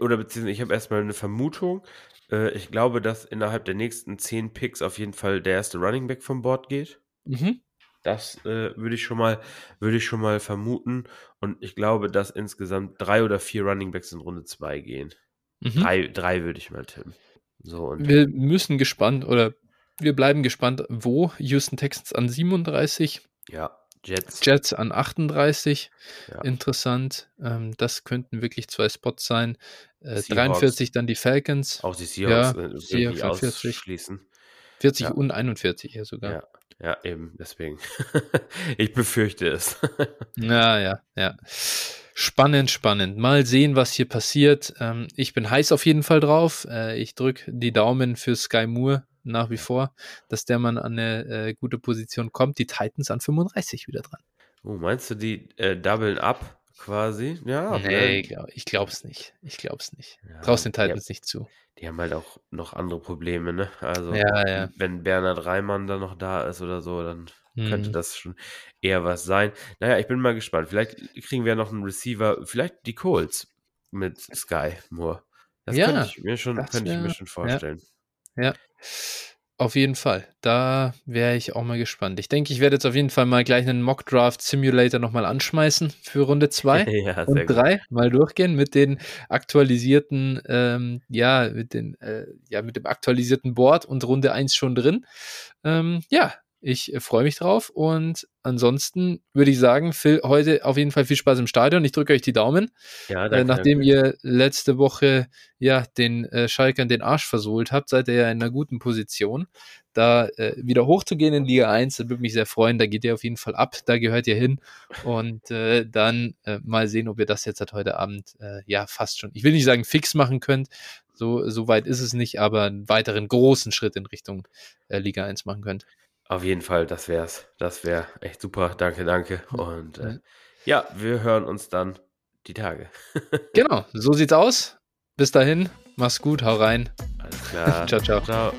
S2: oder beziehungsweise ich habe erstmal eine Vermutung. Äh, ich glaube, dass innerhalb der nächsten zehn Picks auf jeden Fall der erste Running Back vom Board geht.
S1: Mhm.
S2: Das äh, würde ich schon mal, würde ich schon mal vermuten. Und ich glaube, dass insgesamt drei oder vier Running Backs in Runde zwei gehen. Mhm. Drei, drei würde ich mal tippen. So,
S1: und wir müssen gespannt oder wir bleiben gespannt, wo Houston Texans an 37.
S2: Ja. Jets.
S1: Jets an 38. Ja. Interessant. Ähm, das könnten wirklich zwei Spots sein. Äh, 43 dann die Falcons.
S2: Auch die Seahawks, ja,
S1: äh, Seahawks 40. Schließen. 40 ja. und 41 ja sogar.
S2: Ja, ja eben, deswegen. ich befürchte es.
S1: ja, ja, ja. Spannend, spannend. Mal sehen, was hier passiert. Ähm, ich bin heiß auf jeden Fall drauf. Äh, ich drücke die Daumen für Sky Moore nach wie vor, dass der Mann an eine äh, gute Position kommt. Die Titans an 35 wieder dran.
S2: Oh, meinst du, die äh, doublen up quasi? Ja.
S1: Nee, ich, glaub, ich glaub's nicht. Ich glaub's nicht. Ja, Traust den Titans
S2: die,
S1: nicht zu.
S2: Die haben halt auch noch andere Probleme, ne? Also,
S1: ja, ja.
S2: wenn Bernhard Reimann dann noch da ist oder so, dann könnte das schon eher was sein. Naja, ich bin mal gespannt. Vielleicht kriegen wir noch einen Receiver, vielleicht die Colts mit Sky Moore. Das ja, könnte ich mir schon, könnte ich mir schon vorstellen.
S1: Ja. ja. Auf jeden Fall. Da wäre ich auch mal gespannt. Ich denke, ich werde jetzt auf jeden Fall mal gleich einen Mock Draft Simulator nochmal anschmeißen für Runde 2 ja, und 3. Mal durchgehen mit den aktualisierten, ähm, ja, mit den, äh, ja, mit dem aktualisierten Board und Runde 1 schon drin. Ähm, ja, ich äh, freue mich drauf und ansonsten würde ich sagen, Phil, heute auf jeden Fall viel Spaß im Stadion. Ich drücke euch die Daumen. Ja, danke, äh, nachdem danke. ihr letzte Woche ja den äh, Schalkern den Arsch versohlt habt, seid ihr ja in einer guten Position. Da äh, wieder hochzugehen in Liga 1, das würde mich sehr freuen. Da geht ihr auf jeden Fall ab, da gehört ihr hin. Und äh, dann mal sehen, ob ihr das jetzt halt heute Abend ja fast schon, ich will nicht sagen fix machen könnt, so, so weit ist es nicht, aber einen weiteren großen Schritt in Richtung Liga 1 machen könnt.
S2: Auf jeden Fall, das wär's. Das wäre echt super. Danke, danke. Und äh, ja, wir hören uns dann die Tage.
S1: genau, so sieht's aus. Bis dahin, mach's gut, hau rein.
S2: Alles klar.
S1: ciao, ciao. Ciao.